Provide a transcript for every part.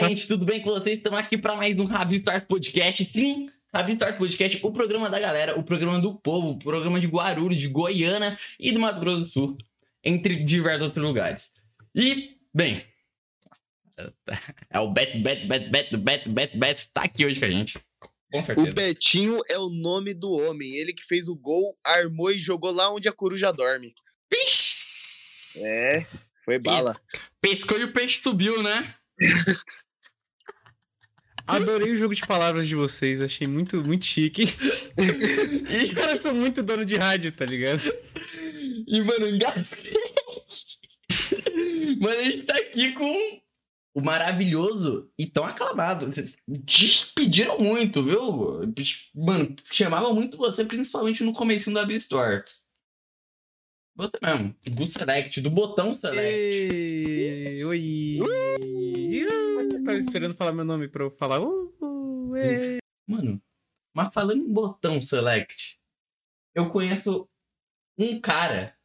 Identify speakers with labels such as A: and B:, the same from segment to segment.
A: Gente, tudo bem com vocês? Estamos aqui para mais um Rabi Stars Podcast. Sim, Rabi Stars Podcast, o programa da galera, o programa do povo, o programa de Guarulhos, de Goiânia e do Mato Grosso do Sul, entre diversos outros lugares. E, bem, é o Bet, Bet, Bet, Bet, Bet, Bet, Bet, tá aqui hoje com a gente. Com certeza.
B: O Betinho é o nome do homem. Ele que fez o gol, armou e jogou lá onde a coruja dorme.
A: Vixe!
B: É, foi bala.
A: Pescou e o peixe subiu, né?
C: Adorei o jogo de palavras de vocês, achei muito, muito chique. Os caras são muito dono de rádio, tá ligado?
A: E, mano, engasguei. Mano, a gente tá aqui com o maravilhoso e tão aclamado. Vocês te pediram muito, viu? Mano, chamavam muito você, principalmente no começo da Beastars. Você mesmo, do Select, do botão Select.
C: Ei, oi! Uh, tava esperando falar meu nome pra eu falar. Uh, uh, é.
A: Mano, mas falando em botão Select, eu conheço um cara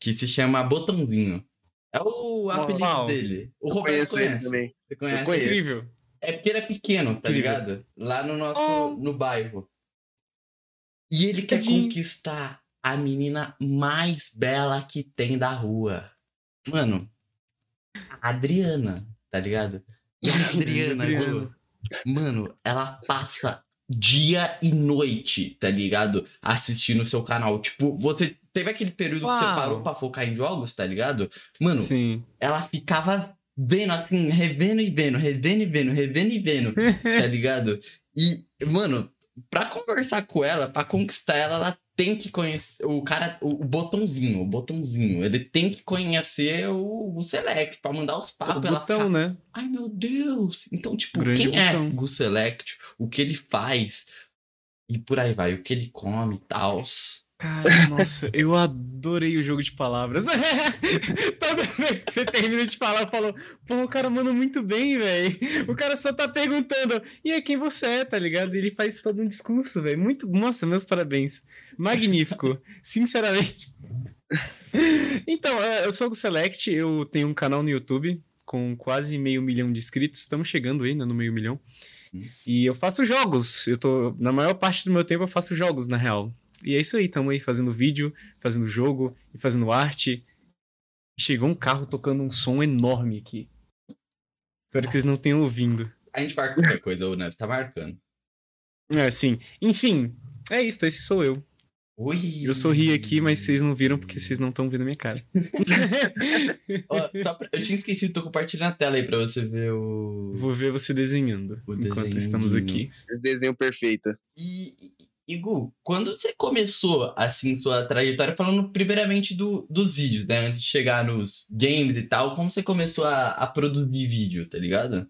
A: que se chama Botãozinho. É o apelido
C: Uau.
A: dele. O
B: Eu
A: Roberto
B: conheço ele
A: conhece.
B: também.
A: Você conhece?
B: Eu conheço.
C: Incrível.
A: É porque ele é pequeno, tá
C: Incrível.
A: ligado? Lá no nosso
C: Oh.
A: no bairro. E ele quer
C: Tadinho.
A: conquistar a menina mais bela que tem da rua. Mano, a Adriana, tá ligado? E a Adriana,
C: Adriana.
A: Gu, mano, ela passa dia e noite, tá ligado? Assistindo o seu canal. Tipo, você teve aquele período que você
C: Uau.
A: parou pra focar em jogos, tá ligado? Mano,
C: Sim.
A: ela ficava vendo assim, revendo e vendo, revendo e vendo, revendo e vendo, tá ligado? E, mano, pra conversar com ela, pra conquistar ela, ela tem que conhecer o cara, o, o botãozinho, o botãozinho. Ele tem que conhecer o, o Select pra mandar os
C: o
A: papos. ela
C: botão,
A: fica,
C: né?
A: Ai, meu Deus! Então, tipo,
C: Grande
A: quem é
C: botão.
A: o Select? O que ele faz? E por aí vai, o que ele come e tal.
C: Cara, nossa, eu adorei o jogo de palavras. Toda vez que você termina de falar, eu falo, pô, o cara manda muito bem, velho. O cara só tá perguntando, e aí quem você é, tá ligado? Ele faz todo um discurso, velho. Muito, nossa, meus parabéns. Magnífico, sinceramente. Então, é, eu sou o Select, eu tenho um canal no YouTube com quase meio milhão de inscritos. Estamos chegando ainda no meio milhão.
A: Hum.
C: E eu faço jogos. Eu tô, na maior parte do meu tempo eu faço jogos, na real. E é isso aí, tamo aí fazendo vídeo, fazendo jogo e fazendo arte. Chegou um carro tocando um som enorme aqui. Espero que vocês não tenham ouvindo.
A: A gente marca qualquer coisa, ô, né? Você tá marcando.
C: É, sim. Enfim, é isso, esse sou eu.
A: Ui!
C: Eu sorri aqui, mas vocês não viram porque vocês não estão vendo a minha cara.
A: Pra- Eu tinha esquecido, tô compartilhando a tela aí pra você ver o.
C: Vou ver você desenhando
A: O
C: enquanto estamos
A: desenhozinho.
C: aqui.
B: Esse desenho perfeito.
A: E, e- e, Gu, quando você começou, assim, sua trajetória, falando primeiramente do, dos vídeos, né? Antes de chegar nos games e tal, como você começou a, a produzir vídeo, tá ligado?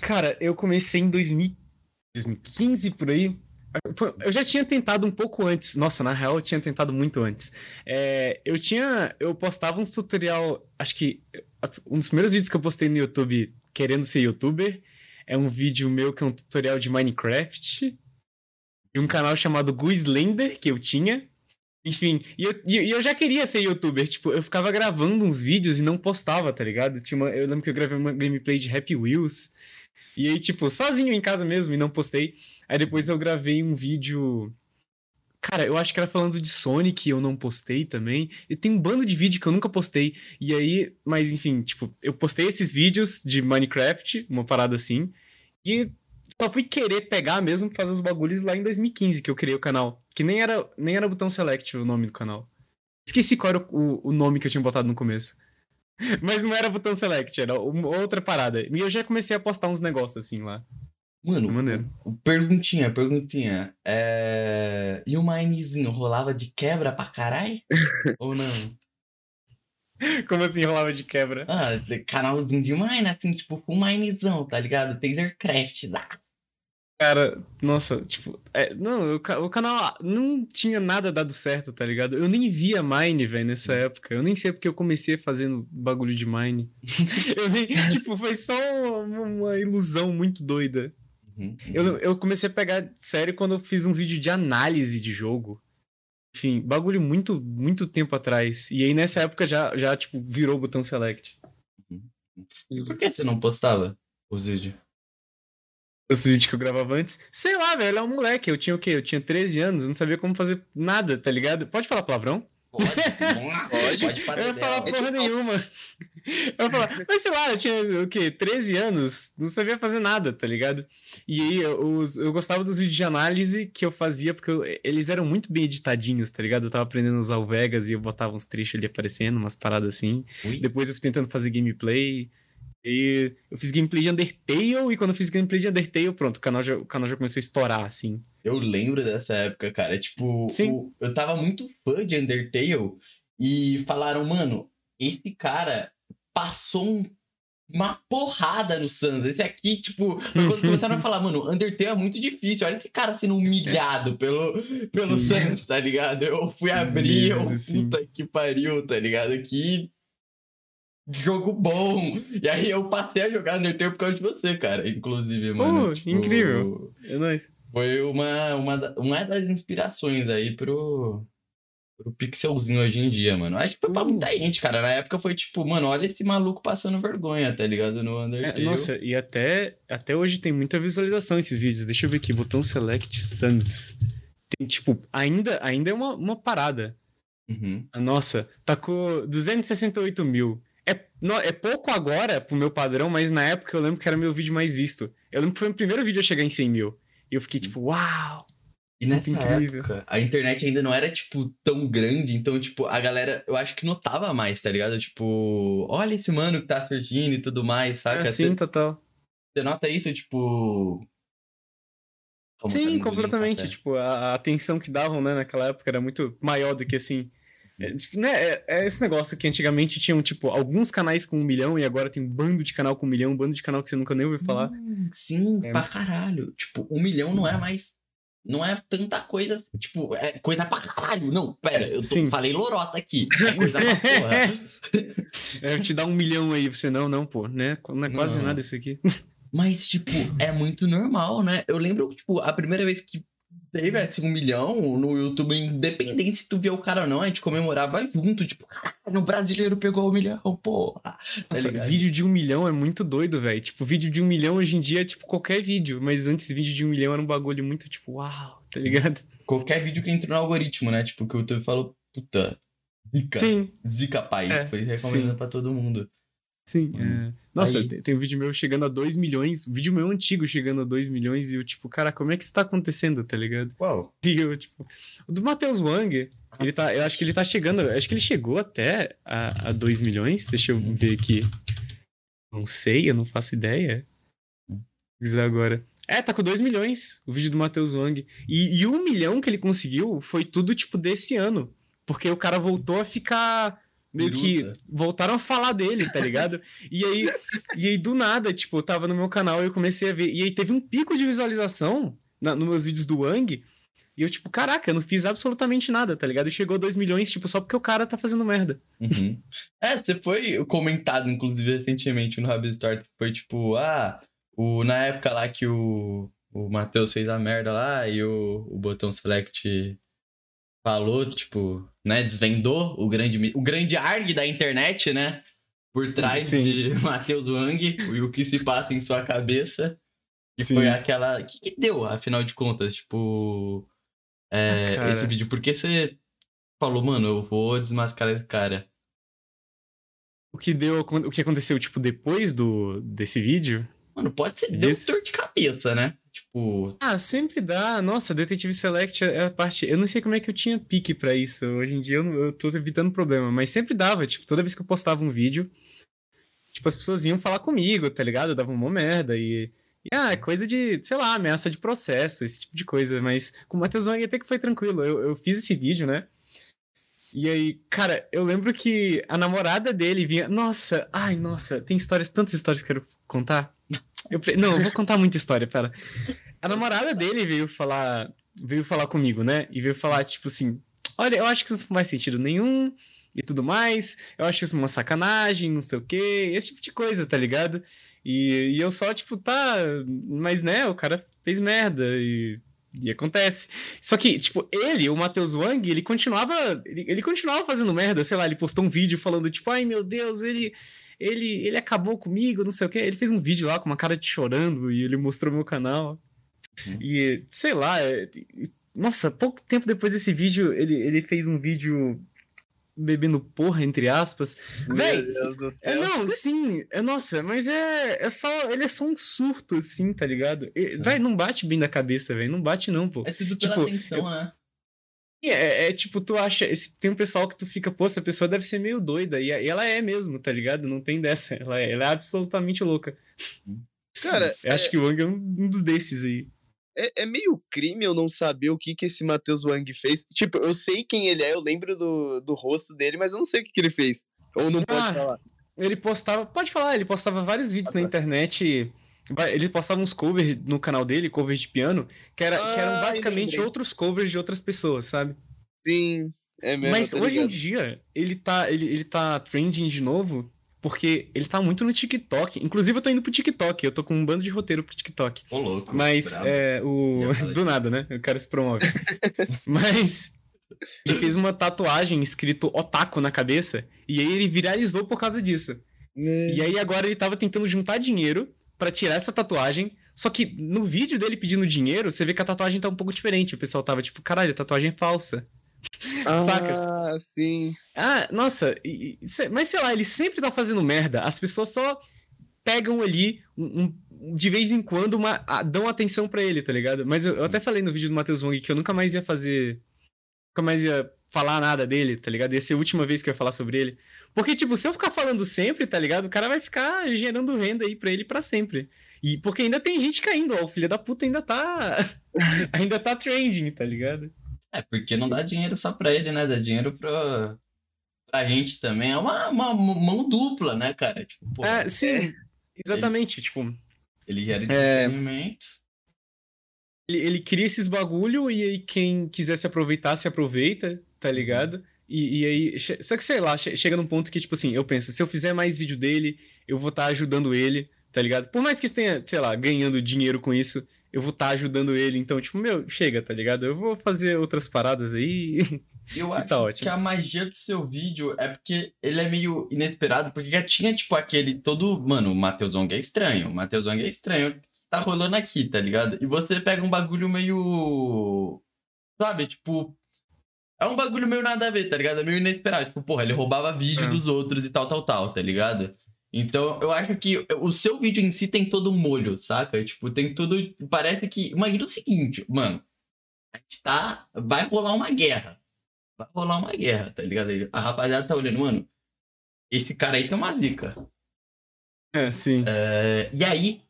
C: Cara, eu comecei em 2000 2015 por aí. Eu já tinha tentado um pouco antes. Nossa, na real, eu tinha tentado muito antes. É, eu tinha. Eu postava uns tutorial. Acho que. Um dos primeiros vídeos que eu postei no YouTube querendo ser youtuber é um vídeo meu que é um tutorial de Minecraft. E um canal chamado Guislender, que eu tinha. Enfim, e eu, e e eu já queria ser youtuber. Tipo, eu ficava gravando uns vídeos e não postava, tá ligado? Tinha uma- eu lembro que eu gravei uma gameplay de Happy Wheels. E aí, tipo, sozinho em casa mesmo e não postei. Aí depois eu gravei um vídeo. Cara, eu acho que era falando de Sonic, eu não postei também. E tem um bando de vídeo que eu nunca postei. E aí, mas enfim, tipo, eu postei esses vídeos de Minecraft, uma parada assim. E só fui querer pegar mesmo, fazer os bagulhos lá em 2015, que eu criei o canal. Que nem era, nem era botão select o nome do canal. Esqueci qual era o, o nome que eu tinha botado no começo. Mas não era botão select, era uma outra parada. E eu já comecei a postar uns negócios assim lá.
A: Mano,
C: Maneiro.
A: perguntinha, perguntinha. É... E o Minezinho rolava de quebra pra caralho? Ou não?
C: Como assim rolava de quebra?
A: Ah, canalzinho de Mine, assim, tipo, com Minezão, tá ligado? Tasercraft, dá.
C: Cara, nossa, tipo, é, não, o, o canal não tinha nada dado certo, tá ligado? Eu nem via Mine, velho, nessa época. Eu nem sei porque eu comecei fazendo bagulho de Mine. eu nem, tipo, foi só uma, uma ilusão muito doida.
A: Uhum.
C: Eu, eu comecei a pegar sério quando eu fiz uns vídeos de análise de jogo. Enfim, bagulho muito, muito tempo atrás. E aí nessa época já, já tipo, virou o botão select.
A: E por que você não postava os vídeos?
C: Os vídeos que eu gravava antes. Sei lá, velho, é um moleque. Eu tinha o quê? Eu tinha 13 anos, eu não sabia como fazer nada, tá ligado? Pode falar palavrão?
A: Pode, pode, pode fazer.
C: Eu ia falar porra nenhuma. Eu ia falar, mas sei lá, eu tinha o quê? 13 anos, não sabia fazer nada, tá ligado? E aí eu, os- eu gostava dos vídeos de análise que eu fazia, porque eu- eles eram muito bem editadinhos, tá ligado? Eu tava aprendendo a usar o Vegas e eu botava uns trechos ali aparecendo, umas paradas assim.
A: Ui.
C: Depois eu fui tentando fazer gameplay. E eu fiz gameplay de Undertale, e quando eu fiz gameplay de Undertale, pronto, o canal já, o canal já começou a estourar, assim.
A: Eu lembro dessa época, cara. Tipo,
C: Sim.
A: o- eu tava muito fã de Undertale e falaram, mano, esse cara passou um- uma porrada no Sans. Esse aqui, tipo, quando começaram a falar, mano, Undertale é muito difícil. Olha esse cara sendo humilhado pelo, pelo
C: Sim.
A: Sans, tá ligado? Eu fui abrir, eu,
C: Meses, assim.
A: puta que pariu, tá ligado? Que jogo bom. E aí eu passei a jogar Undertale por causa de você, cara, inclusive, mano. tipo,
C: Oh, incrível. É nóis.
A: foi uma, uma, uma das inspirações aí pro, pro pixelzinho hoje em dia, mano. Acho que foi pra
C: Uh.
A: muita gente, cara. Na época foi tipo, mano, olha esse maluco passando vergonha, tá ligado? No
C: É,
A: Undertale.
C: nossa, e até, até hoje tem muita visualização esses vídeos. Deixa eu ver aqui, botão Select Sans. Tem, tipo, ainda, ainda é uma, uma parada.
A: Uhum.
C: A nossa, tá com 268 mil. É, no- é pouco agora pro meu padrão, mas na época eu lembro que era meu vídeo mais visto. Eu lembro que foi o primeiro vídeo a chegar em 100 mil. E eu fiquei tipo, uau!
A: E nessa
C: incrível.
A: época, a internet ainda não era, tipo, tão grande. Então, tipo, a galera, eu acho que notava mais, tá ligado? Tipo, olha esse mano que tá surgindo e tudo mais,
C: É
A: saca?
C: assim,
A: Você
C: total.
A: você nota isso, tipo. Como
C: Sim, completamente. Tipo, a, a atenção que davam, né, naquela época era muito maior do que assim. É, tipo, né, é, é esse negócio que antigamente tinham, tipo, alguns canais com um milhão e agora tem um bando de canal com um milhão, um bando de canal que você nunca nem ouviu falar.
A: Hum, Sim,
C: É.
A: pra caralho. Tipo, um milhão não é mais. Não é tanta coisa. Tipo, é coisa pra caralho. Não, pera, eu tô- falei lorota aqui. É coisa pra porra.
C: É, eu te dar um milhão aí, você não, não, pô, né? Não é quase
A: Não.
C: nada isso aqui.
A: Mas, tipo, é muito normal, né? Eu lembro, tipo, a primeira vez que teve assim, um milhão no YouTube, independente se tu via o cara ou não, a gente comemorava junto. Tipo, caralho, o brasileiro pegou um milhão, porra. Tá
C: Nossa,
A: ligado?
C: vídeo de um milhão é muito doido, velho. Tipo, vídeo de um milhão hoje em dia é tipo qualquer vídeo, mas antes vídeo de um milhão era um bagulho muito tipo, uau, tá ligado?
A: Qualquer vídeo que entrou no algoritmo, né? Tipo, que o YouTube falou, puta, zica.
C: Sim,
A: Zica país.
C: É,
A: foi recomendado
C: sim.
A: pra todo mundo.
C: Sim.
A: Hum.
C: é. Nossa, tem, tem um vídeo meu chegando a 2 milhões, um vídeo meu antigo chegando a 2 milhões e eu, tipo, cara, como é que isso tá acontecendo, tá ligado?
A: Uau.
C: E eu, tipo, o do Matheus Wang, ele tá, eu acho que ele tá chegando, acho que ele chegou até a, a 2 milhões, deixa eu ver aqui. Não sei, eu não faço ideia. Dizer agora. É, tá com 2 milhões o vídeo do Matheus Wang. E, e o milhão que ele conseguiu foi tudo, tipo, desse ano. Porque o cara voltou a ficar. Meio que. Voltaram a falar dele, tá ligado? e, aí, e aí, do nada, tipo, eu tava no meu canal e eu comecei a ver. E aí teve um pico de visualização na, nos meus vídeos do Wang. E eu, tipo, caraca, eu não fiz absolutamente nada, tá ligado? E chegou a 2 milhões, tipo, só porque o cara tá fazendo merda.
A: Uhum. É, você foi comentado, inclusive, recentemente no Rabbit Store, foi tipo, ah, o, na época lá que o, o Matheus fez a merda lá e o, o botão select falou, tipo, né, desvendou o grande, o grande arg da internet, né, por trás
C: Sim.
A: de Matheus Wang e o que se passa em sua cabeça. E
C: Sim.
A: foi aquela. O que, que deu, afinal de contas? Tipo. é,
C: Ah,
A: esse vídeo. Por que você falou, mano, eu vou desmascarar esse cara?
C: O que deu, o que aconteceu, tipo, depois do, desse vídeo?
A: Mano, pode ser. Deu
C: Disse-
A: dor de cabeça, né? Tipo.
C: Ah, sempre dá. Nossa, Detetive Select é a parte. Eu não sei como é que eu tinha pique pra isso. Hoje em dia eu, não- eu tô evitando problema, mas sempre dava. Tipo, toda vez que eu postava um vídeo, tipo, as pessoas iam falar comigo, tá ligado? Dava uma merda e. E, ah, é coisa de, sei lá, ameaça de processo, esse tipo de coisa. Mas com o Matheus Wang até que foi tranquilo. Eu, eu fiz esse vídeo, né? E aí, cara, eu lembro que a namorada dele vinha. Nossa, ai, nossa, tem histórias, tantas histórias que eu quero contar. Eu pre- Não, eu vou contar muita história, pera. A namorada dele veio falar, veio falar comigo, né? E veio falar, tipo assim: Olha, eu acho que isso não faz sentido nenhum e tudo mais. Eu acho isso uma sacanagem, não sei o quê, esse tipo de coisa, tá ligado? E, e eu só, tipo, tá. Mas né, o cara fez merda e. E acontece. Só que, tipo, ele, o Matheus Wang, ele continuava. Ele, ele, continuava fazendo merda, sei lá, ele postou um vídeo falando, tipo, ai meu Deus, ele. Ele, ele acabou comigo, não sei o quê. Ele fez um vídeo lá com uma cara de chorando e ele mostrou meu canal. Uhum. E, sei lá, é, nossa, pouco tempo depois desse vídeo, ele, ele fez um vídeo bebendo porra, entre aspas. Véi, é, não, sim, é, nossa, mas é, é só, ele é só um surto, assim, tá ligado? É. Véi, não bate bem na cabeça, velho, não bate não, pô.
A: É tudo pela tipo, atenção, eu, né?
C: É, é, tipo, tu acha. Esse, tem um pessoal que tu fica, pô, essa pessoa deve ser meio doida. E, e ela é mesmo, tá ligado? Não tem dessa. Ela é, ela é absolutamente louca.
B: Cara.
C: Eu acho é que o Wang é um dos desses aí
B: é, é, meio crime eu não saber o que que esse Matheus Wang fez. Tipo, eu sei quem ele é, eu lembro do, do rosto dele, mas eu não sei o que, que ele fez. Ou não pode ah, falar.
C: Ele postava, pode falar, ele postava vários vídeos ah, na tá. internet. Ele postava uns covers no canal dele, covers de piano, que, era, ah, que eram basicamente outros covers de outras pessoas, sabe?
B: Sim, é mesmo.
C: Mas hoje em dia, ele tá, ele, ele tá trending de novo porque ele tá muito no TikTok. Inclusive, eu tô indo pro TikTok. Eu tô com um bando de roteiro pro TikTok.
A: Ô, louco.
C: Mas, é, o. Do nada, né? O cara se promove. Mas. Ele fez uma tatuagem escrito Otaku na cabeça. E aí ele viralizou por causa disso. Hum. E aí agora ele tava tentando juntar dinheiro para tirar essa tatuagem. Só que no vídeo dele pedindo dinheiro, você vê que a tatuagem tá um pouco diferente. O pessoal tava tipo, caralho, a tatuagem é falsa.
B: Ah, Sacas? sim.
C: Ah, nossa, e, mas sei lá, ele sempre tá fazendo merda. As pessoas só pegam ali um, um, de vez em quando uma, a, dão atenção para ele, tá ligado? Mas eu, eu, até falei no vídeo do Matheus Wong que eu nunca mais ia fazer. Nunca mais ia falar nada dele, tá ligado? Ia ser a última vez que eu ia falar sobre ele. Porque, tipo, se eu ficar falando sempre, tá ligado? O cara vai ficar gerando renda aí pra ele para sempre. E porque ainda tem gente caindo, ó. O filho da puta ainda tá. ainda tá trending, tá ligado?
A: É, porque não dá dinheiro só pra ele, né? Dá dinheiro pra, pra gente também. É uma, uma mão dupla, né, cara? Tipo,
C: pô, é, sim, é, exatamente.
A: Ele,
C: tipo,
A: ele gera é. entretenimento.
C: É, ele, ele cria esses bagulho e aí quem quiser se aproveitar, se aproveita, tá ligado? E, e aí, só que sei lá, chega num ponto que, tipo assim, eu penso, se eu fizer mais vídeo dele, eu vou estar tá ajudando ele, tá ligado? Por mais que tenha, sei lá, ganhando dinheiro com isso, eu vou estar tá ajudando ele. Então, tipo, meu, chega, tá ligado? Eu vou fazer outras paradas aí.
A: Eu acho tá que a magia do seu vídeo é porque ele é meio inesperado, porque já tinha, tipo, aquele todo. Mano, o Matheus Ong é estranho. O Matheus Ong é estranho. Tá rolando aqui, tá ligado? E você pega um bagulho meio. Sabe, tipo. É um bagulho meio nada a ver, tá ligado? É meio inesperado. Tipo, porra, ele roubava vídeo é. dos outros e tal, tal, tal, tá ligado? Então, eu acho que o seu vídeo em si tem todo um molho, saca? Tipo, tem tudo. Parece que. Imagina o seguinte, mano. A gente tá. Vai rolar uma guerra. Vai rolar uma guerra, tá ligado? A rapaziada tá olhando, mano. Esse cara aí tem uma zica.
C: É, sim.
A: É, e aí,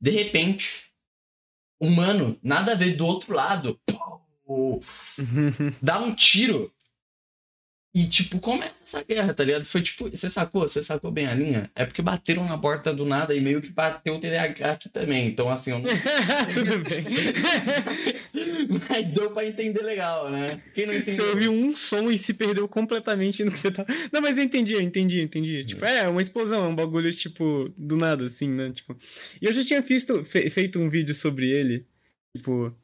A: de repente, um mano, nada a ver do outro lado, pô, dá um tiro e, tipo, como é essa guerra, tá ligado? Foi tipo, você sacou? Você sacou bem a linha? É porque bateram na porta do nada e meio que bateu o TDAH aqui também. Então, assim, eu não.
C: Tudo bem.
A: Mas deu pra entender legal, né? Quem não entendeu?
C: Você ouviu um som e se perdeu completamente no que você tá. Não, mas eu entendi, eu entendi, eu entendi. Tipo, é, uma explosão, é um bagulho, tipo, do nada, assim, né? Tipo. E eu já tinha visto, fe feito um vídeo sobre ele. Tipo.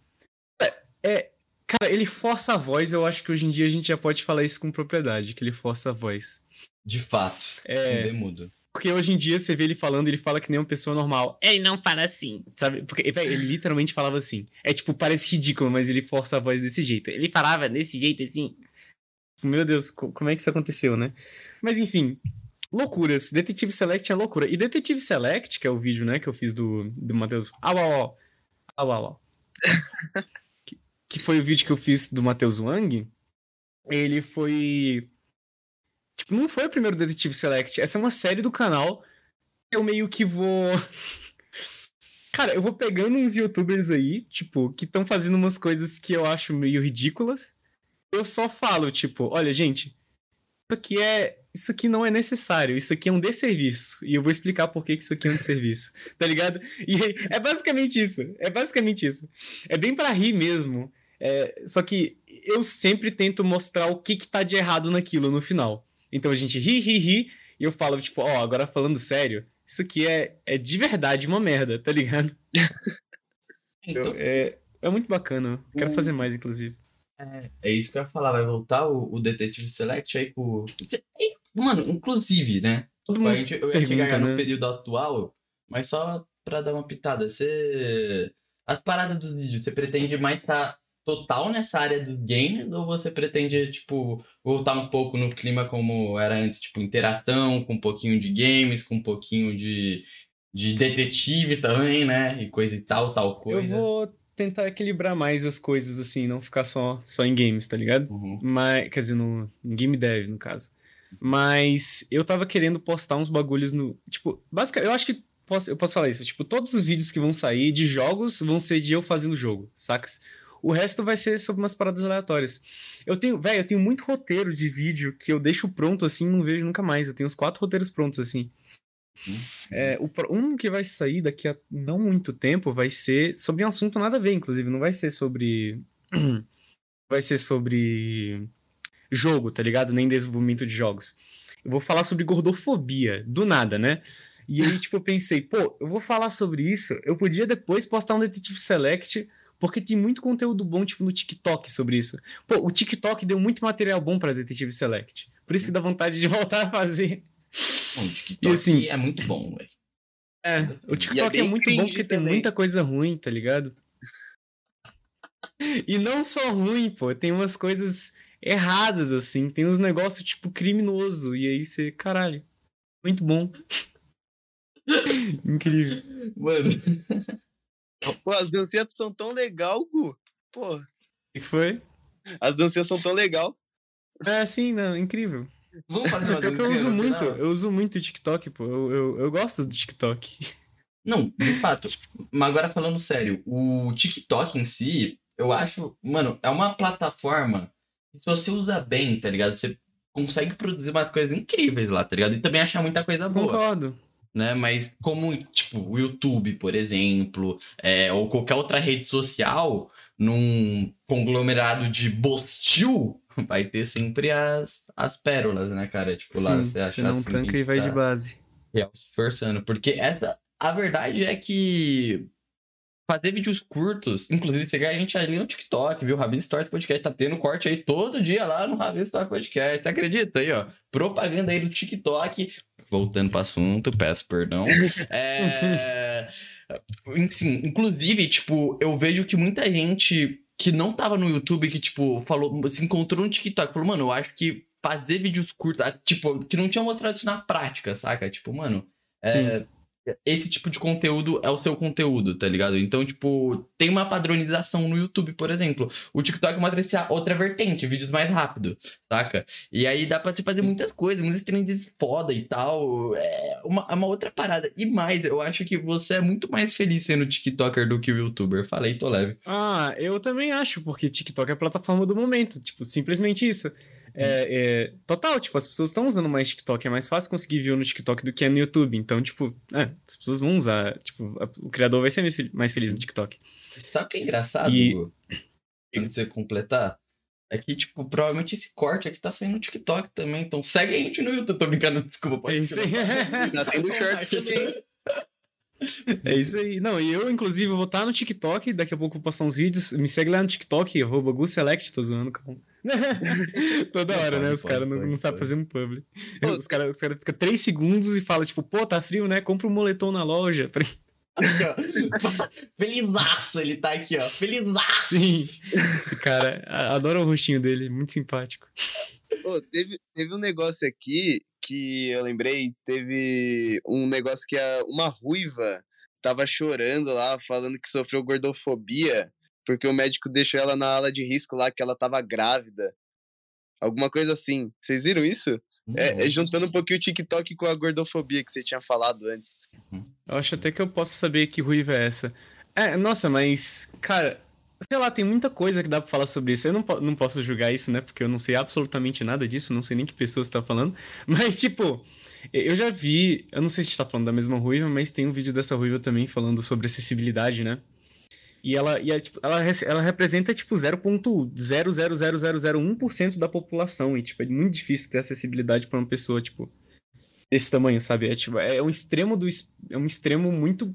C: É, é, Cara, ele força a voz, eu acho que hoje em dia a gente já pode falar isso com propriedade, que ele força a voz.
A: De fato.
C: É.
A: Mudo.
C: Porque hoje em dia você vê ele falando, ele fala que nem uma pessoa normal. Ele não fala assim, sabe? Porque ele literalmente falava assim. É tipo, parece ridículo, mas ele força a voz desse jeito. Ele falava desse jeito assim. Meu Deus, como é que isso aconteceu, né? Mas enfim, loucuras. Detetive Select é loucura. E Detetive Select, que é o vídeo, né, que eu fiz do, do Matheus. Au, au, au. Au, au, au. que foi o vídeo que eu fiz do Matheus Wang, ele foi. Tipo, não foi o primeiro Detetive Select. Essa é uma série do canal. Eu meio que vou. Cara, eu vou pegando uns youtubers aí, tipo, que estão fazendo umas coisas que eu acho meio ridículas. Eu só falo, tipo, olha, gente, isso aqui é. Isso aqui não é necessário, isso aqui é um desserviço. E eu vou explicar por que isso aqui é um desserviço. tá ligado? E é basicamente isso. É basicamente isso. É bem para rir mesmo. É, só que eu sempre tento mostrar o que, que tá de errado naquilo no final. Então a gente ri, ri, ri, e eu falo, tipo, ó, oh, agora falando sério, isso aqui é, é de verdade uma merda, tá ligado?
A: Então, é...
C: é muito bacana. Quero
A: O-
C: fazer mais, inclusive.
A: É isso que eu ia falar, vai voltar o, o Detetive Select aí com. Mano, inclusive, né?
C: Todo
A: A
C: mundo
A: gente, eu ia
C: pergunta,
A: chegar no
C: né?
A: período atual, mas só pra dar uma pitada, você. As paradas dos vídeos, você pretende mais estar total nessa área dos games ou você pretende, tipo, voltar um pouco no clima como era antes, tipo, interação, com um pouquinho de games, com um pouquinho de, de detetive também, né? E coisa e tal, tal coisa.
C: Eu vou tentar equilibrar mais as coisas, assim, não ficar só, só em games, tá ligado?
A: Uhum.
C: Mas, quer dizer, no, em game dev, no caso. Mas eu tava querendo postar uns bagulhos no. Tipo, basicamente, eu acho que posso, eu posso falar isso. Tipo, todos os vídeos que vão sair de jogos vão ser de eu fazendo jogo, sacas? O resto vai ser sobre umas paradas aleatórias. Eu tenho, velho, eu tenho muito roteiro de vídeo que eu deixo pronto assim e não vejo nunca mais. Eu tenho uns quatro roteiros prontos assim. É, o um que vai sair daqui a não muito tempo vai ser sobre um assunto nada a ver, inclusive. Não vai ser sobre. vai ser sobre jogo, tá ligado? Nem desenvolvimento de jogos. Eu vou falar sobre gordofobia, do nada, né? E aí, tipo, eu pensei, pô, eu vou falar sobre isso. Eu podia depois postar um Detective Select, porque tem muito conteúdo bom, tipo, no TikTok sobre isso. Pô, o TikTok deu muito material bom pra Detective Select. Por isso que dá vontade de voltar a fazer.
A: Bom, o TikTok
C: E assim-
A: é muito bom, velho.
C: É, o TikTok é,
B: bem
C: muito bom porque tem
B: também.
C: muita coisa ruim, tá ligado? E não só ruim, pô, tem umas coisas erradas, assim, tem uns negócios, tipo, criminoso, e aí você, caralho, muito bom. Incrível.
A: Mano,
B: Pô, as dancinhas são tão legal, Gu. Pô,
C: O que foi?
B: as dancinhas são tão legal.
C: É, sim, não, incrível.
A: vamos fazer uma
C: que eu uso muito, eu uso muito o TikTok, pô, eu, eu, eu gosto do TikTok.
A: Não, de fato. Mas agora falando sério, o TikTok em si, eu acho, mano, é uma plataforma que se você usa bem, tá ligado? Você consegue produzir umas coisas incríveis lá, tá ligado? E também achar muita coisa boa,
C: Concordo.
A: Né? Mas como, tipo, o YouTube, por exemplo, é, ou qualquer outra rede social, num conglomerado de bostil, vai ter sempre as, as pérolas, né, cara? Tipo, lá
C: Sim,
A: você acha
C: você não
A: assim,
C: tanca e vai
A: tá-
C: de base.
A: real se esforçando. Porque essa, a verdade é que fazer vídeos curtos, inclusive segue a gente ali no TikTok, viu? Rabin Stories Podcast tá tendo corte aí todo dia lá no Rabin Stories Podcast. Acredita aí, ó? Propaganda aí do TikTok. Voltando pro assunto, peço perdão. É. Sim, inclusive, tipo, eu vejo que muita gente que não tava no YouTube, que, tipo, falou, se encontrou no TikTok, falou, mano, eu acho que fazer vídeos curtos, ah, tipo, que não tinha mostrado isso na prática, saca? Tipo, mano, é, esse tipo de conteúdo é o seu conteúdo, tá ligado? Então, tipo, tem uma padronização no YouTube, por exemplo. O TikTok mostra essa outra vertente, vídeos mais rápido, saca? E aí dá pra você fazer muitas coisas, muitas trends foda e tal. É uma, é uma outra parada. E mais, eu acho que você é muito mais feliz sendo TikToker do que o YouTuber. Falei, tô leve.
C: Ah, eu também acho, porque TikTok é a plataforma do momento. Tipo, simplesmente isso. É, é, total, tipo, as pessoas estão usando mais TikTok. É mais fácil conseguir view no TikTok do que no YouTube. Então, tipo, é, as pessoas vão usar. Tipo, a- o criador vai ser mais fel- mais feliz no TikTok.
A: Sabe o que é engraçado,
C: E-
A: de você completar? É que, tipo, provavelmente esse corte aqui tá saindo no TikTok também. Então segue a gente no YouTube. Tô brincando, desculpa. Pode
C: É isso aí.
B: No short também.
C: É isso aí. Não, e eu, inclusive, vou estar no TikTok. Daqui a pouco eu vou postar uns vídeos. Me segue lá no TikTok, arroba GuSelect, tô zoando, calma. Toda hora, né? Os caras não, não sabem fazer um publi. Os caras os cara ficam três segundos e falam, tipo, pô, tá frio, né? Compra um moletom na loja.
A: Aqui, ó. Felizaço ele tá aqui, ó. Felizaço.
C: Sim. Esse cara, a- adoro o rostinho dele, muito simpático.
B: Pô, teve, teve um negócio aqui que eu lembrei, teve um negócio que a, uma ruiva tava chorando lá, falando que sofreu gordofobia, porque o médico deixou ela na ala de risco lá, que ela tava grávida. Alguma coisa assim. Vocês viram isso? É, é juntando um pouquinho o TikTok com a gordofobia que você tinha falado antes.
C: Eu acho até que eu posso saber que ruiva é essa. É, nossa, mas, cara, sei lá, tem muita coisa que dá pra falar sobre isso. Eu não, não posso julgar isso, né? Porque eu não sei absolutamente nada disso, não sei nem que pessoa você tá falando. Mas, tipo, eu já vi, eu não sei se a gente tá falando da mesma ruiva, mas tem um vídeo dessa ruiva também falando sobre acessibilidade, né? E ela, e é, tipo, ela, ela representa, tipo, 0.00001% da população. E, tipo, é muito difícil ter acessibilidade pra uma pessoa, tipo, desse tamanho, sabe? É, tipo, é um extremo do... É um extremo muito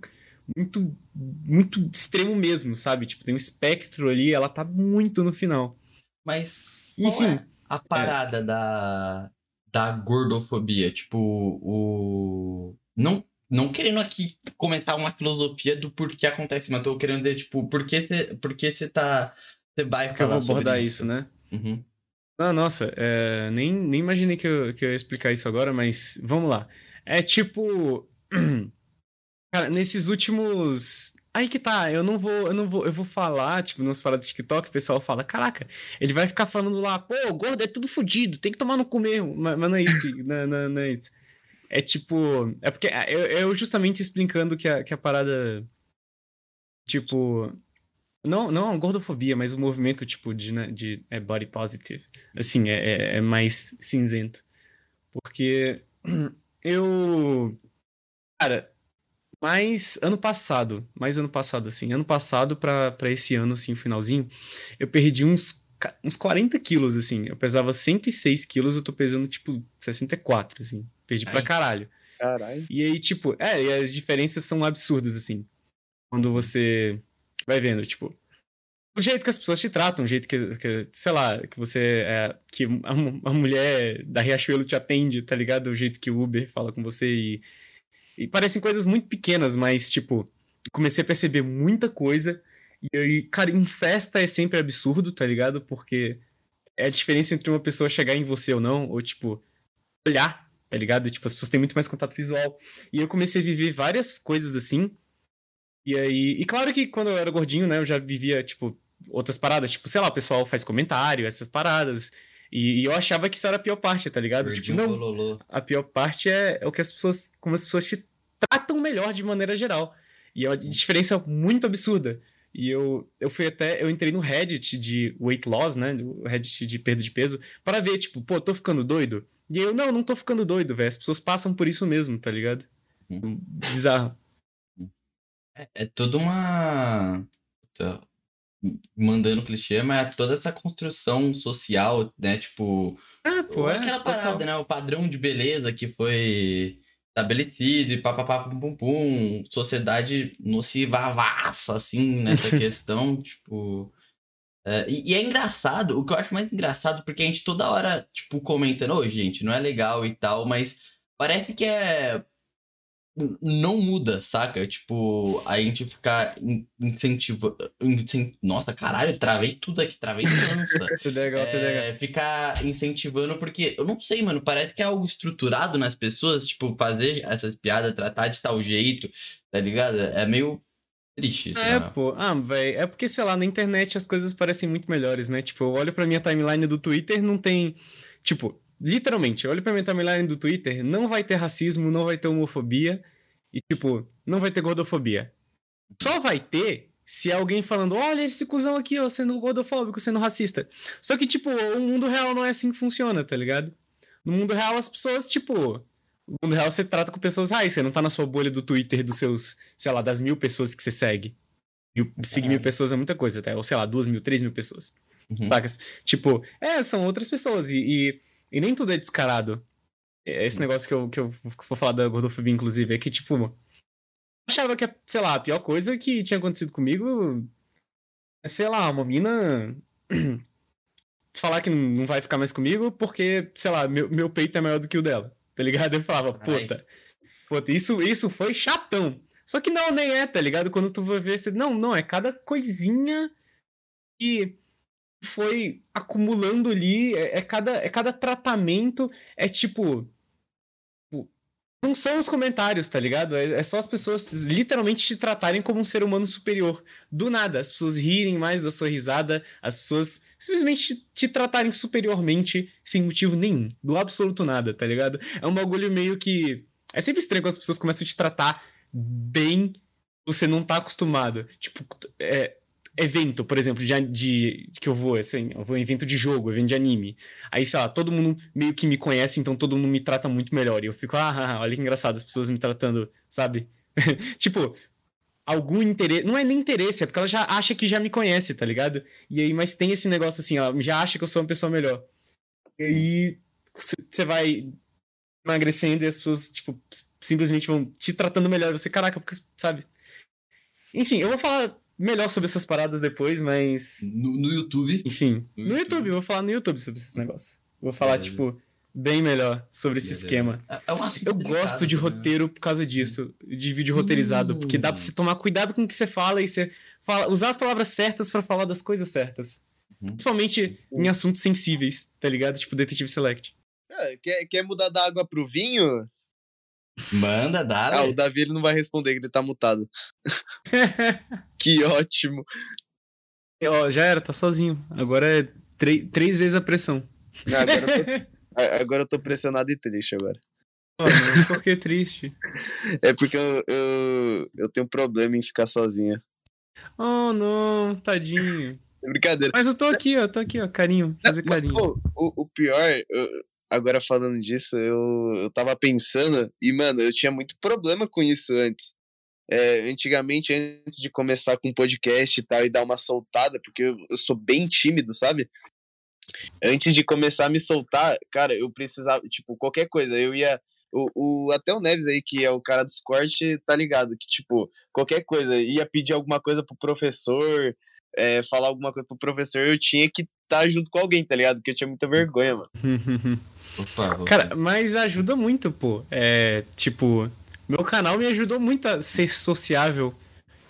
C: muito, muito extremo mesmo, sabe? Tipo, tem um espectro ali, ela tá muito no final.
A: Mas, enfim. É a parada é. da, da gordofobia? Tipo, o. Não, não querendo aqui começar uma filosofia do porquê acontece, mas tô querendo dizer, tipo, por que você por que tá. Você vai
C: falar eu vou abordar isso, isso né?
A: Uhum.
C: Ah, nossa, é, nem, nem imaginei que eu, que eu ia explicar isso agora, mas vamos lá. É tipo. Cara, nesses últimos. Aí que tá, eu não vou, eu não vou, eu vou falar, tipo, nos falar do TikTok, o pessoal fala, caraca, ele vai ficar falando lá, pô, gordo é tudo fodido, tem que tomar no cu mesmo. Mas, mas não é isso, não, não, não, é isso. É tipo. É porque é, eu, eu justamente explicando que a, que a parada. Tipo. Não, não gordofobia, mas o movimento, tipo, de, né, de é body positive. Assim, é, é, é mais cinzento. Porque eu. Cara, mas ano passado, mais ano passado, assim, ano passado pra esse ano, assim, finalzinho, eu perdi uns, uns 40 quilos, assim. Eu pesava 106 quilos, eu tô pesando, tipo, 64, assim. Perdi Ai. pra caralho.
B: Caralho.
C: E aí, tipo, é, e as diferenças são absurdas, assim. Quando você vai vendo, tipo, o jeito que as pessoas te tratam, o jeito que, que sei lá, que você. É, que a, a, mulher da Riachuelo te atende, tá ligado? O jeito que o Uber fala com você e. E parecem coisas muito pequenas, mas, tipo, comecei a perceber muita coisa. E aí, cara, em festa é sempre absurdo, tá ligado? Porque é a diferença entre uma pessoa chegar em você ou não, ou, tipo, olhar, tá ligado? Tipo, as pessoas têm muito mais contato visual. E eu comecei a viver várias coisas assim. E aí. E claro que quando eu era gordinho, né, eu já vivia, tipo, outras paradas. Tipo, sei lá, o pessoal faz comentário, essas paradas. E, e, eu achava que isso era a pior parte, tá ligado?
A: tipo, não,
C: a pior parte é, é o que as pessoas, como as pessoas te tratam melhor de maneira geral. E é uma diferença muito absurda. E eu, eu fui até, eu entrei no Reddit de weight loss, né, o Reddit de perda de peso, para ver, tipo, pô, tô ficando doido? E eu, não, não tô ficando doido, velho. As pessoas passam por isso mesmo, tá ligado? Hum. Bizarro.
A: É, é toda uma mandando clichê, mas é toda essa construção social, né? Tipo.
C: Ah, pô,
A: é, aquela parada, total. né? O padrão de beleza que foi estabelecido e papapá, pum, pum, pum. Sociedade nocivavaça, assim, nessa questão, tipo. É, e, e, é engraçado, o que eu acho mais engraçado, porque a gente toda hora, tipo, comentando, ô, oh, gente, não é legal e tal, mas parece que é não muda, saca? Tipo, a gente ficar incentivando. Nossa, caralho, travei tudo aqui, travei dança.
C: tudo legal, tudo legal.
A: É, ficar incentivando, porque eu não sei, mano, parece que é algo estruturado nas pessoas, tipo, fazer essas piadas, tratar de tal jeito, tá ligado? É meio triste. Isso,
C: é, pô. Ah, velho, é porque, sei lá, na internet as coisas parecem muito melhores, né? Tipo, eu olho pra minha timeline do Twitter, não tem. Tipo, literalmente, olha pra minha timeline do Twitter, não vai ter racismo, não vai ter homofobia e, tipo, não vai ter gordofobia. Só vai ter se alguém falando, olha esse cuzão aqui, ó, sendo gordofóbico, sendo racista. Só que, tipo, o mundo real não é assim que funciona, tá ligado? No mundo real, as pessoas, tipo. No mundo real, você trata com pessoas, ah, você não tá na sua bolha do Twitter dos seus, sei lá, das mil pessoas que você segue. E seguir mil pessoas é muita coisa, tá? Ou sei lá, duas mil, três mil pessoas. Uhum. Tipo, é, são outras pessoas. E, e e nem tudo é descarado. É, esse negócio que eu, que eu vou falar da gordofobia, inclusive, é que, tipo, achava que, sei lá, a pior coisa que tinha acontecido comigo é, sei lá, uma mina falar que não vai ficar mais comigo porque, sei lá, meu, meu peito é maior do que o dela, tá ligado? Eu falava, puta, puta, isso, isso foi chatão. Só que não, nem é, tá ligado? Quando tu vai ver, você, não, não, é cada coisinha que foi acumulando ali, é, é, cada, é cada tratamento, é tipo. Não são os comentários, tá ligado? É, é, só as pessoas literalmente te tratarem como um ser humano superior. Do nada, as pessoas rirem mais da sua risada, as pessoas simplesmente te, te tratarem superiormente sem motivo nenhum. Do absoluto nada, tá ligado? É um bagulho meio que. É sempre estranho quando as pessoas começam a te tratar bem, você não tá acostumado. Tipo, é, evento, por exemplo, de, de, que eu vou, assim, eu vou em evento de jogo, evento de anime. Aí, sei lá, todo mundo meio que me conhece, então todo mundo me trata muito melhor. E eu fico, ah, olha que engraçado, as pessoas me tratando, sabe? tipo, algum interesse. Não é nem interesse, é porque ela já acha que já me conhece, tá ligado? E aí, mas tem esse negócio assim, ela já acha que eu sou uma pessoa melhor. E aí você vai emagrecendo e as pessoas, tipo, simplesmente vão te tratando melhor. Você, caraca, porque, sabe? enfim, eu vou falar melhor sobre essas paradas depois, mas.
A: No, no YouTube.
C: Enfim,
A: No
C: no,
A: YouTube.
C: Vou falar no YouTube sobre esses negócios. Vou falar,
A: Beleza.
C: tipo, bem melhor sobre esse
A: Beleza.
C: esquema.
A: É- é um
C: Eu gosto de
A: né?
C: roteiro por causa disso, de vídeo roteirizado, porque dá pra você tomar cuidado com o que você fala e você fala, usar as palavras certas pra falar das coisas certas.
A: Uhum.
C: Principalmente em assuntos sensíveis, tá ligado? Tipo Detetive Select.
B: Ah, quer, quer mudar da água pro vinho?
A: Manda, dá.
B: Ah,
A: né?
B: o Davi ele não vai responder, que ele tá mutado. Que ótimo.
C: Ó, já era, tá sozinho. Agora é três- três vezes a pressão.
B: Ah, Agora eu, tô, agora eu tô pressionado e triste agora.
C: Mano, por que triste?
B: É porque eu, eu, eu tenho problema em ficar sozinha.
C: Oh, não, tadinho.
B: É brincadeira.
C: Mas eu tô aqui, ó, tô aqui, ó, carinho, fazer
B: Mas,
C: carinho.
B: pô, o, o pior, eu- agora falando disso, eu, eu tava pensando, e, mano, eu tinha muito problema com isso antes. É, antigamente, antes de começar com podcast e tal, e dar uma soltada, porque eu, eu sou bem tímido, sabe? Antes de começar a me soltar, cara, eu precisava, tipo, qualquer coisa, eu ia. O, o, até o Neves aí, que é o cara dos cortes, tá ligado? Que, tipo, qualquer coisa, ia pedir alguma coisa pro professor, é, falar alguma coisa pro professor, eu tinha que estar junto com alguém, tá ligado? Porque eu tinha muita vergonha, mano.
A: Opa.
C: Cara, mas ajuda muito, pô. É, tipo, meu canal me ajudou muito a ser sociável,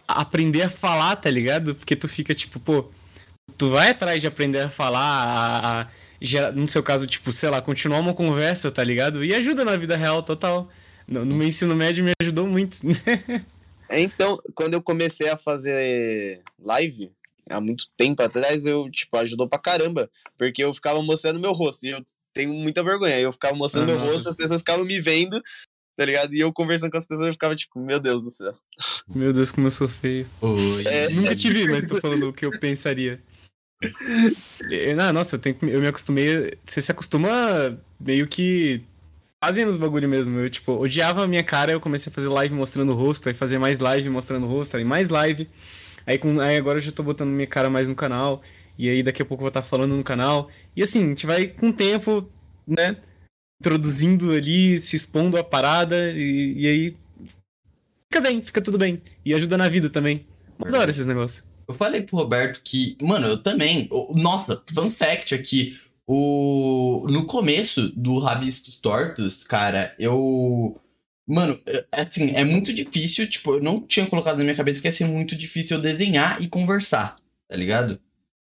C: a aprender a falar, tá ligado? Porque tu fica, tipo, pô, tu vai atrás de aprender a falar, a, a gera- no seu caso, tipo, sei lá, continuar uma conversa, tá ligado? E ajuda na vida real, total. No, no meu ensino médio me ajudou muito.
B: É, Então, quando eu comecei a fazer live, há muito tempo atrás, eu, tipo, ajudou pra caramba. Porque eu ficava mostrando meu rosto. E eu tenho muita vergonha. aí Eu ficava mostrando
C: Ah,
B: meu rosto, as pessoas ficavam me vendo, tá ligado? E eu conversando com as pessoas, eu ficava tipo, meu Deus do céu.
C: meu Deus, como eu sou feio.
A: Oi.
B: É,
C: Nunca te vi, mas tô falando o que eu pensaria. É, Não, nossa, eu, tenho eu me acostumei. Você se acostuma meio que fazendo os bagulho mesmo. Eu, tipo, odiava a minha cara, eu comecei a fazer live mostrando o rosto, aí fazer mais live mostrando o rosto, aí mais live. Aí, com, aí agora eu já tô botando minha cara mais no canal. E aí daqui a pouco eu vou estar falando no canal. E assim, a gente vai com o tempo, né? Introduzindo ali, se expondo a parada, e, e aí. Fica bem, fica tudo bem. E ajuda na vida também. Adoro esses negócios.
A: Eu falei pro Roberto que, mano, eu também. Nossa, fun fact aqui. O... No começo do Rabiscos Tortos, cara, eu. Mano, é- assim, é muito difícil. Tipo, eu não tinha colocado na minha cabeça que ia ser muito difícil eu desenhar e conversar, tá ligado?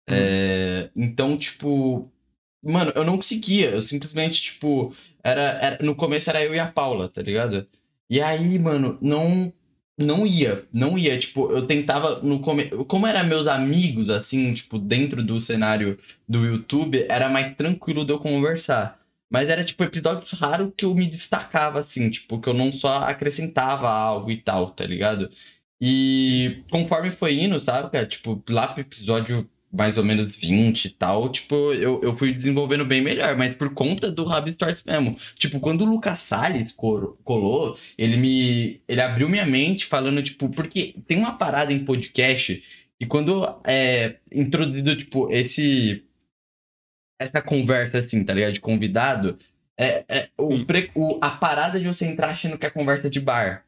A: É, Então, tipo. Mano, eu não conseguia. Eu simplesmente, tipo. Era, era- no começo era eu e a Paula, tá ligado? E aí, mano, não não ia, não ia, tipo, eu tentava no começo, como eram meus amigos assim, tipo, dentro do cenário do YouTube, era mais tranquilo de eu conversar. Mas era tipo episódios raros que eu me destacava assim, tipo, que eu não só acrescentava algo e tal, tá ligado? E conforme foi indo, sabe, cara, tipo, lá pro episódio mais ou menos 20 e tal, tipo, eu, eu fui desenvolvendo bem melhor, mas por conta do Rabbit Stories mesmo. Tipo, quando o Lucas Salles colou, ele me. Ele abriu minha mente falando, tipo, porque tem uma parada em podcast e quando é introduzido, tipo, esse. Essa conversa, assim, tá ligado? De convidado, é, é o, pre- o- a parada de você entrar achando que é conversa de bar.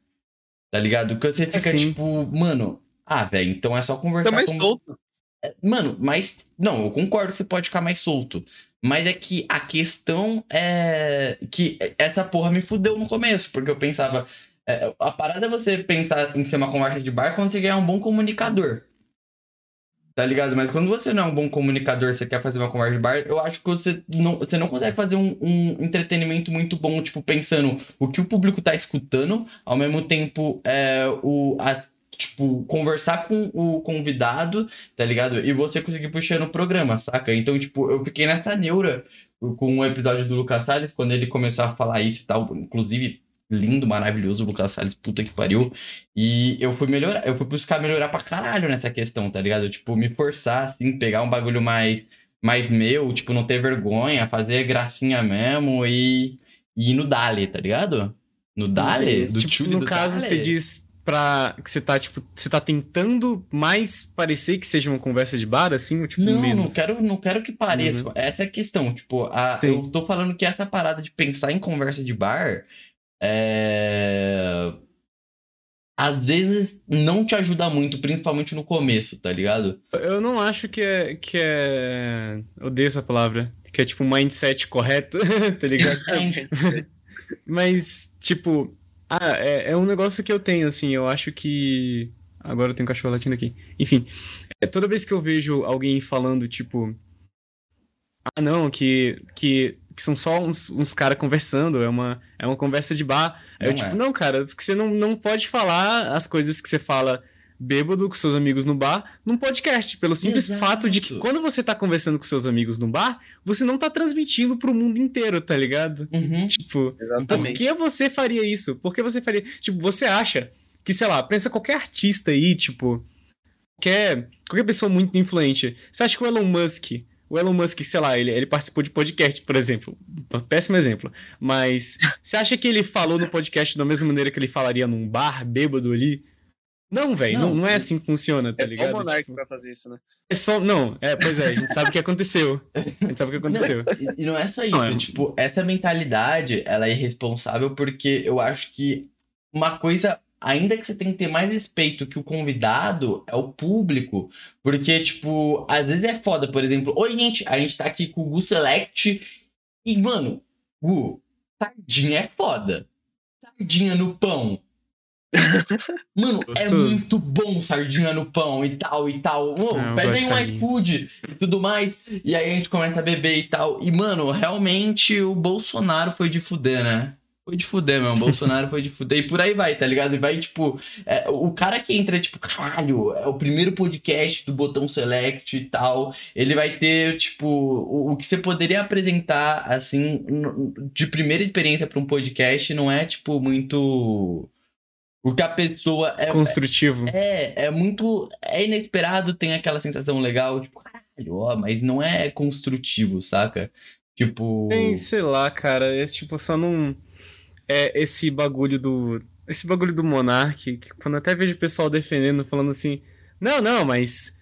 A: Tá ligado? Que você fica,
C: Sim.
A: tipo, mano, ah, velho, então é só conversar
B: Tá mais
A: com.
B: solto.
A: Mano, mas. Não, eu concordo que você pode ficar mais solto. Mas é que a questão é. Que essa porra me fudeu no começo, porque eu pensava. é, a parada é você pensar em ser uma conversa de bar quando você ganhar um bom comunicador. Tá ligado? Mas quando você não é um bom comunicador, você quer fazer uma conversa de bar, eu acho que você não, você não consegue fazer um, um entretenimento muito bom, tipo, pensando o que o público tá escutando, ao mesmo tempo, é, o, as- tipo, conversar com o convidado tá ligado? E você conseguir puxando o programa, saca? Então, tipo, eu fiquei nessa neura com o episódio do Lucas Salles, quando ele começou a falar isso e tal. Inclusive, lindo, maravilhoso o Lucas Salles, puta que pariu. E eu fui melhorar, eu fui buscar melhorar pra caralho nessa questão, tá ligado? Tipo, me forçar, assim, pegar um bagulho mais, mais meu, tipo, não ter vergonha, fazer gracinha mesmo e, e ir no Dali, tá ligado? No Dali?
C: Sim,
A: do
C: tipo, no
A: do
C: caso,
A: Dali.
C: você diz pra. que você tá, tipo, você tá tentando mais parecer que seja uma conversa de bar, assim, ou tipo,
A: Não,
C: menos?
A: não quero, não quero que pareça. Essa é a questão. Tipo, a, eu tô falando que essa parada de pensar em conversa de bar é. às vezes não te ajuda muito, principalmente no começo, tá ligado?
C: Eu não acho que é. que é. Odeio essa palavra. Que é tipo um mindset correto, tá ligado? Mas, tipo. Ah, é, é um negócio que eu tenho, assim. Eu acho que. Agora eu tenho um cachorro latindo aqui. Enfim. É, toda vez que eu vejo alguém falando, tipo. Ah, não, que. que que são só uns, uns caras conversando, é uma, é uma conversa de bar. Aí eu, tipo, é. não, cara, porque você não, não pode falar as coisas que você fala bêbado com seus amigos no bar num podcast, pelo simples Exato. fato de que quando você tá conversando com seus amigos no bar, você não tá transmitindo pro mundo inteiro, tá ligado?
A: Uhum.
C: Tipo, Exatamente. por que você faria isso? Por que você faria. Tipo, você acha que, sei lá, pensa qualquer artista aí, tipo, qualquer, qualquer pessoa muito influente. Você acha que o Elon Musk o Elon Musk, sei lá, ele, ele participou de podcast, por exemplo. Péssimo exemplo. Mas você acha que ele falou no podcast da mesma maneira que ele falaria num bar bêbado ali? Não, velho, não, não, não, é assim que funciona, tá
B: é
C: ligado?
B: É só o Monark tipo, pra fazer isso, né?
C: É só. Não, é, pois é, a gente sabe o que aconteceu. A gente sabe o que aconteceu.
A: Não, e não é só isso, não, é... tipo, essa mentalidade, ela é irresponsável porque eu acho que uma coisa ainda que você tem que ter mais respeito que o convidado é o público. Porque, tipo, às vezes é foda, por exemplo, oi, gente, a gente tá aqui com o Gu Select e, mano, Gu, sardinha é foda. Sardinha no pão. Mano, é Gostoso. é muito bom sardinha no pão e tal e tal. Oh, pede aí um iFood e tudo mais. E aí a gente começa a beber e tal. E, mano, realmente o Bolsonaro foi de fuder, né? foi de fuder, meu. O Bolsonaro foi de fuder. E por aí vai, tá ligado? E vai, tipo, é, o cara que entra, tipo, caralho, é o primeiro podcast do botão select e tal. Ele vai ter, tipo, o, o que você poderia apresentar, assim, de primeira experiência para um podcast não é, tipo, muito. O que a pessoa é.
C: Construtivo.
A: É, é muito. É inesperado, tem aquela sensação legal, tipo, caralho, ó, mas não é construtivo, saca? Tipo.
C: Tem, sei lá, cara. É tipo, só não é esse bagulho do. Esse bagulho do Monark, que quando até vejo o pessoal defendendo, falando assim, não, não, mas.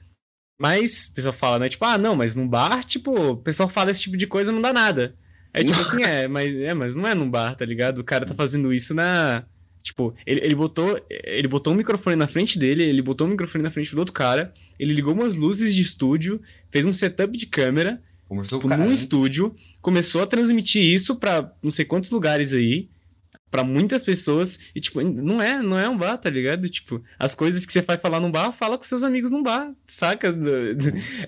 C: Mas, o pessoal fala, né? Tipo, ah, não, mas num bar, tipo, o pessoal fala esse tipo de coisa não dá nada. É tipo assim, é, mas, é, mas não é num bar, tá ligado? O cara tá fazendo isso na. Tipo, ele, ele botou. Ele botou um microfone na frente dele, ele botou um microfone na frente do outro cara, ele ligou umas luzes de estúdio, fez um setup de câmera,
A: Conversou
C: tipo, num estúdio, começou a transmitir isso pra não sei quantos lugares aí para muitas pessoas e tipo não é não é um bar tá ligado tipo as coisas que você vai falar num bar fala com seus amigos num bar saca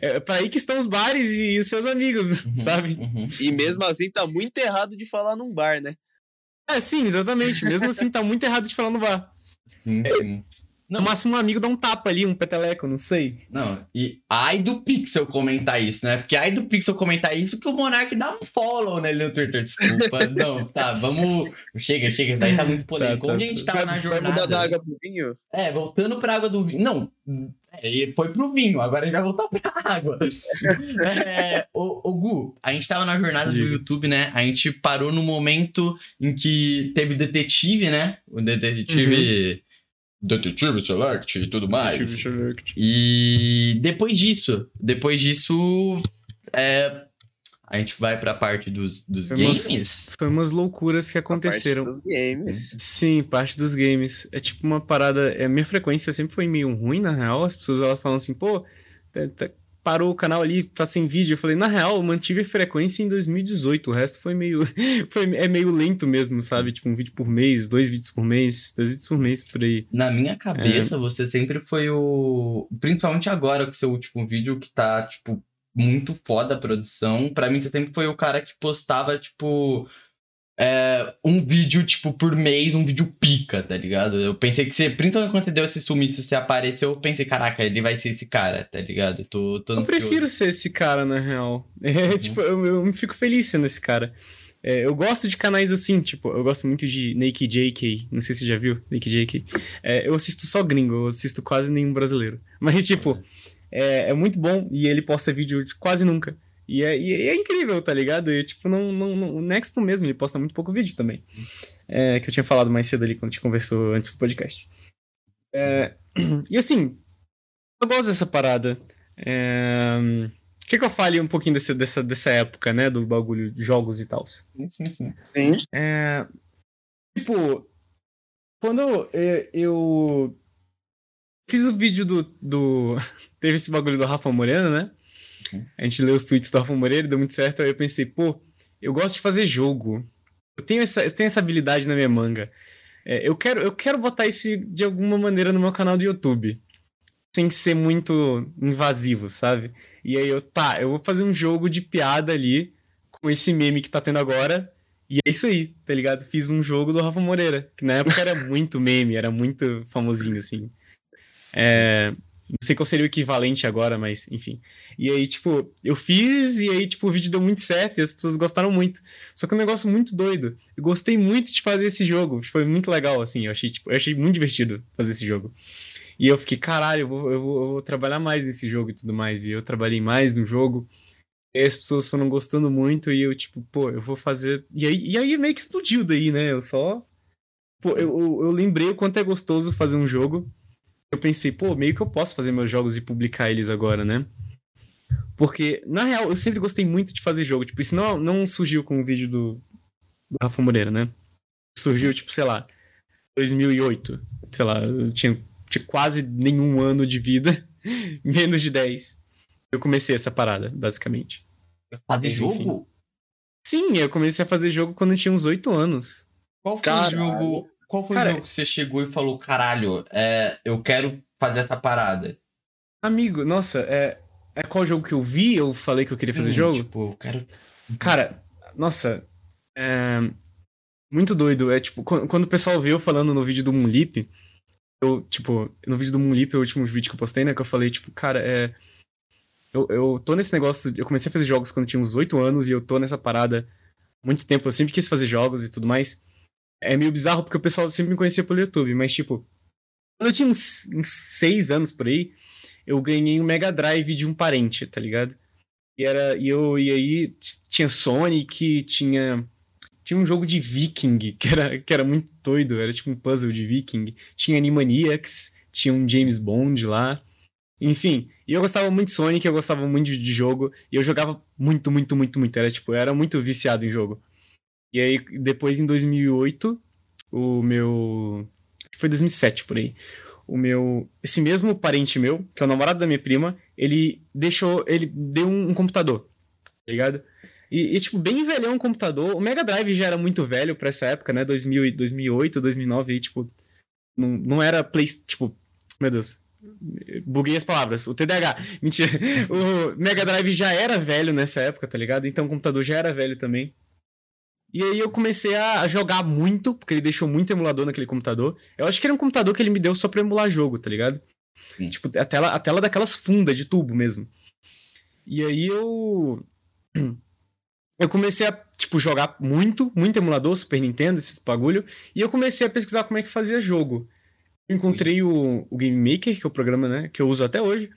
C: é para aí que estão os bares e os seus amigos uhum, sabe
B: uhum. e mesmo assim tá muito errado de falar num bar né
C: é sim exatamente mesmo assim tá muito errado de falar no bar
A: sim, sim.
C: Não. No máximo um amigo dá um tapa ali, um peteleco, não sei.
A: Não, e ai do Pixel comentar isso, né? Porque ai do Pixel comentar isso que o Monark dá um follow nele no Twitter, desculpa. não, tá, vamos. Chega, chega, daí tá muito polêmico. Tá, tá, Onde a gente tava na jornada. Vai
B: mudar da água pro vinho?
A: É, voltando pra água do vinho. Não, é, foi pro vinho, agora gente vai voltar pra água. é, o, o Gu, a gente tava na jornada Diga. do YouTube, né? A gente parou no momento em que teve detetive, né? O detetive. Uhum Detetive Select e tudo mais. Detetive Select. E depois disso, depois disso, é, a gente vai pra parte dos, dos foi games.
C: Umas, foi umas loucuras que aconteceram.
B: Parte dos games.
C: Sim, parte dos games. É tipo uma parada. É, minha frequência sempre foi meio ruim, na real. As pessoas elas falam assim, pô, tá, tá, parou o canal ali, tá sem vídeo. Eu falei, na real, eu mantive a frequência em 2018. O resto foi meio. foi, é meio lento mesmo, sabe? Tipo, um vídeo por mês, dois vídeos por mês, dois vídeos por mês por aí.
A: Na minha cabeça, é... você sempre foi o. Principalmente agora com o seu último vídeo, que tá, tipo, muito foda a produção. Pra mim, você sempre foi o cara que postava, tipo é, um vídeo, tipo, por mês, um vídeo pica, tá ligado? Eu pensei que você, principalmente quando você deu esse sumiço, você apareceu, eu pensei, caraca, ele vai ser esse cara, tá ligado? Tô, tô
C: eu prefiro ser esse cara, na real. É, uhum. tipo, eu, eu me fico feliz sendo esse cara. É, eu gosto de canais assim, tipo, eu gosto muito de Naked JK, não sei se você já viu, Naked JK. É, eu assisto só gringo, eu assisto quase nenhum brasileiro. Mas, tipo, é, é muito bom e ele posta vídeo quase nunca. E é, e é incrível, tá ligado? E, tipo, não, não, não, o Nexpo mesmo, ele posta muito pouco vídeo também. É, que eu tinha falado mais cedo ali quando a gente conversou antes do podcast. É, e assim, eu gosto dessa parada. É, Quer que eu fale um pouquinho desse, dessa, dessa época, né? Do bagulho de jogos e tal?
A: Sim, sim.
B: sim.
C: É, tipo, quando eu, eu fiz o vídeo do, do. Teve esse bagulho do Rafa Moreno, né? A gente leu os tweets do Rafa Moreira, deu muito certo. Aí eu pensei, pô, eu gosto de fazer jogo. Eu tenho essa, eu tenho essa habilidade na minha manga. É, eu, quero, eu quero botar isso de alguma maneira no meu canal do YouTube. Sem ser muito invasivo, sabe? E aí eu, tá, eu vou fazer um jogo de piada ali com esse meme que tá tendo agora. E é isso aí, tá ligado? Fiz um jogo do Rafa Moreira, que na época era muito meme, era muito famosinho, assim. É, não sei qual seria o equivalente agora, mas enfim. E aí, tipo, eu fiz e aí, tipo, o vídeo deu muito certo e as pessoas gostaram muito. Só que é um negócio muito doido. Eu gostei muito de fazer esse jogo. Foi muito legal, assim. Eu achei, tipo, eu achei muito divertido fazer esse jogo. E eu fiquei, caralho, eu vou, eu vou, eu vou trabalhar mais nesse jogo e tudo mais. E eu trabalhei mais no jogo. E as pessoas foram gostando muito e eu, tipo, pô, eu vou fazer. E aí, e aí meio que explodiu daí, né? Eu só. Pô, eu, eu, eu lembrei o quanto é gostoso fazer um jogo eu pensei, pô, meio que eu posso fazer meus jogos e publicar eles agora, né? Porque, na real, eu sempre gostei muito de fazer jogo. Tipo, isso não, não surgiu com o vídeo do, do Rafa Moreira, né? Surgiu, tipo, sei lá, 2008. Sei lá, eu tinha, tinha quase nenhum ano de vida, menos de 10. Eu comecei essa parada, basicamente.
A: Fazer
C: Mas, enfim.
A: jogo?
C: Sim, eu comecei a fazer jogo quando eu tinha uns 8 anos.
A: Qual foi
B: Caralho.
A: o jogo? Qual foi
C: Cara,
A: o jogo que você chegou e falou, caralho, é, eu quero fazer essa parada?
C: Amigo, nossa, é, é qual jogo que eu vi? Eu falei que eu queria fazer
A: Hum,
C: jogo?
A: Tipo, eu quero.
C: Cara, nossa, é muito doido. É tipo, quando, o pessoal vê eu falando no vídeo do Moonlip, eu, tipo, no vídeo do Moonlip, o último vídeo que eu postei, né, que eu falei, tipo, cara, é. Eu, eu tô nesse negócio. Eu comecei a fazer jogos quando eu tinha uns 8 anos e eu tô nessa parada muito tempo. Eu sempre quis fazer jogos e tudo mais. É meio bizarro porque o pessoal sempre me conhecia pelo YouTube, mas, tipo, quando eu tinha uns, uns 6 anos por aí, eu ganhei um Mega Drive de um parente, tá ligado? E era e eu e aí tinha Sonic, tinha tinha um jogo de Viking que era, que era muito doido, era tipo um puzzle de Viking. Tinha Animaniacs, tinha um James Bond lá. Enfim, e eu gostava muito de Sonic, eu gostava muito de, de jogo, e eu jogava muito, muito, muito, muito. Era tipo, eu era muito viciado em jogo. E aí, depois em 2008, o meu. Foi 2007 por aí. O meu. Esse mesmo parente meu, que é o namorado da minha prima, ele deixou. Ele deu um, um computador, tá ligado? E, e, tipo, bem velhão o computador. O Mega Drive já era muito velho pra essa época, né? 2000, e- 2008, 2009, aí, tipo. Não, não era Play. Tipo. Meu Deus. Buguei as palavras. O TDAH. Mentira. O Mega Drive já era velho nessa época, tá ligado? Então o computador já era velho também. E aí eu comecei a jogar muito, porque ele deixou muito emulador naquele computador. Eu acho que era um computador que ele me deu só pra emular jogo, tá ligado?
A: Sim.
C: Tipo, a tela, a tela daquelas fundas de tubo mesmo. E aí eu. Eu comecei a, tipo, jogar muito, muito emulador, Super Nintendo, esses bagulho. E eu comecei a pesquisar como é que fazia jogo. Eu encontrei o, o Game Maker, que é o programa, né, que eu uso até hoje.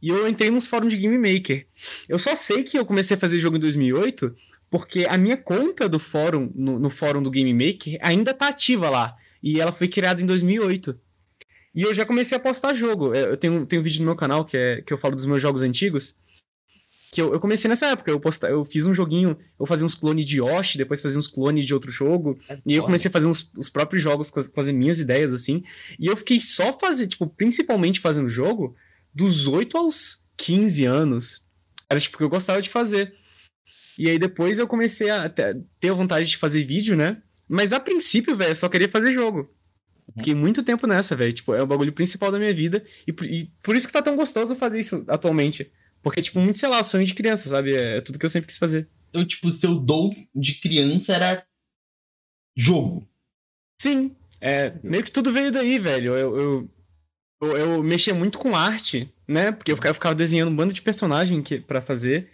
C: E eu entrei nos fóruns de Game Maker. Eu só sei que eu comecei a fazer jogo em 2008 porque a minha conta do fórum, no, no fórum do Game Maker, ainda tá ativa lá. E ela foi criada em 2008. E eu já comecei a postar jogo. Eu eu tenho, tenho um vídeo no meu canal que, é, que eu falo dos meus jogos antigos. Que eu, eu comecei nessa época. Eu, posta, eu fiz um joguinho, eu fazia uns clones de Yoshi, depois fazia uns clones de outro jogo. E eu comecei a fazer uns, os próprios jogos com as, com as minhas ideias, assim. E eu fiquei só fazendo, tipo, principalmente fazendo jogo dos 8 aos 15 anos. Era tipo o que eu gostava de fazer. E aí depois eu comecei a te- ter a vontade de fazer vídeo, né? Mas a princípio, velho, eu só queria fazer jogo. Fiquei muito tempo nessa, velho. Tipo, é o bagulho principal da minha vida. E por, e por isso que tá tão gostoso fazer isso atualmente. Porque, tipo, muito, sei lá, sonho de criança, sabe? É, é tudo que eu sempre quis fazer.
A: Então, tipo, seu dom de criança era jogo.
C: Sim, é, meio que tudo veio daí, velho. Eu, eu, eu, eu mexia muito com arte, né? Porque eu ficava, eu ficava desenhando um bando de personagem que, pra fazer.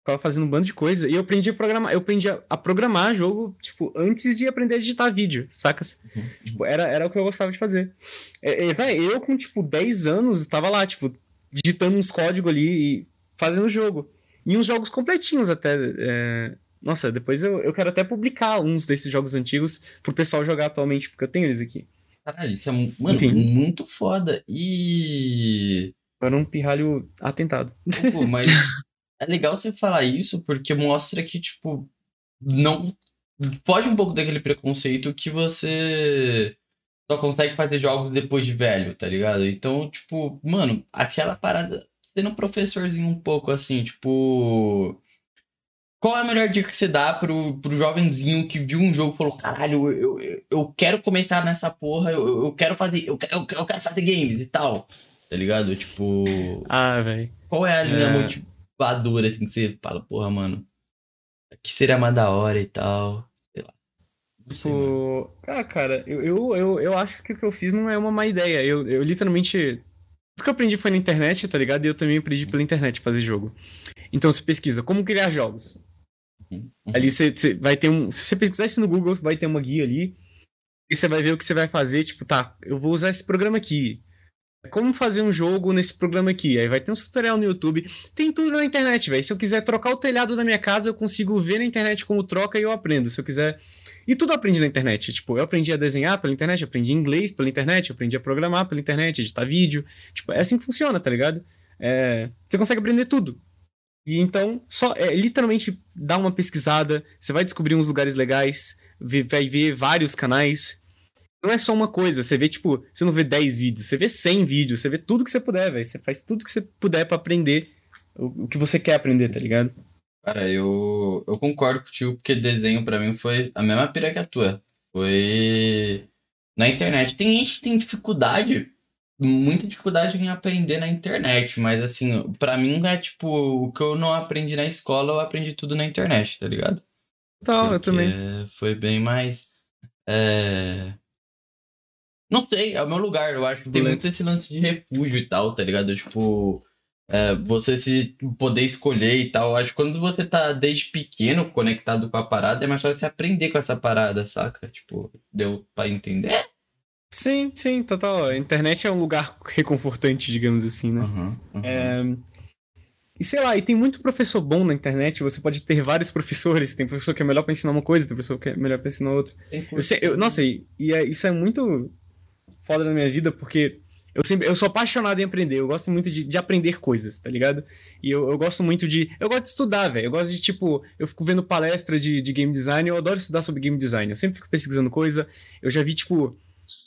C: Ficava fazendo um bando de coisa. E eu aprendi a programar. Eu aprendi a, a programar jogo, tipo, antes de aprender a digitar vídeo, sacas?
A: Uhum.
C: Tipo, era, era o que eu gostava de fazer. É, é, véi, eu com, tipo, 10 anos, estava lá, tipo, digitando uns códigos ali e fazendo jogo. E uns jogos completinhos até. é, Nossa, depois eu, eu quero até publicar uns desses jogos antigos pro pessoal jogar atualmente, porque eu tenho eles aqui.
A: Caralho, isso é, mano,
C: Enfim.
A: muito foda. E.
C: Era um pirralho atentado.
A: Pô, mas é legal você falar isso porque mostra que, tipo, não. Pode um pouco daquele preconceito que você só consegue fazer jogos depois de velho, tá ligado? Então, tipo, mano, aquela parada, sendo professorzinho um pouco assim, tipo. Qual é a melhor dica que você dá pro, pro jovenzinho que viu um jogo e falou, caralho, eu, eu, eu quero começar nessa porra, eu, eu quero fazer. Eu, eu, eu quero fazer games e tal. Tá ligado? Tipo.
C: Ah, velho.
A: Qual é a linha
C: É.
A: motivadora, assim, que você fala, porra, mano, que seria mais da hora e tal. Sei lá. Não sei,
C: ah, cara, eu, eu, eu, eu acho que o que eu fiz não é uma má ideia. Eu, eu literalmente. Tudo que eu aprendi foi na internet, tá ligado? E eu também aprendi pela internet fazer jogo. Então você pesquisa como criar jogos.
A: Uhum.
C: Ali você, você vai ter um. Se você pesquisar isso no Google, vai ter uma guia ali. E você vai ver o que você vai fazer. Tipo, tá, eu vou usar esse programa aqui. Como fazer um jogo nesse programa aqui? Aí vai ter um tutorial no YouTube. Tem tudo na internet, velho. Se eu quiser trocar o telhado da minha casa, eu consigo ver na internet como troca e eu aprendo. Se eu quiser. E tudo aprendi na internet. Tipo, eu aprendi a desenhar pela internet, aprendi inglês pela internet, aprendi a programar pela internet, editar vídeo. Tipo, é assim que funciona, tá ligado? É, Você consegue aprender tudo. E então, só é, literalmente dá uma pesquisada, você vai descobrir uns lugares legais, vai ver vários canais. Não é só uma coisa, você vê, tipo, você não vê 10 vídeos, você vê 100 vídeos, você vê tudo que você puder, velho. Você faz tudo que você puder pra aprender o, o que você quer aprender, tá ligado?
A: Cara, eu, eu concordo contigo, porque desenho pra mim foi a mesma pira que a tua. Foi na internet. Tem gente que tem dificuldade, muita dificuldade em aprender na internet, mas assim, pra mim é tipo, o que eu não aprendi na escola, eu aprendi tudo na internet, tá ligado?
C: Então, eu também.
A: Foi bem mais. é, Não sei, é o meu lugar. Eu acho tem muito esse lance de refúgio e tal, tá ligado? Tipo, é, você se poder escolher e tal. Acho que quando você tá desde pequeno conectado com a parada, é mais fácil você aprender com essa parada, saca? Tipo, deu pra entender?
C: Sim, sim, total. A internet é um lugar reconfortante, digamos assim, né?
A: Uhum, uhum.
C: É, E sei lá, e tem muito professor bom na internet, você pode ter vários professores, tem professor que é melhor pra ensinar uma coisa, tem professor que é melhor pra ensinar outra. Eu sei, eu- nossa, e, e é- isso é muito foda na minha vida, porque eu sempre eu sou apaixonado em aprender, eu gosto muito de, de aprender coisas, tá ligado? E eu, eu gosto muito de. Eu gosto de estudar, velho. Eu gosto de, tipo, eu fico vendo palestra de, de game design, eu adoro estudar sobre game design. Eu sempre fico pesquisando coisa. Eu já vi, tipo,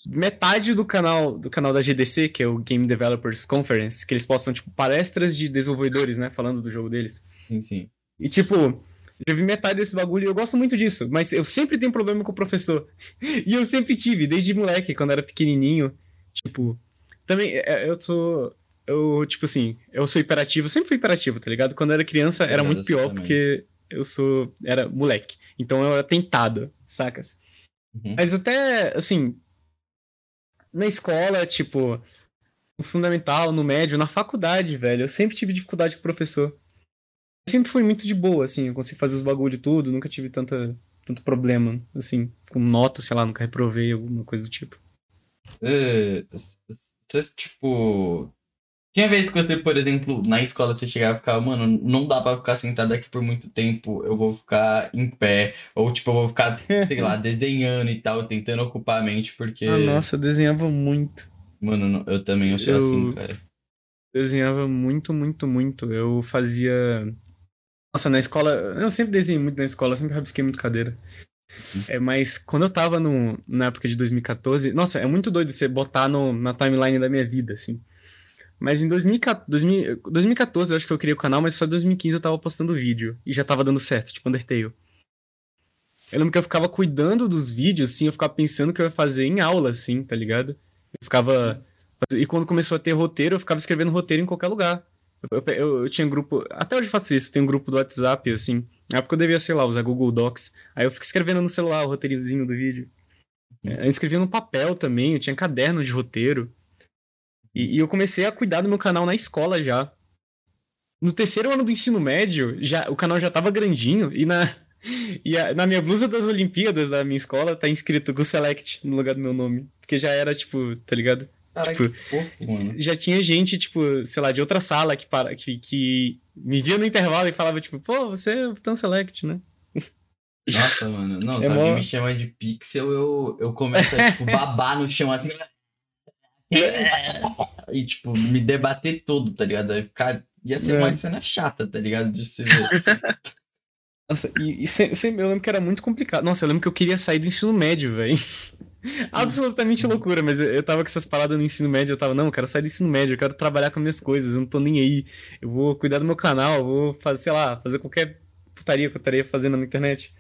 C: metade do canal do canal da GDC, que é o Game Developers Conference, que eles postam, tipo, palestras de desenvolvedores, né? Falando do jogo deles.
A: Sim, sim.
C: E, tipo, eu vi metade desse bagulho e eu gosto muito disso, mas eu sempre tenho problema com o professor. E eu sempre tive, desde moleque, quando era pequenininho. Tipo, também, é, eu sou. Eu, tipo assim, eu sou hiperativo, sempre fui hiperativo, tá ligado? Quando eu era criança era muito pior,
A: também.
C: porque eu sou. Era moleque. Então eu era tentado, sacas?
A: Uhum.
C: Mas até, assim. Na escola, tipo. No fundamental, no médio, na faculdade, velho. Eu sempre tive dificuldade com o professor. Eu sempre fui muito de boa, assim. Eu consigo fazer os bagulho e tudo. Nunca tive tanta, tanto problema, assim. Com nota, sei lá, nunca reprovei, alguma coisa do tipo.
A: Você, tipo. Tinha vez que você, por exemplo, na escola você chegava e ficava, mano, não dá pra ficar sentado aqui por muito tempo, eu vou ficar em pé. Ou, tipo, eu vou ficar, sei lá, desenhando e tal, tentando ocupar a mente, porque.
C: Ah, nossa, eu desenhava muito.
A: Mano, eu também eu sou
C: Eu-
A: assim, cara.
C: Desenhava muito, muito, muito. Eu fazia. Nossa, na escola. Eu sempre desenhei muito na escola, sempre rabisquei muito cadeira. É, mas quando eu tava no, na época de 2014. Nossa, é muito doido você botar no, na timeline da minha vida, assim. Mas em 2014, 2000 2014 eu acho que eu criei o canal, mas só em 2015 eu tava postando vídeo. E já tava dando certo, tipo Undertale. Eu lembro que eu ficava cuidando dos vídeos, assim, eu ficava pensando o que eu ia fazer em aula, assim, tá ligado? Eu ficava. E quando começou a ter roteiro, eu ficava escrevendo roteiro em qualquer lugar. Eu, eu- eu tinha grupo. Até hoje faço isso, tem um grupo do WhatsApp, assim. Na época eu devia, sei lá, usar Google Docs. Aí eu fico escrevendo no celular o roteirozinho do vídeo. É, Eu escrevia no papel também, eu tinha caderno de roteiro. E, e eu comecei a cuidar do meu canal na escola já. No terceiro ano do ensino médio, já, o canal já tava grandinho e na. E a- na minha blusa das Olimpíadas da minha escola tá escrito Go Select no lugar do meu nome. Porque já era, tipo, tá ligado?
A: Caralho,
C: tipo,
A: que fofo, mano.
C: já tinha gente, tipo, sei lá, de outra sala que, para, que, que me via no intervalo e falava, tipo, pô, você é o Tão Select, né?
A: Nossa, mano. Não,
C: É
A: se alguém
C: mó-
A: me chama de pixel, eu, eu começo a, tipo, babar no chão assim. e, tipo, me debater todo, tá ligado? Vai ficar. Ia ser
C: É.
A: uma cena chata, tá ligado? De se ver.
C: Nossa, e, e sempre- eu lembro que era muito complicado. Nossa, eu lembro que eu queria sair do ensino médio, velho. Absolutamente loucura, mas eu, eu tava com essas paradas no ensino médio, eu tava, não, eu quero sair do ensino médio, eu quero trabalhar com minhas coisas, eu não tô nem aí. Eu vou cuidar do meu canal, eu vou fazer, sei lá, fazer qualquer putaria que eu estaria fazendo na internet.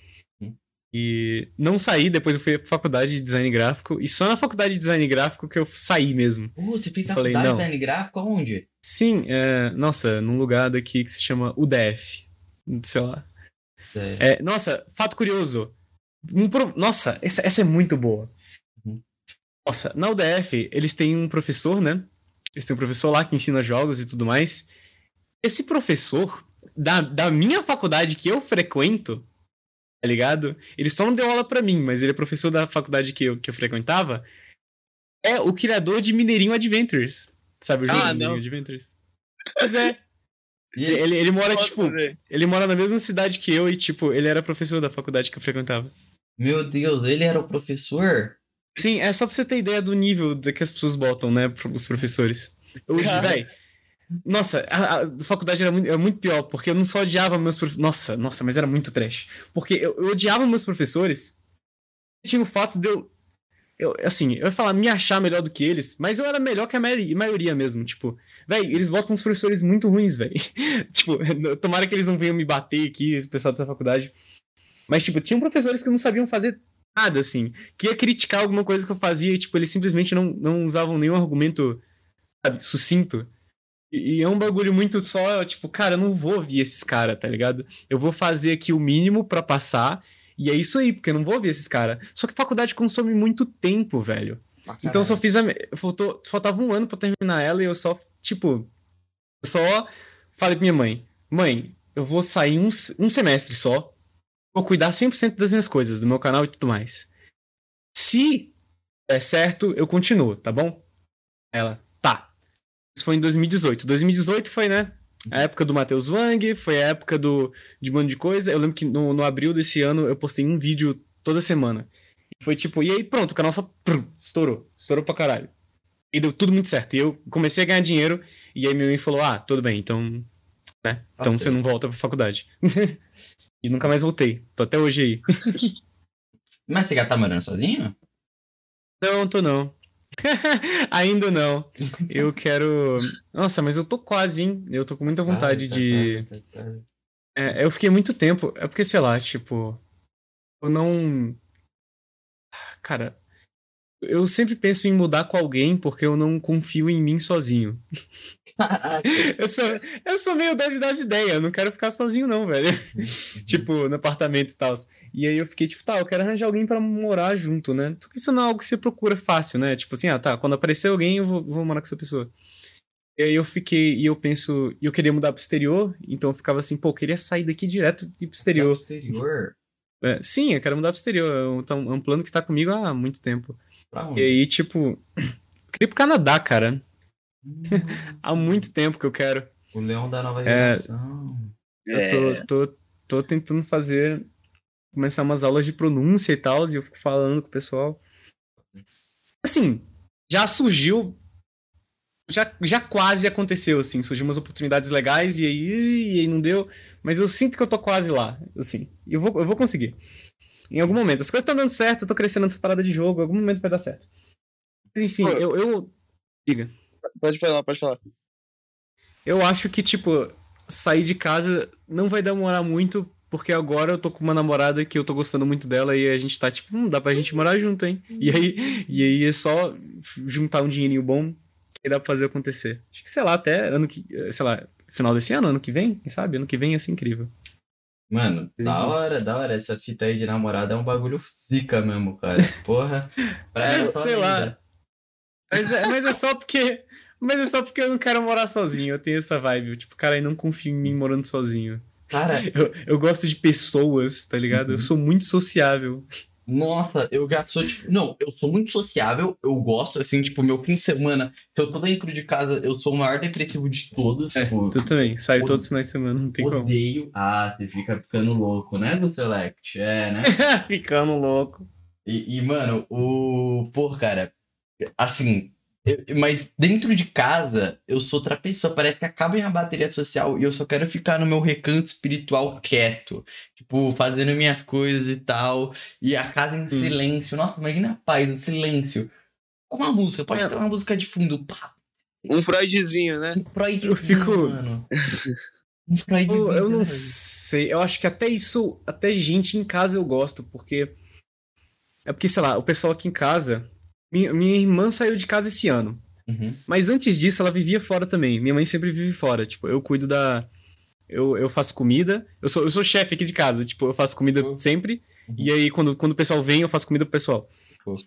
C: E não saí, depois eu fui pra faculdade de design gráfico, e só na faculdade de design gráfico que eu saí mesmo.
A: Uh, você fez
C: Eu falei,
A: faculdade de design gráfico aonde?
C: Sim, é, nossa, num lugar daqui que se chama UDF, sei lá. É, nossa, fato curioso. Um pro- Nossa, essa, essa é muito boa. Nossa, na UDF, eles têm um professor, né? Eles têm um professor lá que ensina jogos e tudo mais. Esse professor, da, da minha faculdade que eu frequento, tá ligado? Ele só não deu aula pra mim, mas ele é professor da faculdade que eu, que eu frequentava. É o criador de Mineirinho Adventures. Sabe o jogo
B: Ah,
C: Mineirinho
B: não.
C: Adventures? Pois é.
A: E
C: Ele, ele mora, tipo,
B: velho.
C: ele mora na mesma cidade que eu e, tipo, ele era professor da faculdade que eu frequentava.
A: Meu Deus, ele era o professor?
C: Sim, é só pra você ter ideia do nível que as pessoas botam, né, os professores. Eu, véi, nossa, a, a faculdade era muito, era muito pior, porque eu não só odiava meus professores. Nossa, nossa, mas era muito trash. Porque eu, eu odiava meus professores. Tinha o fato de eu, eu. Assim, eu ia falar me achar melhor do que eles, mas eu era melhor que a maioria, maioria mesmo. Tipo, véi, eles botam uns professores muito ruins, véi. tipo, tomara que eles não venham me bater aqui, o pessoal dessa faculdade. Mas, tipo, tinham professores que não sabiam fazer nada, assim. Que ia criticar alguma coisa que eu fazia e, tipo, eles simplesmente não, não usavam nenhum argumento, sabe, sucinto. E, e é um bagulho muito só, tipo, cara, eu não vou ouvir esses caras, tá ligado? Eu vou fazer aqui o mínimo pra passar. E é isso aí, porque eu não vou ouvir esses caras. Só que faculdade consome muito tempo, velho. Então eu só fiz a. Faltou, faltava um ano pra terminar ela e eu só, tipo. Eu só falei pra minha mãe: Mãe, eu vou sair um, um semestre só. Vou cuidar 100% das minhas coisas, do meu canal e tudo mais. Se der certo, eu continuo, tá bom? Ela, tá. Isso foi em 2018. 2018 foi, né? A época do Matheus Wang, foi a época do, de um monte de coisa. Eu lembro que no, no abril desse ano eu postei um vídeo toda semana. E foi tipo, e aí pronto, o canal só prrr, estourou. Estourou pra caralho. E deu tudo muito certo. E eu comecei a ganhar dinheiro. E aí minha mãe falou: Ah, tudo bem, então. Né? Então você não volta pra faculdade. e nunca mais voltei. Tô até hoje aí.
A: Mas você já tá morando sozinho?
C: Não, tô não. Ainda não. Eu quero. Nossa, mas eu tô quase, hein? Eu tô com muita vontade
A: tá,
C: de. É, eu fiquei muito tempo. É porque, sei lá, tipo. Eu não. Cara. Eu sempre penso em mudar com alguém porque eu não confio em mim sozinho. Eu sou, eu sou meio doido das ideias, eu não quero ficar sozinho, não, velho. tipo, no apartamento e tal. E aí eu fiquei, tipo, tá, eu quero arranjar alguém pra morar junto, né? Isso não é algo que você procura fácil, né? Tipo assim, ah, tá, quando aparecer alguém, eu vou, vou morar com essa pessoa. E aí eu fiquei, e eu penso, e eu queria mudar pro exterior, então eu ficava assim, pô, eu queria sair daqui direto e ir pro exterior.
A: exterior?
C: É, sim, eu quero mudar pro exterior, é um, tá um- é um plano que tá comigo há muito tempo.
A: Pra
C: E
A: onde?
C: aí, tipo, eu queria ir pro Canadá, cara.
A: Hum,
C: Há muito tempo que eu quero.
A: o leão da nova
C: É.
A: geração.
B: É,
C: Eu tô, tô, tô tentando fazer. Começar umas aulas de pronúncia e tal, e eu fico falando com o pessoal. Assim, já surgiu. Já, já quase aconteceu, assim. Surgiu umas oportunidades legais e aí, e aí não deu. Mas eu sinto que eu tô quase lá, assim. E eu vou, eu vou conseguir. Em algum momento. As coisas estão dando certo, eu tô crescendo nessa parada de jogo, em algum momento vai dar certo. Mas enfim, eu, eu. Diga.
B: Pode falar, pode falar.
C: Eu acho que, tipo, sair de casa não vai demorar muito, porque agora eu tô com uma namorada que eu tô gostando muito dela e a gente tá, tipo, hum, dá pra gente morar junto, hein? E aí, e aí é só juntar um dinheirinho bom que dá pra fazer acontecer. Acho que, sei lá, até ano que. Sei lá, final desse ano, ano que vem, quem sabe? Ano que vem ia ser incrível.
A: Mano, da hora, da hora. Essa fita aí de namorada é um bagulho zica mesmo, cara. Porra. Pra
C: É,
A: ela só
C: sei lá. Mas é, mas é só porque. Mas é só porque eu não quero morar sozinho. Eu tenho essa vibe. Tipo, cara, eu não confio em mim morando sozinho.
A: Cara,
C: Eu, eu gosto de pessoas, tá ligado? Eu
A: Uhum.
C: sou muito sociável.
A: Nossa, eu já sou tipo. Não, eu sou muito sociável. Eu gosto, assim, tipo, meu fim de semana. Se eu tô dentro de casa, eu sou o maior depressivo de todos.
C: É,
A: tipo,
C: tu também. Saio
A: Od-
C: todos os finais de semana, não tem como.
A: odeio. Ah, você fica ficando louco, né, do Select? É, né?
C: Ficando louco.
A: E, e, mano, o. Pô, cara, assim, Eu- mas dentro de casa, eu sou outra pessoa. Parece que acaba minha bateria social e eu só quero ficar no meu recanto espiritual quieto. Tipo, fazendo minhas coisas e tal. E a casa em silêncio. Nossa, imagina a paz, o silêncio. Com uma música, pode
C: É.
A: ter uma música de fundo. Pá,
B: Um Freudzinho, né?
A: um Freud.
C: Eu fico-
A: Mano. Um Freud.
C: Eu, eu não sei, eu acho que até isso, até gente em casa eu gosto, porque. É porque, sei lá, o pessoal aqui em casa. Minha, minha irmã saiu de casa esse ano.
A: Uhum.
C: Mas antes disso, ela vivia fora também. Minha mãe sempre vive fora. Tipo, eu cuido da. Eu, eu faço comida. Eu sou, eu sou chefe aqui de casa. Tipo, eu faço comida
A: Uhum.
C: sempre.
A: Uhum.
C: E aí, quando, quando o pessoal vem, eu faço comida pro pessoal.
A: Uhum.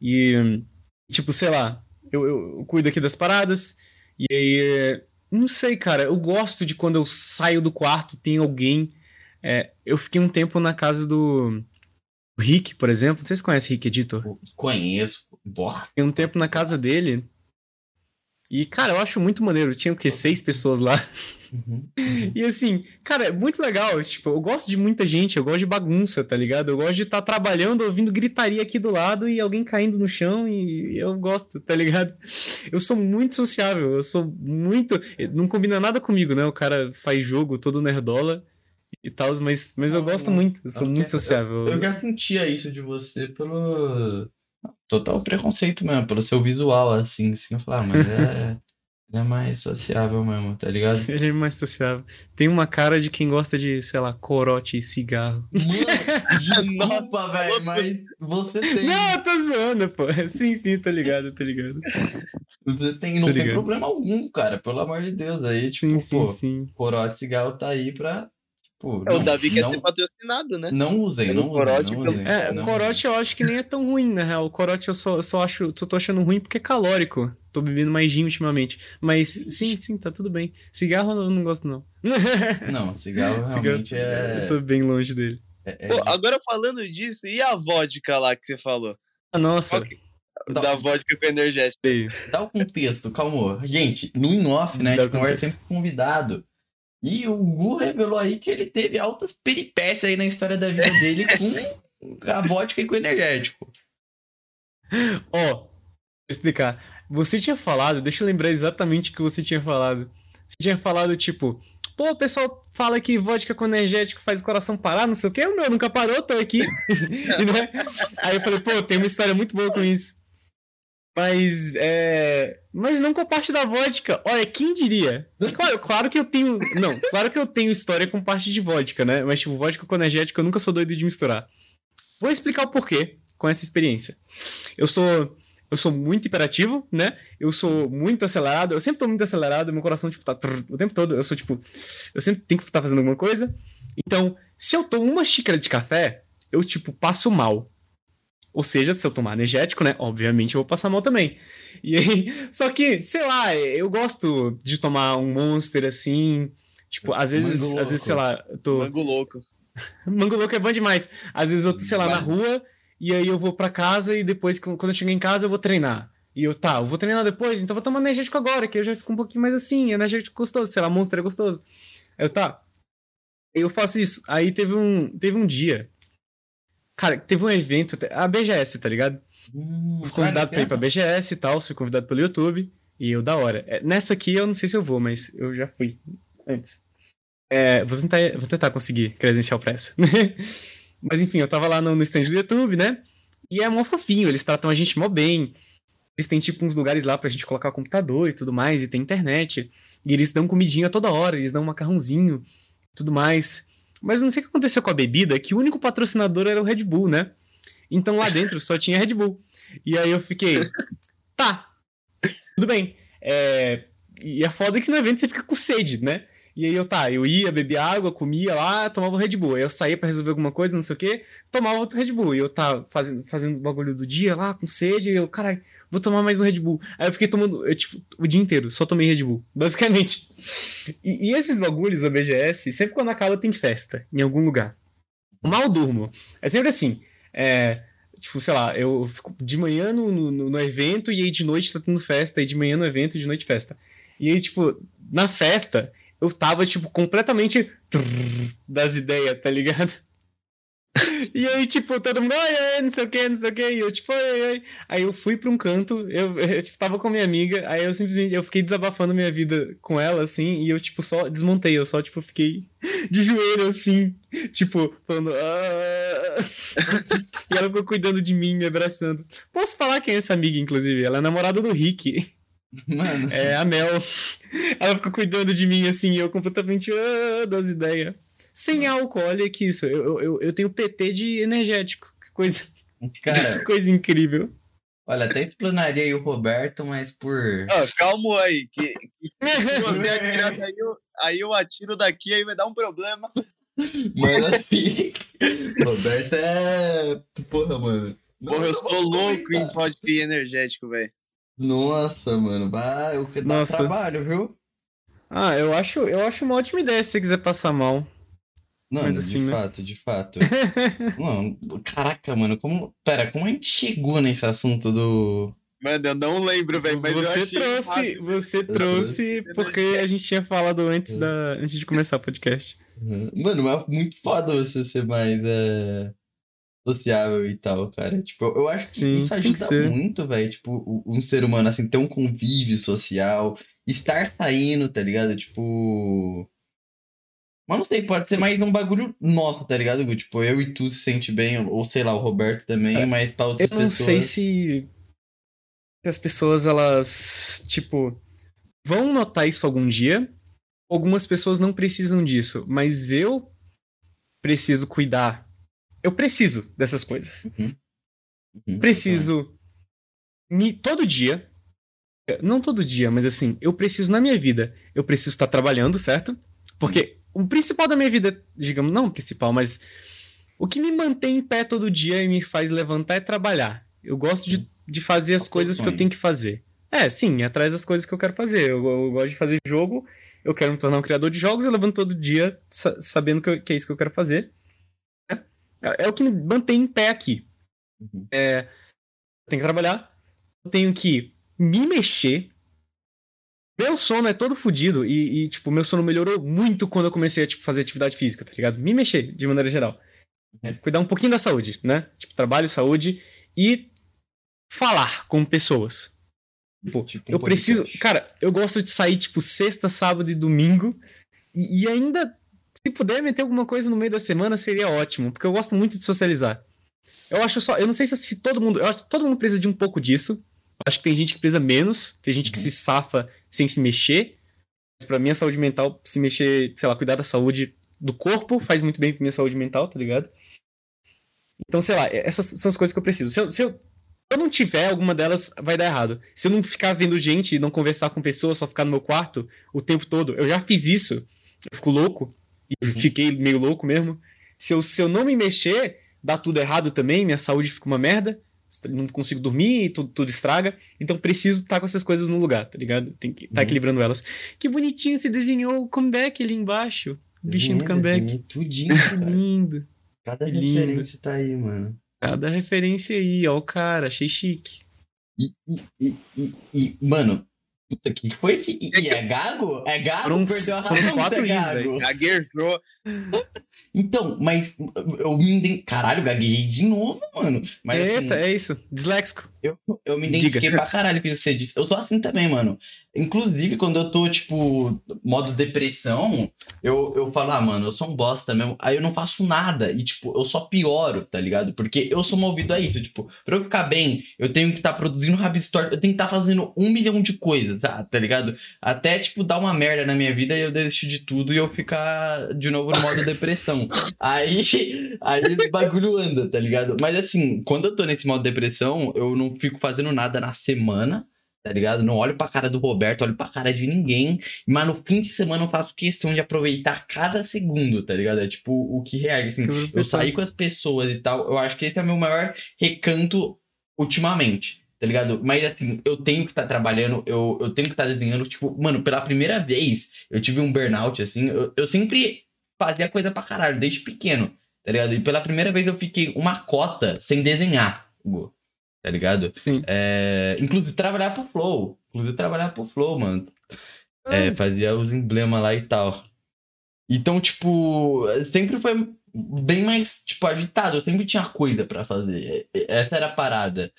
C: E, tipo, sei lá, eu, eu, eu cuido aqui das paradas. E aí, não sei, cara. Eu gosto de quando eu saio do quarto tem alguém. É, eu fiquei um tempo na casa do. Rick, por exemplo. Não sei se você conhece Rick Editor.
A: Conheço.
C: Fiquei um tempo na casa dele. E, cara, eu acho muito maneiro. Tinha o quê? Seis pessoas lá.
A: Uhum.
C: E assim, cara, é muito legal. Tipo, eu gosto de muita gente, eu gosto de bagunça, tá ligado? Eu gosto de estar trabalhando, ouvindo gritaria aqui do lado e alguém caindo no chão e eu gosto, tá ligado? Eu sou muito sociável, eu sou muito. Não combina nada comigo, né? O cara faz jogo todo nerdola e tal, mas, mas eu gosto muito, eu sou
A: Eu
C: muito
A: quero-
C: sociável.
A: Eu já sentia isso de você pelo. Total preconceito mesmo, pelo seu visual, assim, assim. Eu falava, ah, mas é. Ele é mais sociável mesmo, tá ligado?
C: Ele é mais sociável. Tem uma cara de quem gosta de, sei lá, corote e cigarro.
A: Mano, desculpa, velho, mas você tem.
C: Não, eu tô zoando, pô. Sim, sim, tô ligado, tô ligado.
A: Você tem, não
C: Tô
A: tem problema algum, cara, pelo amor de Deus. Aí, tipo,
C: Sim, sim,
A: pô,
C: sim.
A: corote e cigarro tá aí pra. Tipo,
B: É, o
A: não-
B: Davi quer
A: não,
B: ser patrocinado, né?
A: Não usem,
B: Pelo
A: não usem.
B: corote
A: não
B: pelo
A: usem,
C: É,
A: não
C: o corote eu acho que nem é tão ruim, na real. O corote eu só, só acho, só tô achando ruim porque é calórico. Tô bebendo mais gin ultimamente. Mas sim, sim, tá tudo bem. Cigarro eu não gosto, não.
A: Não, cigarro
C: Cigarro,
A: realmente é.
C: Eu tô bem longe dele.
A: é- é-
B: Pô, agora falando disso, e a vodka lá que você falou?
C: Ah, nossa.
B: Ok.
A: Dá-
B: Da vodka com energético.
A: Dá o contexto, calma. Gente, no in-off, né?
C: Dá
A: A
C: o
A: gente conversa sempre com convidado. E o Gu revelou aí que ele teve altas peripécias aí na história da vida dele com a vodka e com o energético.
C: Ó, vou explicar. Você tinha falado, deixa eu lembrar exatamente o que você tinha falado. Você tinha falado, tipo, pô, o pessoal fala que vodka com energético faz o coração parar, não sei o quê. O meu nunca parou, tô aqui. E, né? Aí eu falei, pô, tem uma história muito boa com isso. Mas, é... Mas não com a parte da vodka. Olha, quem diria? Claro, claro que eu tenho... Não, claro que eu tenho história com parte de vodka, né? Mas, tipo, vodka com energético eu nunca sou doido de misturar. Vou explicar o porquê com essa experiência. Eu sou... Eu sou muito hiperativo, né? Eu sou muito acelerado. Eu sempre tô muito acelerado. Meu coração, tipo, tá... trrr, o tempo todo. Eu sou, tipo... Eu sempre tenho que estar fazendo alguma coisa. Então, se eu tomo uma xícara de café, eu, tipo, passo mal. Ou seja, se eu tomar energético, né? Obviamente eu vou passar mal também. E aí, só que, sei lá, eu gosto de tomar um monster assim. Tipo, às vezes,
A: Mango
C: às vezes, sei
A: louco.
C: lá, eu tô.
B: Mango louco.
C: Mango louco é bom demais. Às vezes eu tô, sei lá, na rua, e aí eu vou pra casa e depois, quando eu chegar em casa, eu vou treinar. E eu, tá, eu vou treinar depois, então eu vou tomar energético agora, que eu já fico um pouquinho mais assim, energético gostoso, sei lá, monster é gostoso. Eu, tá. Eu faço isso. Aí teve um, teve um dia. Cara, teve um evento, a BGS, tá ligado?
A: Hum,
C: Fui convidado pra ir pra BGS e tal, fui convidado pelo YouTube. E eu, da hora. É, Nessa aqui eu não sei se eu vou, mas eu já fui antes. É, vou, tentar, vou tentar conseguir credencial pra essa. mas enfim, eu tava lá no, no stand do YouTube, né? E é mó fofinho, eles tratam a gente mó bem. Eles têm tipo uns lugares lá pra gente colocar o computador e tudo mais, e tem internet. E eles dão comidinha toda hora, eles dão um macarrãozinho tudo mais. Mas não sei o que aconteceu com a bebida, que o único patrocinador era o Red Bull, né? Então lá dentro só tinha Red Bull. E aí eu fiquei, tá, tudo bem. É, e é foda que no evento você fica com sede, né? E aí eu, tá, eu ia, bebia água, comia lá, tomava o Red Bull. Aí eu saía pra resolver alguma coisa, não sei o quê, tomava outro Red Bull. E eu tava fazendo, fazendo o bagulho do dia lá, com sede, e eu, caralho, vou tomar mais um Red Bull. Aí eu fiquei tomando, eu, tipo, o dia inteiro, só tomei Red Bull, basicamente. E, e esses bagulhos da BGS, sempre quando acaba tem festa, em algum lugar. Mal durmo. É sempre assim, é... Tipo, sei lá, eu fico de manhã no, no, no evento e aí de noite tá tendo festa, e de manhã no evento e de noite festa. E aí, tipo, na festa, eu tava, tipo, completamente das ideias, tá ligado? E aí, tipo, todo mundo, oi, oi, não sei o que, não sei o que. E eu, tipo, oi, oi. Aí eu fui pra um canto, eu, eu tipo, tava com minha amiga, aí eu simplesmente, eu fiquei desabafando minha vida com ela, assim, e eu, tipo, só desmontei, eu só, tipo, fiquei de joelho, assim, tipo, falando, ah. e ela ficou cuidando de mim, me abraçando. Posso falar quem é essa amiga, inclusive? Ela é namorada do Rick.
A: Mano.
C: É a Mel. Ela ficou cuidando de mim, assim, e eu completamente ah, das ideias. Sem álcool, olha que isso. Eu, eu, eu tenho PT de energético. Que coisa,
A: Cara,
C: que coisa incrível.
A: olha, até explanaria aí o Roberto, mas por.
B: Ah, calma aí, que, que se você atirar daí, eu, aí eu atiro daqui, aí vai dar um problema.
A: Mas assim. Roberto é. Porra, mano.
B: Porra, eu sou louco em vodka energético, velho.
A: Nossa, mano. Vai, o que dá
C: Nossa.
A: trabalho, viu?
C: Ah, eu acho, eu acho uma ótima ideia se você quiser passar mal.
A: Não,
C: Mas
A: de
C: assim, né?
A: fato, de fato. Não, caraca, mano, como. Pera, como a gente chegou nesse assunto do.
B: Mano, eu não lembro, velho, mas eu
C: você
B: achei
C: trouxe,
B: massa.
C: você trouxe porque a gente tinha falado antes,
A: É.
C: da, antes de começar o podcast.
A: Mano, mas é muito foda você ser mais é, sociável e tal, cara. Tipo, eu acho que
C: Sim,
A: isso
C: que
A: ajuda
C: ser.
A: muito, velho. Tipo, um ser humano, assim, ter um convívio social, estar saindo, tá ligado? Tipo. Mas não sei, pode ser mais um bagulho nosso, tá ligado, Gu? Tipo, eu e tu se sente bem, ou sei lá, o Roberto também,
C: É,
A: mas pra
C: Eu
A: outras
C: não
A: pessoas.
C: sei se, se as pessoas, elas, tipo, vão notar isso algum dia. Algumas pessoas não precisam disso, mas eu preciso cuidar. Eu preciso dessas coisas.
A: Uhum,
C: Preciso me todo dia. Não todo dia, mas assim, eu preciso na minha vida. Eu preciso estar trabalhando, certo? Porque o principal da minha vida, digamos, não o principal, mas o que me mantém em pé todo dia e me faz levantar é trabalhar. Eu gosto de, de fazer as coisas que eu tenho que fazer. É, sim, atrás das coisas que eu quero fazer. Eu, eu gosto de fazer jogo, eu quero me tornar um criador de jogos, eu levanto todo dia sa- sabendo que, eu- que é isso que eu quero fazer. É, é o que me mantém em pé aqui.
A: Uhum.
C: É, eu tenho que trabalhar, eu tenho que me mexer. Meu sono é todo fodido e, e, tipo, meu sono melhorou muito quando eu comecei a, tipo, fazer atividade física, tá ligado? Me mexer, de maneira geral. É, cuidar um pouquinho da saúde, né? Tipo, trabalho, saúde e falar com pessoas. Tipo,
A: Tipo um
C: eu preciso. Cara, eu gosto de sair, tipo, sexta, sábado e domingo. E, e ainda, se puder meter alguma coisa no meio da semana, seria ótimo. Porque eu gosto muito de socializar. Eu acho só. Eu não sei se, se todo mundo. Eu acho que todo mundo precisa de um pouco disso. Eu acho que tem gente que precisa menos. Tem gente que
A: Uhum.
C: se safa sem se mexer. Mas pra minha saúde mental, se mexer, sei lá, cuidar da saúde do corpo faz muito bem pra minha saúde mental, tá ligado? Então, sei lá, essas são as coisas que eu preciso. Se eu, se eu, se eu não tiver alguma delas, vai dar errado. Se eu não ficar vendo gente e não conversar com pessoas, só ficar no meu quarto o tempo todo, eu já fiz isso, eu fico louco, e eu
A: Uhum.
C: fiquei meio louco mesmo. Se eu, se eu não me mexer, dá tudo errado também, minha saúde fica uma merda, não consigo dormir, tudo, tudo estraga. Então preciso estar com essas coisas no lugar, tá ligado? Tem que estar
A: Uhum.
C: equilibrando elas. Que bonitinho você desenhou o comeback ali embaixo. O bichinho do
A: Lindo,
C: comeback.
A: lindo, Tudinho,
C: lindo.
A: Cada
C: que lindo.
A: referência tá aí, mano.
C: Cada referência aí, ó, o cara, achei chique.
A: E, e, e, e, mano, puta, que que foi esse? E, é gago? É gago?
C: Foram uns-
A: Perdeu a
C: foram uns
A: razão,
C: quatro
A: é
C: is,
A: gago.
C: velho.
B: Gaguejou.
A: Então, mas eu me identifiquei. Caralho, gaguejei de novo, mano. Mas assim,
C: Eita, é isso. Disléxico.
A: eu, eu me
C: Diga.
A: identifiquei pra caralho que você disse. Eu sou assim também, mano. Inclusive, quando eu tô, tipo, modo depressão, eu, eu falo, ah, mano, eu sou um bosta mesmo. Aí eu não faço nada. E, tipo, eu só pioro, tá ligado? Porque eu sou movido a isso. Tipo, pra eu ficar bem, eu tenho que estar produzindo Rabistore, eu tenho que estar fazendo um milhão de coisas, ah, tá ligado? Até, tipo, dar uma merda na minha vida e eu desistir de tudo e eu ficar de novo no modo depressão. Aí, aí esse bagulho anda, tá ligado? Mas assim, quando eu tô nesse modo depressão, eu não fico fazendo nada na semana, tá ligado? Não olho pra cara do Roberto, olho pra cara de ninguém. Mas no fim de semana eu faço questão de aproveitar cada segundo, tá ligado? É tipo o que reage, assim. Eu saí com as pessoas e tal. Eu acho que esse é o meu maior recanto ultimamente, tá ligado? Mas assim, eu tenho que estar trabalhando, eu, eu tenho que estar desenhando. Tipo, mano, pela primeira vez eu tive um burnout, assim. Eu, eu sempre fazia coisa pra caralho, desde pequeno, tá ligado? E pela primeira vez eu fiquei uma cota sem desenhar, Hugo, tá ligado?
C: Sim.
A: É, inclusive trabalhar pro Flow. Inclusive trabalhar pro Flow, mano. É, fazia os emblemas lá e tal. Então, tipo, sempre foi bem mais, tipo, agitado. Eu sempre tinha coisa pra fazer. Essa era a parada.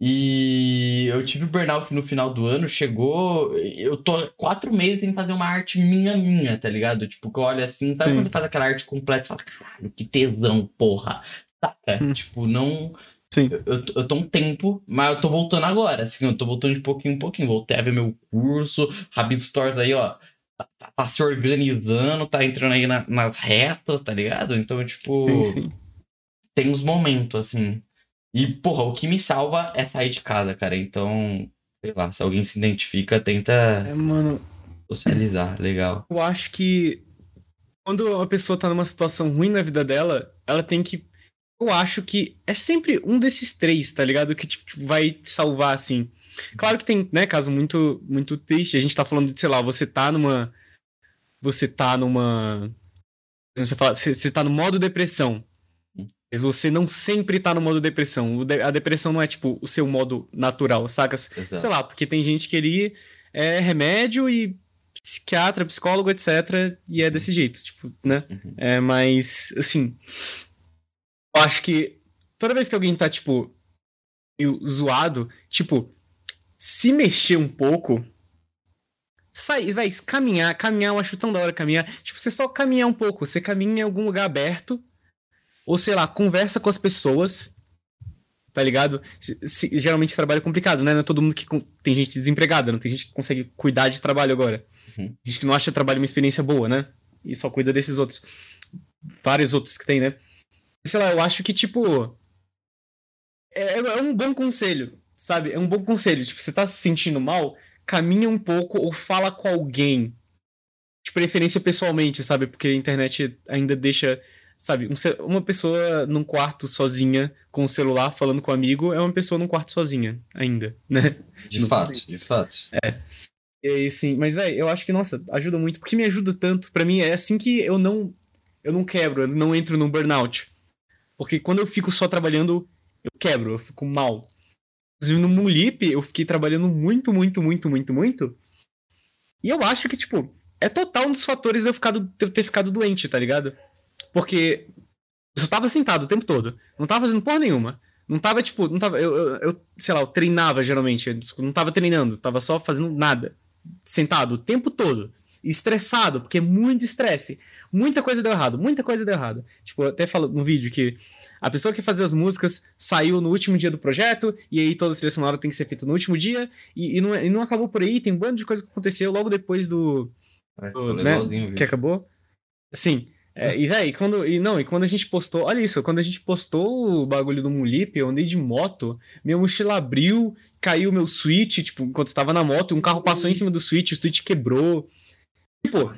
A: E eu tive o burnout no final do ano, chegou. Eu tô quatro meses sem fazer uma arte minha, minha, tá ligado? Tipo, que eu olho assim, sabe
C: Sim.
A: quando você faz aquela arte completa e fala, caralho, que tesão, porra. Saca?
C: Hum.
A: Tipo, não.
C: Sim.
A: Eu, tô- eu tô um tempo, mas eu tô voltando agora, assim, eu tô voltando de pouquinho em pouquinho. Voltei a ver meu curso, Rabito Stores aí, ó. Tá, tá- tá se organizando, tá entrando aí na- nas retas, tá ligado? Então, tipo
C: Sim, sim.
A: tem uns momentos, assim. E, porra, o que me salva é sair de casa, cara. Então, sei lá, se alguém se identifica, tenta
C: É, mano,
A: socializar. Legal.
C: eu acho que quando uma pessoa tá numa situação ruim na vida dela, ela tem que. Eu acho que é sempre um desses três, tá ligado? Que tipo, vai te salvar, assim. Claro que tem, né, caso muito, muito triste. A gente tá falando de, sei lá, você tá numa. Você tá numa. Você, fala, você, você tá no modo depressão. Mas você não sempre tá no modo depressão. A depressão não é, tipo, o seu modo natural, saca?
A: Exato.
C: Sei lá, porque tem gente que ele é remédio e psiquiatra, psicólogo, etc. E é desse jeito, tipo, né?
A: Uhum.
C: É, mas, assim. Eu acho que toda vez que alguém tá, tipo, meio zoado, tipo, se mexer um pouco. Sair, vai, caminhar, caminhar, eu acho tão da hora caminhar. Tipo, você só caminhar um pouco, você caminha em algum lugar aberto, ou sei lá, conversa com as pessoas, tá ligado? Se- se- geralmente trabalho é complicado, né? Não é todo mundo que tem gente desempregada, não tem gente que consegue cuidar de trabalho agora.
A: Uhum.
C: Gente que não acha trabalho uma experiência boa, né? E só cuida desses outros. Vários outros que tem, né? Sei lá, eu acho que, tipo. É, é um bom conselho, sabe? É um bom conselho. Tipo, você tá se sentindo mal, caminha um pouco ou fala com alguém. De preferência pessoalmente, sabe? Porque a internet ainda deixa. Sabe, um uma pessoa num quarto sozinha com o celular falando com um amigo é uma pessoa num quarto sozinha, ainda, né?
A: De
C: No-
A: fato, de fato.
C: E aí, sim, mas, velho, eu acho que, nossa, ajuda muito, porque me ajuda tanto. Pra mim, é assim que eu não. Eu não quebro, eu não entro num burnout. Porque quando eu fico só trabalhando, eu quebro, eu fico mal. Inclusive, no Moonlip, eu fiquei trabalhando muito, muito, muito, muito, muito. E eu acho que, tipo, é total um dos fatores de eu, ficar, de eu ter ficado doente, tá ligado? Porque eu só tava sentado o tempo todo. Não tava fazendo porra nenhuma. Não tava, tipo, não tava. Eu, eu, eu, sei lá, eu treinava geralmente. Eu não tava treinando, tava só fazendo nada. Sentado o tempo todo. Estressado, porque é muito estresse. Muita coisa deu errado, muita coisa deu errado. Tipo, eu até falo no vídeo que a pessoa que fazia as músicas saiu no último dia do projeto, e aí toda a trilha sonora tem que ser feita no último dia, e, e, não, e não acabou por aí, tem um bando de coisa que aconteceu logo depois do, do,
A: que
C: né, que acabou. Sim. É, e, véi, quando. E não, e quando a gente postou. Olha isso, quando a gente postou o bagulho do Mulip, eu andei de moto, minha mochila abriu, caiu meu switch, tipo, enquanto eu tava na moto, um carro passou em cima do switch, o switch quebrou. Tipo,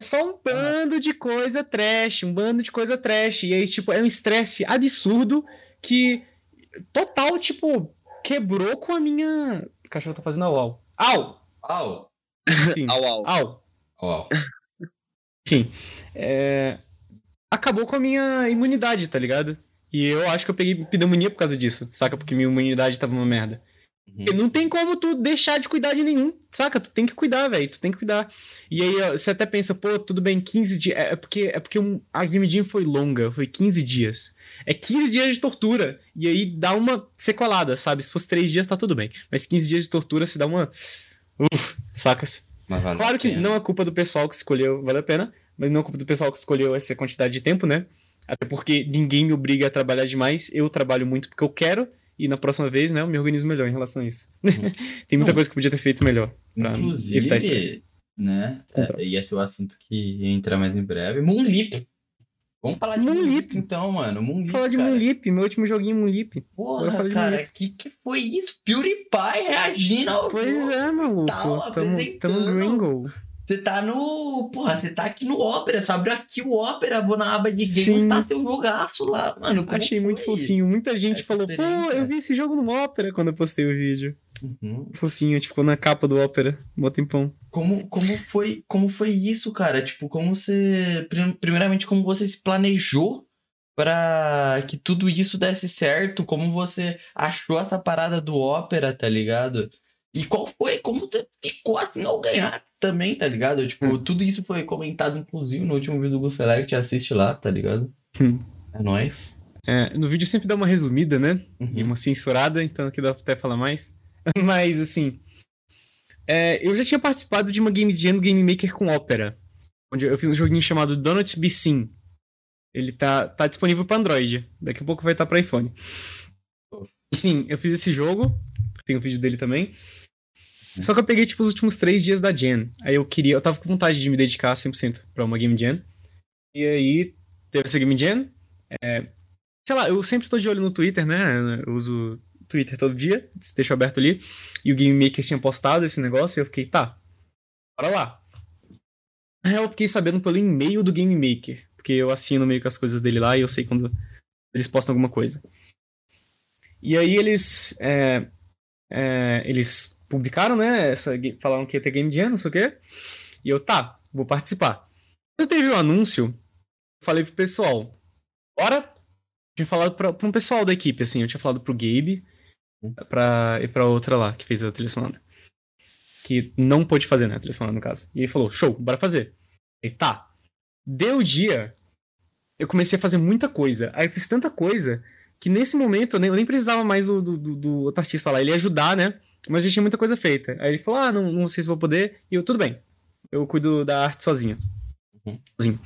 C: só um bando de coisa trash, um bando de coisa trash. E aí, tipo, é um estresse absurdo que total, tipo, quebrou com a minha. O cachorro tá fazendo au au. Au!
A: Au!
B: Au, au.
C: au.
A: Au, au.
C: Enfim, é, acabou com a minha imunidade, tá ligado? E eu acho que eu peguei pneumonia por causa disso, saca? Porque minha imunidade tava uma merda.
A: Uhum.
C: Não tem como tu deixar de cuidar de nenhum, saca? Tu tem que cuidar, velho. Tu tem que cuidar. E aí ó, você até pensa, pô, tudo bem, 15 dias. É é porque, é porque um- a Game Jam foi longa, foi 15 dias. É 15 dias de tortura. E aí dá uma sequelada, sabe? Se fosse 3 dias, tá tudo bem. Mas 15 dias de tortura se dá uma. Uf, sacas?
A: Vale
C: Claro que não é culpa do pessoal que escolheu, vale a pena, mas não é culpa do pessoal que escolheu essa quantidade de tempo, né? Até porque ninguém me obriga a trabalhar demais, eu trabalho muito porque eu quero, e na próxima vez, né, eu me organizo melhor em relação a isso. Tem muita
A: Não.
C: coisa que eu podia ter feito melhor pra evitar estresse.
A: Né? É, e esse é o assunto que entra mais em breve. Moonlip. Vamos falar de
C: Moonlip.
A: Então, mano. Moonlip,
C: Falar de. Moonlip, meu último joguinho Moonlip.
A: Porra, cara, que que foi isso? PewDiePie reagindo ao
C: Pois é, maluco.
A: Tá
C: tamo, tamo gringo.
A: Você tá no. Porra, você tá aqui no Opera. Só abriu aqui o Opera, vou na aba de games,
C: Sim.
A: tá seu jogaço lá, mano.
C: Achei muito
A: foi?
C: fofinho. Muita gente
A: essa
C: falou, pô, eu vi esse jogo no Opera quando eu postei o vídeo.
A: Uhum.
C: Fofinho, a gente ficou na capa do Opera, mó tempão.
A: Como, como, foi, como foi isso, cara? Tipo, como você. prim- Primeiramente, como você se planejou pra que tudo isso desse certo? Como você achou essa parada do ópera, tá ligado? E qual foi? Como ficou assim ao ganhar também, tá ligado? Tipo, tudo isso foi comentado, inclusive, no último vídeo do Select, assiste lá, tá ligado? É nóis.
C: É, no vídeo sempre dá uma resumida, né? E
A: Uhum.
C: uma censurada, então aqui dá até falar mais. Mas, assim. É, eu já tinha participado de uma Game Jam no Game Maker com Opera. Onde eu fiz um joguinho chamado Donut Be Sim. Ele tá, tá disponível pra Android. Daqui a pouco vai estar pra iPhone. Enfim, eu fiz esse jogo. Tem um vídeo dele também. Só que eu peguei, tipo, os últimos três dias da Jam. Aí eu queria, eu tava com vontade de me dedicar 100% pra uma Game Jam. E aí, teve essa Game Jam. É, sei lá, eu sempre tô de olho no Twitter, né? Eu uso Twitter todo dia, deixo aberto ali. E o Game Maker tinha postado esse negócio e eu fiquei, tá, bora lá. Na real, eu fiquei sabendo pelo e-mail do Game Maker, porque eu assino meio que as coisas dele lá e eu sei quando eles postam alguma coisa. E aí eles. é, é, eles publicaram, né? Essa, falaram que ia ter Game Jam, não sei o quê. E eu, tá, vou participar. Quando teve o anúncio, eu falei pro pessoal, bora tinha falado pra, pra um pessoal da equipe, assim. Eu tinha falado pro Gabe pra, e pra outra lá, que fez a trilha sonora. Que não pôde fazer, né? A trilha sonora, no caso. E ele falou, show, bora fazer. E tá. Deu o dia, eu comecei a fazer muita coisa. Aí eu fiz tanta coisa que nesse momento eu nem, eu nem precisava mais do, do, do- do outro artista lá. Ele ia ajudar, né? Mas já tinha muita coisa feita. Aí ele falou, ah, não, não sei se vou poder. E eu, tudo bem. Eu cuido da arte sozinha.
A: Uhum.
C: Sozinho.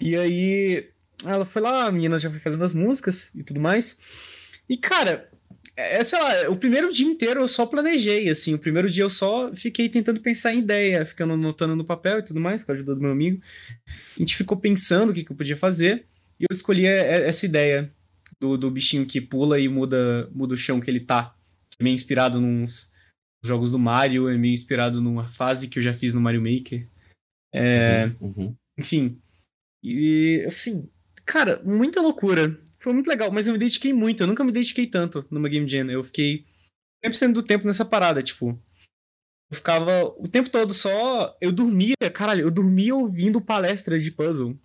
C: E aí, ela foi lá, a menina já foi fazendo as músicas e tudo mais. E, cara, é, sei lá, o primeiro dia inteiro eu só planejei, assim. O primeiro dia eu só fiquei tentando pensar em ideia, ficando anotando no papel e tudo mais, com a ajuda do meu amigo. A gente ficou pensando o que, que eu podia fazer. E eu escolhi é, é, essa ideia do, do bichinho que pula e muda, muda o chão que ele tá. É meio inspirado nos jogos do Mario, é meio inspirado numa fase que eu já fiz no Mario Maker. É,
A: Uhum.
C: enfim. E, assim, cara, muita loucura. Foi muito legal, mas eu me dediquei muito. Eu nunca me dediquei tanto numa Game Jam. Eu fiquei 100% do tempo nessa parada, tipo. Eu ficava o tempo todo só. Eu dormia, caralho, eu dormia ouvindo palestra de puzzle.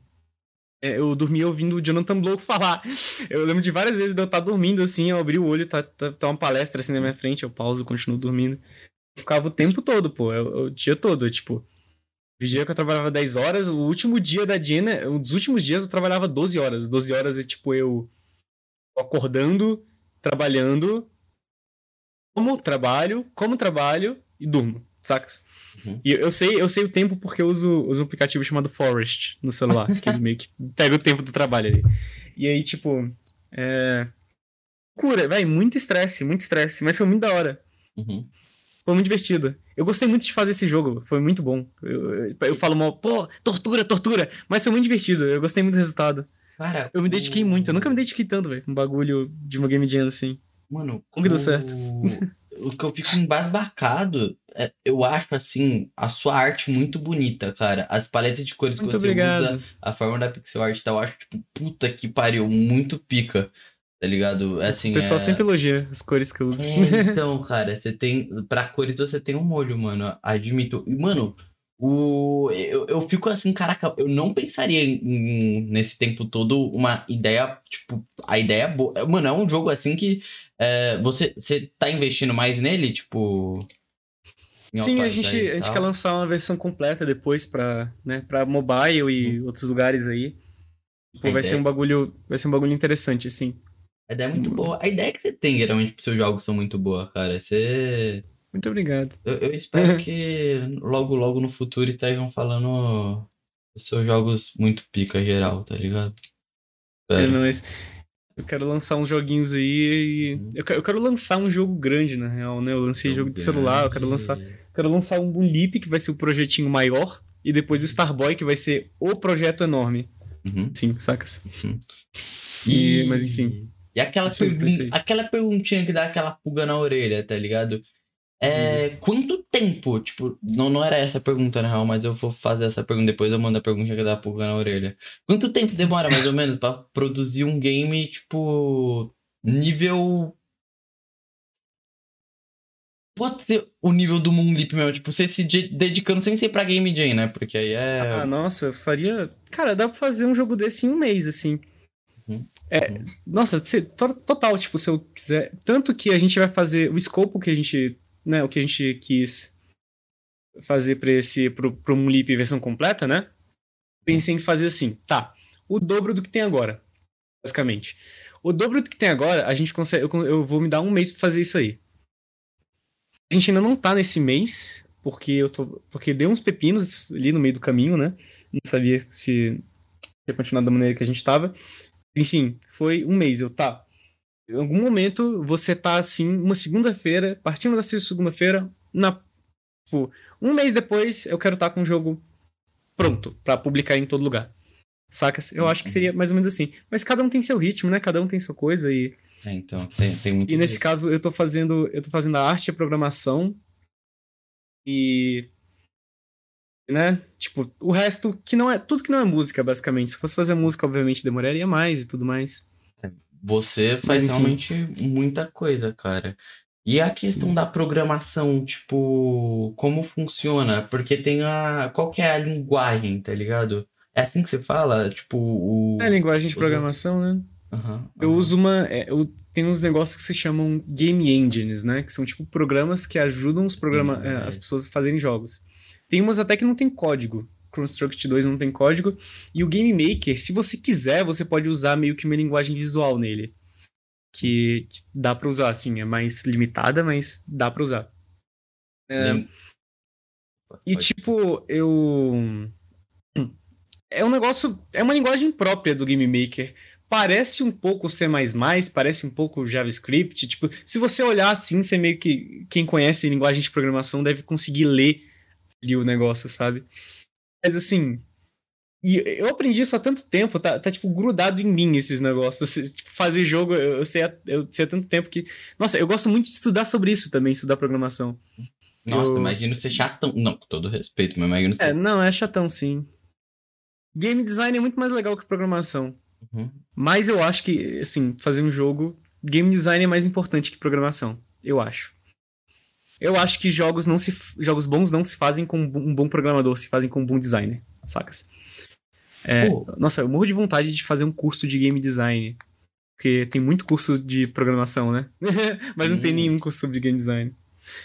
C: É, eu dormia ouvindo o Jonathan Blow falar. Eu lembro de várias vezes de eu estar dormindo assim, eu abri o olho, tá, tá, tá uma palestra assim na minha frente, eu pauso, continuo dormindo. Eu ficava o tempo todo, pô, eu- o dia todo, tipo. O dia que eu trabalhava 10 horas, o último dia da Jenna, um dos últimos dias eu trabalhava 12 horas. 12 horas é tipo eu acordando, trabalhando, como trabalho, como trabalho e durmo, sacas?
A: Uhum.
C: E eu, sei, eu sei o tempo porque eu uso, uso um aplicativo chamado Forest no celular, que ele meio que pega o tempo do trabalho ali. E aí, tipo, é. Cura, vai, muito estresse, muito estresse, mas foi muito da hora.
A: Uhum.
C: Foi muito divertido. Eu gostei muito de fazer esse jogo, foi muito bom. Eu, eu, eu falo mal, pô, tortura, tortura, mas foi muito divertido, eu gostei muito do resultado.
A: Cara,
C: Eu me dediquei
A: o-
C: muito, eu nunca me dediquei tanto, velho, com um bagulho de uma game jam assim.
A: Mano,
C: Como que deu certo?
A: O que eu fico embasbacado, é, eu acho, assim, a sua arte muito bonita, cara. As paletas de cores
C: Muito
A: que você
C: obrigado.
A: usa, a forma da pixel art e tal, eu acho, tipo, puta que pariu, muito pica, tá ligado? Assim,
C: o pessoal
A: é...
C: sempre elogia as cores que eu uso.
A: É, então, cara, você tem. Pra cores você tem um molho, mano. Admito. E, mano, o. Eu, eu fico assim, caraca, eu não pensaria em, nesse tempo todo uma ideia, tipo, a ideia é boa. Mano, é um jogo assim que. é, você, você tá investindo mais nele, tipo.
C: Sim, a gente, a gente quer lançar uma versão completa depois pra, né, pra mobile e outros lugares aí. Pô, vai ser um bagulho, vai ser um bagulho interessante, assim.
A: A ideia é muito boa. A ideia que você tem, geralmente, pros seus jogos são muito boa, cara. Você.
C: Muito obrigado.
A: Eu, eu espero que logo, logo no futuro estejam falando os seus jogos muito pica geral, tá ligado?
C: É, mas eu quero lançar uns joguinhos aí e. Eu quero, eu quero lançar um jogo grande, na real, né? Eu lancei jogo de celular, eu quero lançar. Quero lançar um Leap, que vai ser o projetinho maior, e depois o Starboy, que vai ser o projeto enorme.
A: Uhum.
C: Sim, sacas? E- mas enfim.
A: E aquela, pergun- aquela perguntinha que dá aquela pulga na orelha, tá ligado? É, quanto tempo, tipo, não, não era essa a pergunta na real, mas eu vou fazer essa pergunta depois, eu mando a pergunta que dá a pulga na orelha. Quanto tempo demora mais ou menos pra produzir um game, tipo, nível Pode ser o nível do Moonleap mesmo, tipo, você se de- dedicando sem ser pra Game Jam, né? Porque aí é.
C: Ah, nossa, eu faria. Cara, dá pra fazer um jogo desse em um mês, assim.
A: Uhum.
C: É,
A: Uhum.
C: nossa, total, tipo, se eu quiser. Tanto que a gente vai fazer o escopo que a gente. Né, o que a gente quis fazer pra esse. pro, pro Moonleap versão completa, né? Pensei em fazer assim, tá. o dobro do que tem agora, basicamente. O dobro do que tem agora, a gente consegue. Eu, eu vou me dar um mês pra fazer isso aí. A gente ainda não tá nesse mês, porque eu tô. Porque deu uns pepinos ali no meio do caminho, né? Não sabia se ia continuar da maneira que a gente tava. Enfim, foi um mês. Eu, tá. Em algum momento você tá assim, uma segunda-feira, partindo da segunda-feira, na. Tipo, um mês depois eu quero estar tá com o jogo pronto para publicar em todo lugar. Saca? Eu acho que seria mais ou menos assim. Mas cada um tem seu ritmo, né? Cada um tem sua coisa e.
A: É, então, tem, tem muito.
C: E nesse disso. caso, eu tô fazendo. Eu tô fazendo a arte e a programação. E. Né? Tipo, o resto que não é. Tudo que não é música, basicamente. Se fosse fazer música, obviamente, demoraria mais e tudo mais.
A: Você faz realmente muita coisa, cara. E a questão Sim. da programação, tipo, como funciona? Porque tem a. Qual que é a linguagem, tá ligado? É assim que você fala? Tipo, o.
C: É linguagem de programação, né?
A: Uhum, uhum.
C: Eu uso uma. É, eu, tem uns negócios que se chamam game engines, né? Que são tipo programas que ajudam os programa, Sim, é, é. as pessoas a fazerem jogos. Tem umas até que não tem código. Construct 2 não tem código. E o Game Maker, se você quiser, você pode usar meio que uma linguagem visual nele. Que, que dá para usar, assim, é mais limitada, mas dá para usar. É, e tipo, eu é um negócio, é uma linguagem própria do Game Maker. Parece um pouco C++, parece um pouco JavaScript, tipo, se você olhar assim, você meio que quem conhece linguagem de programação deve conseguir ler ali o negócio, sabe? Mas assim, e eu aprendi isso há tanto tempo, tá, tá tipo grudado em mim esses negócios. Tipo, fazer jogo, eu sei, eu sei há tanto tempo que. Nossa, eu gosto muito de estudar sobre isso também, estudar programação.
A: Nossa, eu... imagino ser chatão. Não, com todo respeito, mas imagino ser.
C: É, não, é chatão sim. Game design é muito mais legal que programação. Uhum. Mas eu acho que, assim, fazer um jogo, game design é mais importante que programação. Eu acho. Eu acho que jogos não se jogos bons não se fazem com um bom programador, se fazem com um bom designer, sacas? É, Nossa, eu morro de vontade de fazer um curso de game design. Porque tem muito curso de programação, né? Mas não tem nenhum curso sobre game design.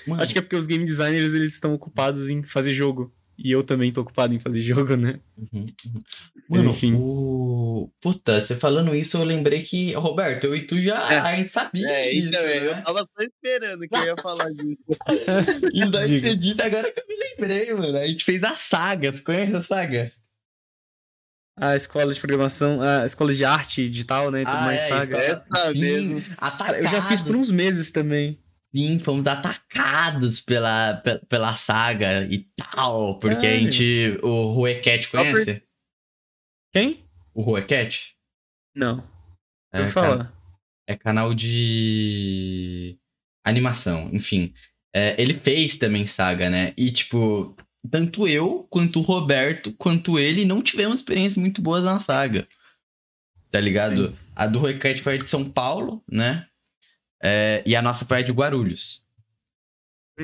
C: Mano. Acho que é porque os game designers eles estão ocupados em fazer jogo. E eu também tô ocupado em fazer jogo, né?
A: Uhum, uhum. Mano, Enfim. O... Puta, você falando isso, eu lembrei que, Roberto, eu e tu já é. a gente sabia.
B: É, disso, então, né? eu tava só esperando que eu ia falar disso.
A: isso daí que você disse agora que eu me lembrei, mano. A gente fez a saga. Você conhece a saga?
C: A escola de programação, a escola de arte digital, né? E tudo ah, mais
B: é,
C: saga.
B: Essa mesmo.
C: Atacado. Eu já fiz por uns meses também.
A: Sim, fomos atacados pela, pela, pela saga e tal, porque a gente. O Ruecat conhece?
C: Quem?
A: O Ruecat?
C: Não.
A: É, falar. é canal de animação, enfim. É, ele fez também saga, né? E, tipo, tanto eu, quanto o Roberto, quanto ele, não tivemos experiências muito boas na saga. Tá ligado? Sim. A do Ruecat foi de São Paulo, né? É, e a nossa foi de Guarulhos.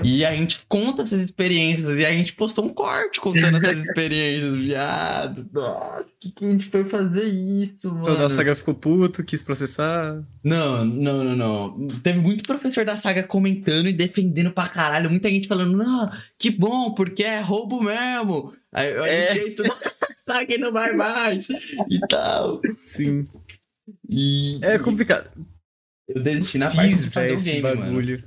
A: E a gente conta essas experiências. E a gente postou um corte contando essas experiências, viado. Nossa, que, que a gente foi fazer isso, mano?
C: Toda a saga ficou puto, quis processar.
A: Não, não, não, não. Teve muito professor da saga comentando e defendendo pra caralho. Muita gente falando, não, que bom, porque é roubo mesmo. Aí a é. estudar saga e não vai mais. E tal.
C: Sim.
A: E,
C: é complicado.
A: Eu desisti na parte de fazer o game, bagulho.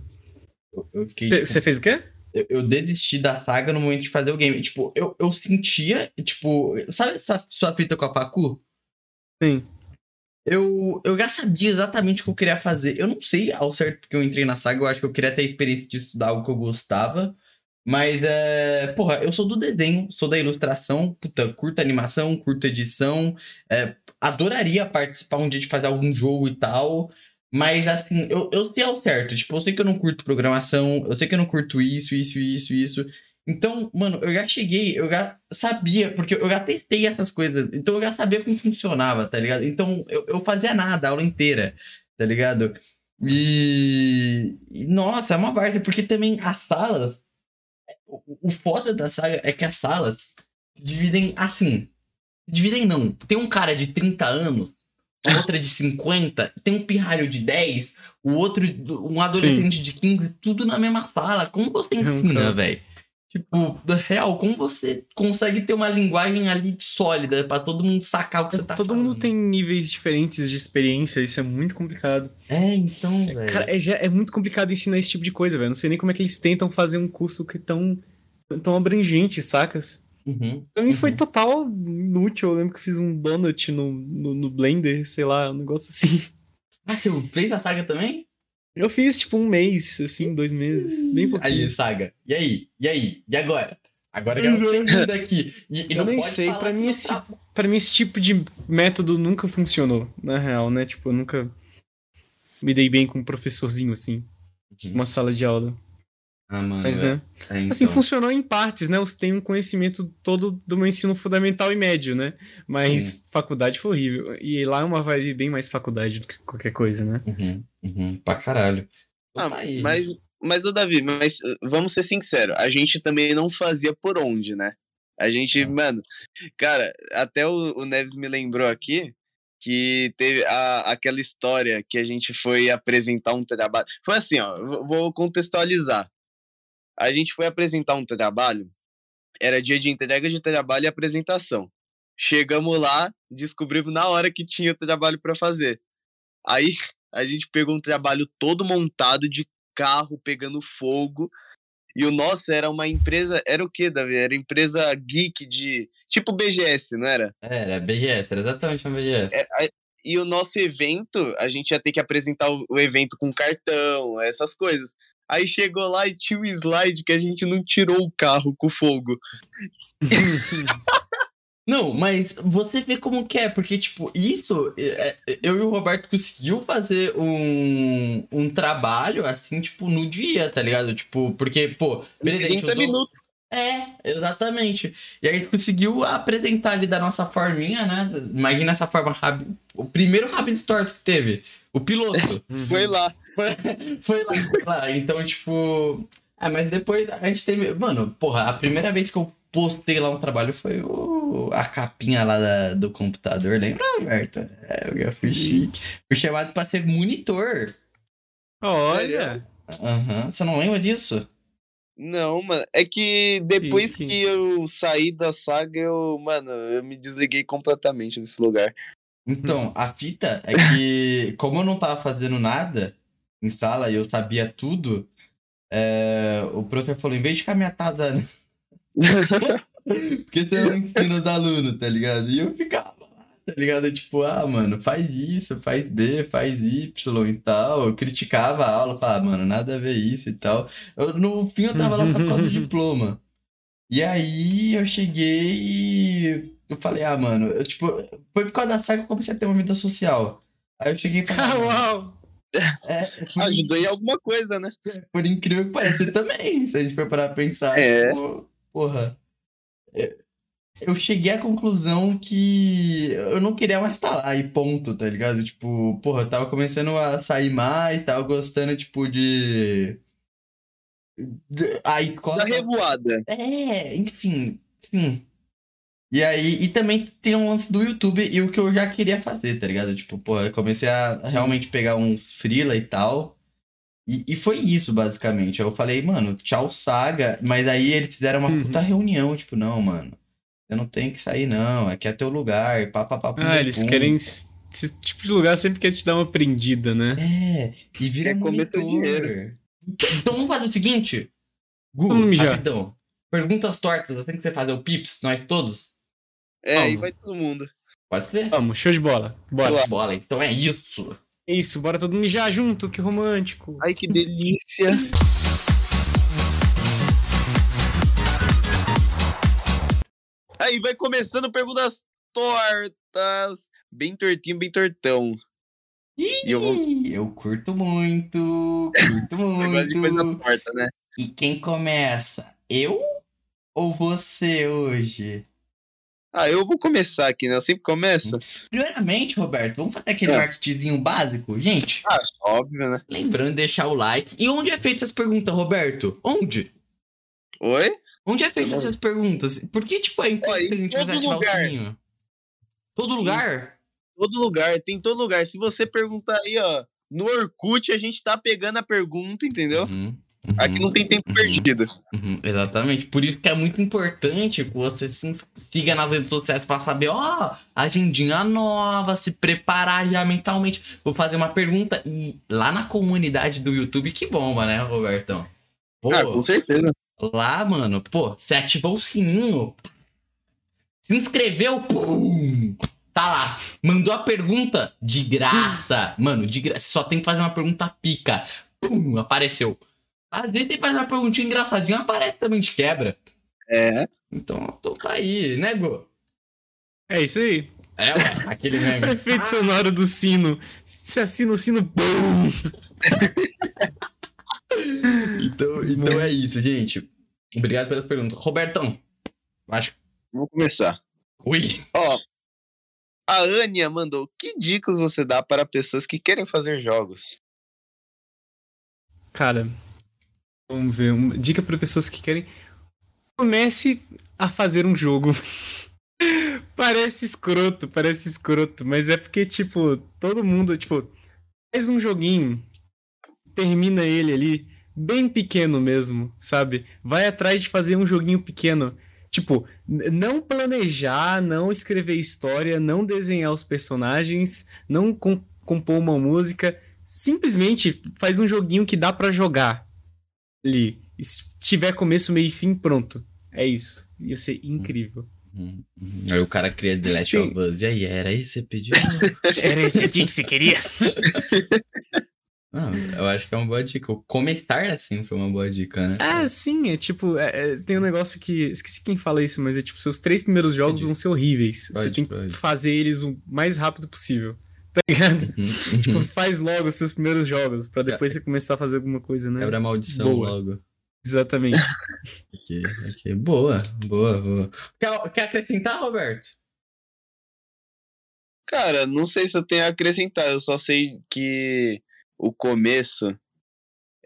C: Você fez o quê?
A: Eu, eu, desisti da saga no momento de fazer o game. Tipo, eu, eu sentia, tipo, sabe sua, sua fita com a Pacu?
C: Sim.
A: Eu, eu já sabia exatamente o que eu queria fazer. Eu não sei ao certo porque eu entrei na saga, eu acho que eu queria ter a experiência de estudar algo que eu gostava. Mas, é, porra, eu sou do desenho, sou da ilustração, puta, curta animação, curta edição. É, adoraria participar um dia de fazer algum jogo e tal. Mas, assim, eu, eu sei ao certo. Tipo, eu sei que eu não curto programação, eu sei que eu não curto isso, isso, isso, isso. Então, mano, eu já cheguei, eu já sabia, porque eu já testei essas coisas. Então, eu já sabia como funcionava, tá ligado? Então, eu, eu fazia nada a aula inteira, tá ligado? E, nossa, é uma parte, porque também as salas. O, o foda da saga é que as salas se dividem assim. Se dividem não. Tem um cara de 30 anos outra de 50, tem um pirralho de 10, o outro, um adolescente Sim. de 15, tudo na mesma sala. Como você ensina, velho? Tipo, real, como você consegue ter uma linguagem ali sólida pra todo mundo sacar o que você tá
C: Todo
A: falando?
C: mundo tem níveis diferentes de experiência, isso é muito complicado.
A: É, então, velho.
C: Cara, é, já- é muito complicado ensinar esse tipo de coisa, velho. Não sei nem como é que eles tentam fazer um curso que é tão, tão abrangente, sacas?
A: Uhum,
C: Pra mim foi
A: uhum.
C: total inútil. Eu lembro que eu fiz um donut no, no, no Blender, sei lá, um negócio assim.
A: Ah, você fez a saga também?
C: Eu fiz, tipo, um mês, assim, dois meses. Bem pouquinho.
A: Aí, saga. E aí? E aí? E agora? Agora eu quero ser tudo aqui. E, e
C: Eu nem sei, pra mim esse-
A: tá-
C: Pra mim, esse tipo de método nunca funcionou, na real, né? Tipo, eu nunca me dei bem com um professorzinho, assim,
A: Uhum.
C: uma sala de aula.
A: Ah, mano.
C: Mas,
A: é-
C: né?
A: é, então.
C: Assim, funcionou em partes, né? Você tem um conhecimento todo do meu ensino fundamental e médio, né? Mas faculdade foi horrível. E lá é uma vibe bem mais faculdade do que qualquer coisa, né?
A: Uhum, uhum, pra caralho. Então
B: Ah,
A: tá
B: mas, mas, ô Davi, mas uh, vamos ser sinceros, a gente também não fazia por onde, né? A gente,
A: Ah.
B: mano, cara, até o, o Neves me lembrou aqui que teve a, aquela história que a gente foi apresentar um trabalho. Foi assim, ó, vou contextualizar. A gente foi apresentar um trabalho, era dia de entrega de trabalho e apresentação. Chegamos lá, descobrimos na hora que tinha o trabalho para fazer. Aí a gente pegou um trabalho todo montado de carro pegando fogo. E o nosso era uma empresa. Era o quê, Davi? Era empresa geek de. Tipo BGS, não era?
A: Era BGS, era exatamente uma BGS.
B: É, a- e o nosso evento, a gente ia ter que apresentar o, o evento com cartão, essas coisas. Aí chegou lá e tinha um slide que a gente não tirou o carro com fogo.
A: Não, mas você vê como que é, porque, tipo, isso, é, é, eu e o Roberto conseguiu fazer um, um trabalho, assim, tipo, no dia, tá ligado? Tipo, porque, pô, beleza, a gente
B: 30
A: usou-
B: minutos.
A: É, exatamente. E a gente conseguiu apresentar ali da nossa forminha, né? Imagina essa forma. O primeiro Rapid Stories que teve, o piloto.
B: Foi lá.
A: Foi, foi lá, foi lá. Então, tipo. Ah, mas depois a gente teve. Mano, porra, a primeira vez que eu postei lá um trabalho foi o... a capinha lá da- do computador, lembra, Roberto? É, eu fui chique. Fui chamado pra ser monitor.
C: Olha!
A: Aham, Você não lembra disso?
B: Não, mano. É que depois
C: Sim, sim.
B: que eu saí da saga, eu, mano, eu me desliguei completamente desse lugar.
A: Então, a fita é que, como eu não tava fazendo nada em sala e eu sabia tudo, é, o professor falou: em vez de ficar me atazando, porque você não ensina os alunos, tá ligado? E eu ficava lá, tá ligado? Tipo, ah, mano, faz isso, faz B, faz Y e tal. Eu criticava a aula, falava, mano, nada a ver isso e tal. Eu, no fim, eu tava lá só por causa do diploma. E aí eu cheguei e eu falei, ah, mano, eu, tipo, foi por causa da saga que eu comecei a ter uma vida social. Aí eu cheguei e falei, ah,
C: Uau!
A: é, por,
B: Ajudou em alguma coisa, né?
A: por incrível que pareça, também, se a gente for parar pra pensar.
B: É.
A: tipo, porra. é, Eu cheguei à conclusão que eu não queria mais estar lá e ponto, tá ligado? Tipo, porra, eu tava começando a sair mais, tava gostando, tipo, de. de- A escola.
B: Da revoada.
A: É, enfim, sim. E aí, e também tem um lance do YouTube e o que eu já queria fazer, tá ligado? Tipo, pô, eu comecei a realmente pegar uns freela e tal. E, e foi isso, basicamente. Eu falei, mano, tchau, saga. Mas aí eles fizeram uma
C: Uhum.
A: puta reunião, tipo, não, mano. Você não tem que sair, não. Aqui é teu lugar. Pá, pá, pá, pum,
C: Ah, eles
A: pum.
C: querem. Esse tipo de lugar sempre quer te dar uma prendida, né?
A: É, e vira
B: seu
A: monitor. Então vamos fazer o seguinte. Google, rapidão. Perguntas tortas, assim que você fazer o Pips, nós todos?
B: É, aí
C: Vamos.
B: vai todo mundo.
A: Pode ser?
C: Vamos, show de bola. Bora.
B: Boa.
A: Bola, então é isso.
C: Isso, bora todo mundo mijar junto, que romântico.
B: Ai, que delícia. Aí vai começando perguntas tortas. Bem tortinho, bem tortão. E eu vou-
A: Ih, eu curto muito, curto
B: Negócio de coisa
A: muito.
B: torta, né?
A: E quem começa? Eu ou você hoje?
B: Ah, eu vou começar aqui, né? Eu sempre começo.
A: Primeiramente, Roberto, vamos fazer aquele
B: É.
A: marketingzinho básico? Gente,
B: Óbvio, né?
A: lembrando de deixar o like. E onde é feita essa pergunta, Roberto? Onde?
B: Oi?
A: Onde é feita essas perguntas? Por que, tipo, é importante
B: todo
A: você ativar
B: lugar.
A: o sininho? Todo lugar?
B: Todo lugar, tem todo lugar. Se você perguntar aí, ó, no Orkut, a gente tá pegando a pergunta, entendeu?
A: Uhum.
B: Aqui não tem tempo
A: Uhum.
B: perdido.
A: Uhum, exatamente. Por isso que é muito importante que você se siga nas redes sociais pra saber, ó, agendinha nova, se preparar já mentalmente. Vou fazer uma pergunta e lá na comunidade do YouTube que bomba, né, Robertão? Pô,
B: Ah, com certeza.
A: lá, mano, pô, você ativou o sininho, se inscreveu, pum, tá lá. Mandou a pergunta de graça, mano, de graça. Só tem que fazer uma pergunta pica, pum, apareceu. Às vezes você faz uma perguntinha engraçadinha, aparece também de quebra.
B: É.
A: Então, então tá aí, né, Go?
C: É isso aí.
A: É, ué, aquele meme.
C: Efeito sonoro do sino. Se assina o sino, BUM!
A: Então, então é isso, gente. Obrigado pelas perguntas. Robertão, acho.
B: Vamos começar.
A: Ui.
B: Ó, a Ania mandou: que dicas você dá para pessoas que querem fazer jogos?
C: Cara, vamos ver. Uma dica para pessoas que querem. Comece a fazer um jogo. parece escroto, parece escroto, mas é porque, tipo, todo mundo, tipo, faz um joguinho, termina ele ali, bem pequeno mesmo, sabe? Vai atrás de fazer um joguinho pequeno. Tipo, não planejar, não escrever história, não desenhar os personagens, não com- compor uma música. Simplesmente faz um joguinho que dá pra jogar ali. E se tiver começo, meio e fim, pronto. É isso. Ia ser incrível.
A: Hum, hum. Aí o cara cria The Last of Us. E aí, era isso que você pediu?
C: Era esse aqui que você queria?
A: Não, eu acho que é uma boa dica. O Começar assim foi uma boa dica, né?
C: Ah, sim, é tipo, é- é- tem um negócio que. Esqueci quem fala isso, mas é tipo, seus três primeiros jogos
A: Entendi.
C: vão ser horríveis. Você
A: Pode,
C: tem que
A: pode.
C: fazer eles o mais rápido possível. Tá ligado?
A: Uhum,
C: Tipo,
A: uhum.
C: faz logo os seus primeiros jogos, pra depois você começar a fazer alguma coisa, né?
A: Quebra a maldição
C: Boa.
A: logo.
C: Exatamente.
A: Aqui, aqui. Boa, boa, boa. Quer, quer acrescentar, Roberto?
B: Cara, não sei se eu tenho a acrescentar, eu só sei que o começo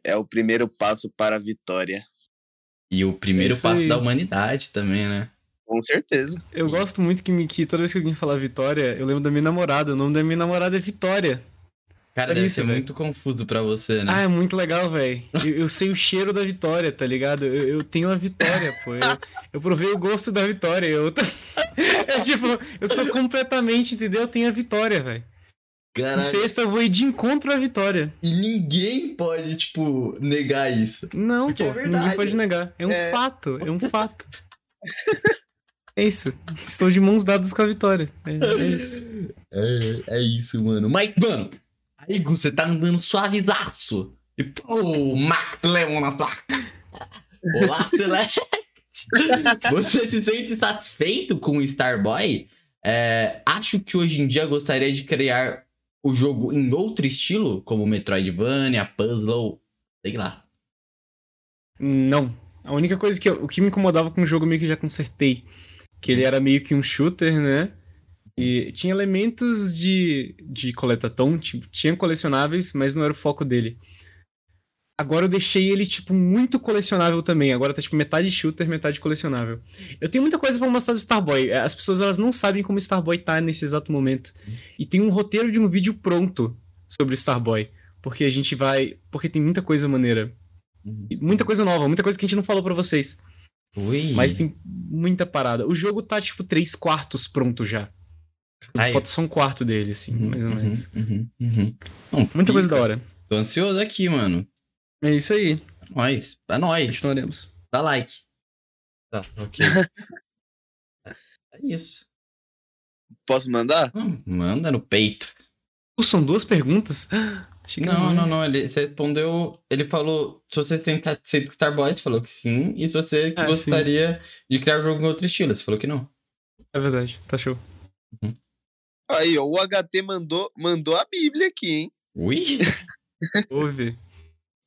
B: é o primeiro passo para a vitória.
A: E o primeiro passo
C: aí.
A: da humanidade também, né?
B: Com certeza.
C: Eu gosto muito que, me- que toda vez que alguém fala Vitória, eu lembro da minha namorada. O nome da minha namorada é Vitória.
A: Cara,
C: Olha
A: deve
C: isso,
A: ser
C: velho.
A: muito confuso pra você, né?
C: Ah, é muito legal, velho. Eu, eu sei o cheiro da vitória, tá ligado? Eu, eu tenho a vitória, pô. Eu, eu provei o gosto da vitória. Eu, é tipo, eu sou completamente, entendeu? Eu tenho a vitória, velho. Em
A: Caralho.
C: sexta eu vou ir de encontro à vitória.
A: E ninguém pode, tipo, negar isso.
C: Não,
A: Porque
C: pô.
A: é
C: ninguém pode negar. É um
B: É.
C: fato, é um fato. É isso. Estou de mãos dadas com a vitória. É, é isso.
A: É, é isso, mano. Mas, mano, aí, você tá andando suavizaço. E, pô, Max Lemon na placa. Olá, Celeste. você se sente satisfeito com o Starboy? É, acho que hoje em dia gostaria de criar o jogo em outro estilo, como Metroidvania, Puzzle, sei lá.
C: Não. A única coisa que eu- o que me incomodava com o jogo eu meio que já consertei. Que ele era meio que um shooter, né? E tinha elementos de, de coletatom, tipo, tinha colecionáveis, mas não era o foco dele. Agora eu deixei ele, tipo, muito colecionável também. Agora tá, tipo, metade shooter, metade colecionável. Eu tenho muita coisa pra mostrar do Starboy. As pessoas, elas não sabem como Starboy tá nesse exato momento. E tem um roteiro de um vídeo pronto sobre o Starboy. Porque a gente vai... Porque tem muita coisa maneira. E Muita coisa nova, muita coisa que a gente não falou pra vocês.
A: Ui.
C: Mas tem muita parada. O jogo tá, tipo, três quartos pronto já.
A: Ai.
C: Falta só um quarto dele, assim,
A: Uhum,
C: mais ou
A: uhum,
C: menos.
A: uhum, uhum. Não,
C: Muita coisa
A: pica.
C: da hora.
A: Tô ansioso aqui, mano.
C: É isso aí.
A: Nós. É nóis.
C: Continuaremos.
A: Dá like. Tá, ok. é isso.
B: Posso mandar?
A: Hum, Manda no peito.
C: São duas perguntas? Achei que
A: Não, não,
C: mais.
A: não. Ele, você respondeu. Ele falou se você tem satisfeito com Starboy, você falou que sim. E se você
C: Ah,
A: gostaria de criar um jogo em outro estilo, você falou que não.
C: É verdade, tá show.
B: Aí, ó, o HT mandou, mandou a Bíblia aqui, hein?
A: Ui!
C: Ouve.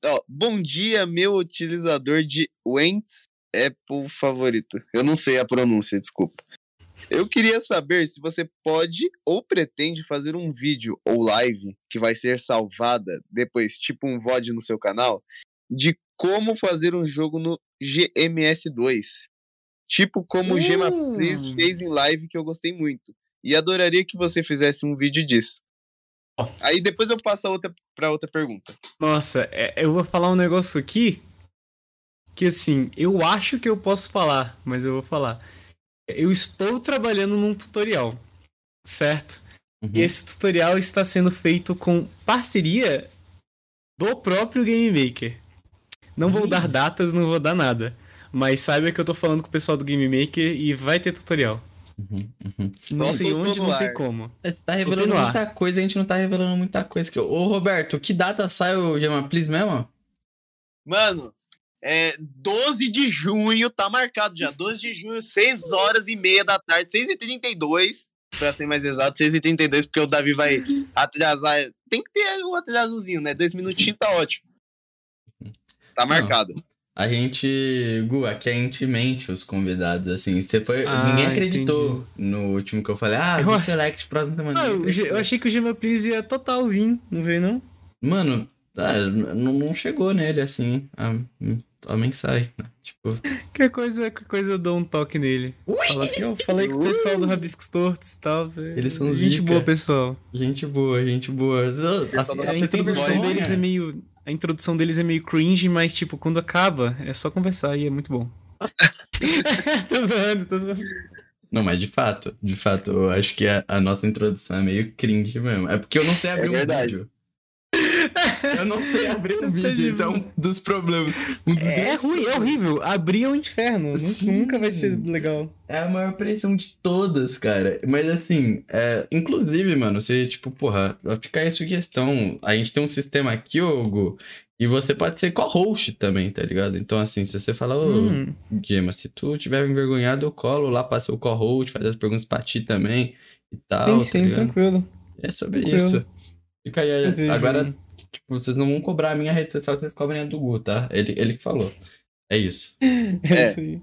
B: Ó, bom dia, meu utilizador de Wentz Apple favorito. Eu não sei a pronúncia, desculpa. Eu queria saber se você pode ou pretende fazer um vídeo ou live que vai ser salvada depois, tipo um VOD no seu canal, de como fazer um jogo no GMS2. Tipo como o Gema
C: Uh.
B: Please fez em live que eu gostei muito. E adoraria que você fizesse um vídeo disso. Aí depois eu passo a outra pra outra pergunta.
C: Nossa, é- eu vou falar um negócio aqui que assim, eu acho que eu posso falar, mas eu vou falar. Eu estou trabalhando num tutorial, certo?
A: Uhum.
C: E esse tutorial está sendo feito com parceria do próprio Game Maker. Não vou
A: Ih.
C: dar datas, não vou dar nada. Mas saiba que eu tô falando com o pessoal do Game Maker e vai ter tutorial.
A: Uhum, uhum.
C: Não
B: Então,
C: sei onde, não sei como.
A: Você tá
C: Soltei
A: revelando muita coisa, a gente não tá revelando muita coisa. Que... Ô, Roberto, que data sai o Gema Please mesmo?
B: Mano, é 12 de junho, tá marcado já. 12 de junho, 6 horas e meia da tarde, 6h32. Pra ser mais exato, 6h32, porque o Davi vai atrasar. Tem que ter um atrasozinho, né? Dois minutinhos tá ótimo. Tá marcado.
A: A gente, Gu, aqui a gente mente os convidados, assim. Você foi.
C: Ah,
A: Ninguém acreditou no último que eu falei. Ah,
C: Eu
A: do Select próxima semana.
C: Ah, eu, eu achei que o Gema Please ia total vir, não veio não?
A: Mano, ah, não, não chegou nele, assim, a, a mensagem. né? Tipo,
C: Que coisa, que coisa eu dou um toque nele. Fala assim, ó, falei com o pessoal do Rabiscos Tortos e tal.
A: Eles são
C: Gente
A: zica.
C: boa, pessoal.
A: gente boa, gente boa. A-
C: A
B: Rabiscos
C: introdução deles é meio. A introdução deles é meio cringe, mas, tipo, quando acaba, é só conversar e é muito bom. tô zoando, tô zoando.
A: Não, mas de fato, de fato, eu acho que a, a nossa introdução é meio cringe mesmo. É porque eu não sei abrir um
B: verdade.
A: vídeo. Eu não sei abrir um
C: Tá
A: vídeo, esse é um dos problemas. Um dos
C: É ruim, é horrível. Abrir é um inferno. Nunca-
A: Sim.
C: Nunca vai ser legal.
A: É a maior pressão de todas, cara. Mas assim, é, inclusive, mano, você, tipo, porra, fica aí a sugestão. A gente tem um sistema aqui, Hugo, e você pode ser co-host também, tá ligado? Então, assim, se você falar, ô,
C: Hum,
A: Gema, se tu tiver envergonhado, eu colo lá pra ser o co-host, fazer as perguntas pra ti também e tal,
C: sim,
A: tá
C: sim,
A: ligado?
C: tranquilo.
A: É sobre
C: tranquilo.
A: isso. Fica aí. Agora, tipo, vocês não vão cobrar a minha rede social, vocês cobrem a do Gu, tá? Ele, ele que falou. É isso.
C: É,
B: É.
C: isso aí.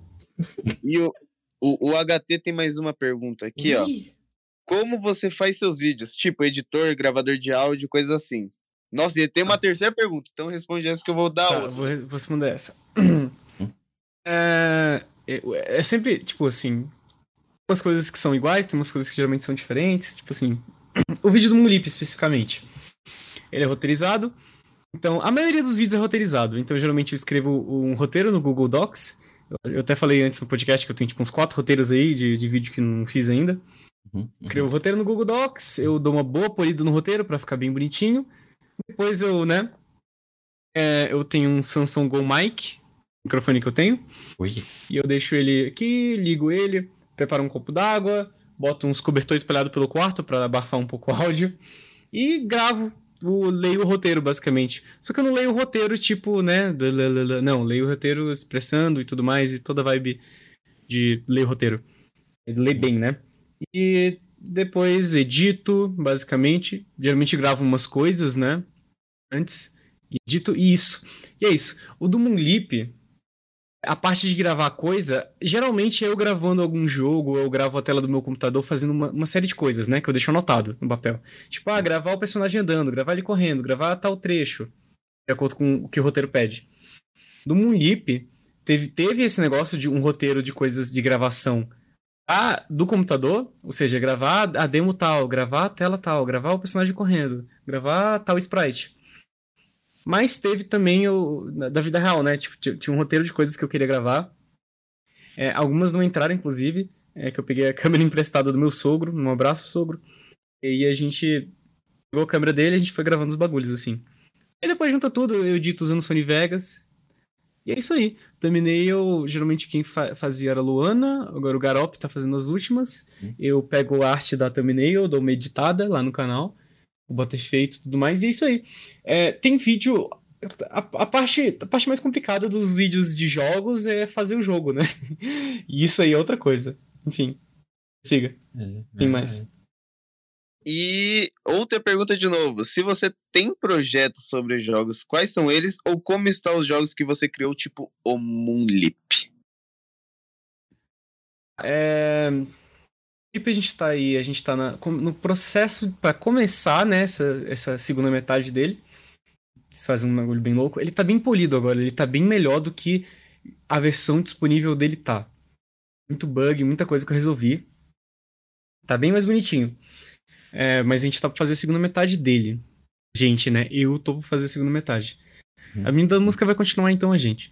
B: E o, o, o HT tem mais uma pergunta aqui, ó.
A: Ih,
B: Como você faz seus vídeos? Tipo, editor, gravador de áudio, coisas assim. Nossa, e tem uma terceira pergunta, então responde essa que eu vou dar
C: Tá,
B: outra.
C: vou, vou responder essa. É, é, é sempre, tipo assim, umas coisas que são iguais, tem umas coisas que geralmente são diferentes. Tipo assim, o vídeo do Mulip especificamente. Ele é roteirizado. Então, a maioria dos vídeos é roteirizado. Então, geralmente eu escrevo um roteiro no Google Docs. Eu, até falei antes no podcast que eu tenho tipo uns quatro roteiros aí de, de vídeo que não fiz ainda.
A: uhum, uhum.
C: Escrevo o roteiro no Google Docs, eu dou uma boa polida no roteiro pra ficar bem bonitinho. Depois eu, né, é, eu tenho um Samsung Go Mic, microfone que eu tenho,
A: Ui.
C: e eu deixo ele aqui, ligo ele, preparo um copo d'água, boto uns cobertores espalhados pelo quarto pra abafar um pouco o áudio e gravo. O, leio o roteiro, basicamente. Só que eu não leio o roteiro, tipo, né? Não, leio o roteiro expressando e tudo mais, e toda a vibe de ler o roteiro. Ler bem, né? E depois edito, basicamente. Geralmente gravo umas coisas, né? Antes. Edito e isso. E é isso. O do Moonlip, a parte de gravar coisa, geralmente é eu gravando algum jogo, eu gravo a tela do meu computador fazendo uma, uma série de coisas, né? Que eu deixo anotado no papel. Tipo, ah, gravar o personagem andando, gravar ele correndo, gravar tal trecho. De acordo com o que o roteiro pede. Do Moonlip, teve, teve esse negócio de um roteiro de coisas de gravação a, do computador, ou seja, gravar a demo tal, gravar a tela tal, gravar o personagem correndo, gravar tal sprite. Mas teve também o da vida real, né? Tipo, tinha, um roteiro de coisas que eu queria gravar. É, algumas não entraram, inclusive, é, que eu peguei a câmera emprestada do meu sogro, um abraço, sogro. E a gente pegou a câmera dele e a gente foi gravando os bagulhos, assim. E depois junta tudo, eu edito usando Sony Vegas. E é isso aí. Thumbnail, geralmente quem fa- fazia era a Luana, agora o Garop tá fazendo as últimas.
A: Hum.
C: Eu pego a arte da thumbnail, dou uma editada lá no canal, boto efeito e tudo mais, e é isso aí. É, tem vídeo. A, a parte, a parte mais complicada dos vídeos de jogos é fazer o jogo, né? E isso aí é outra coisa. Enfim. Siga.
A: É,
C: Tem mais.
B: E outra pergunta de novo. Se você tem projetos sobre jogos, quais são eles? Ou como estão os jogos que você criou, tipo o Moonlip?
C: É... Tipo, a gente tá aí, a gente tá com- no processo pra começar, né, essa, essa segunda metade dele. Se faz um bagulho bem louco. Ele tá bem polido agora, ele tá bem melhor do que a versão disponível dele tá. Muito bug, muita coisa que eu resolvi. Tá bem mais bonitinho. É, mas a gente tá pra fazer a segunda metade dele. Gente, né? Eu tô pra fazer a segunda metade. A menina da música vai continuar então, a gente.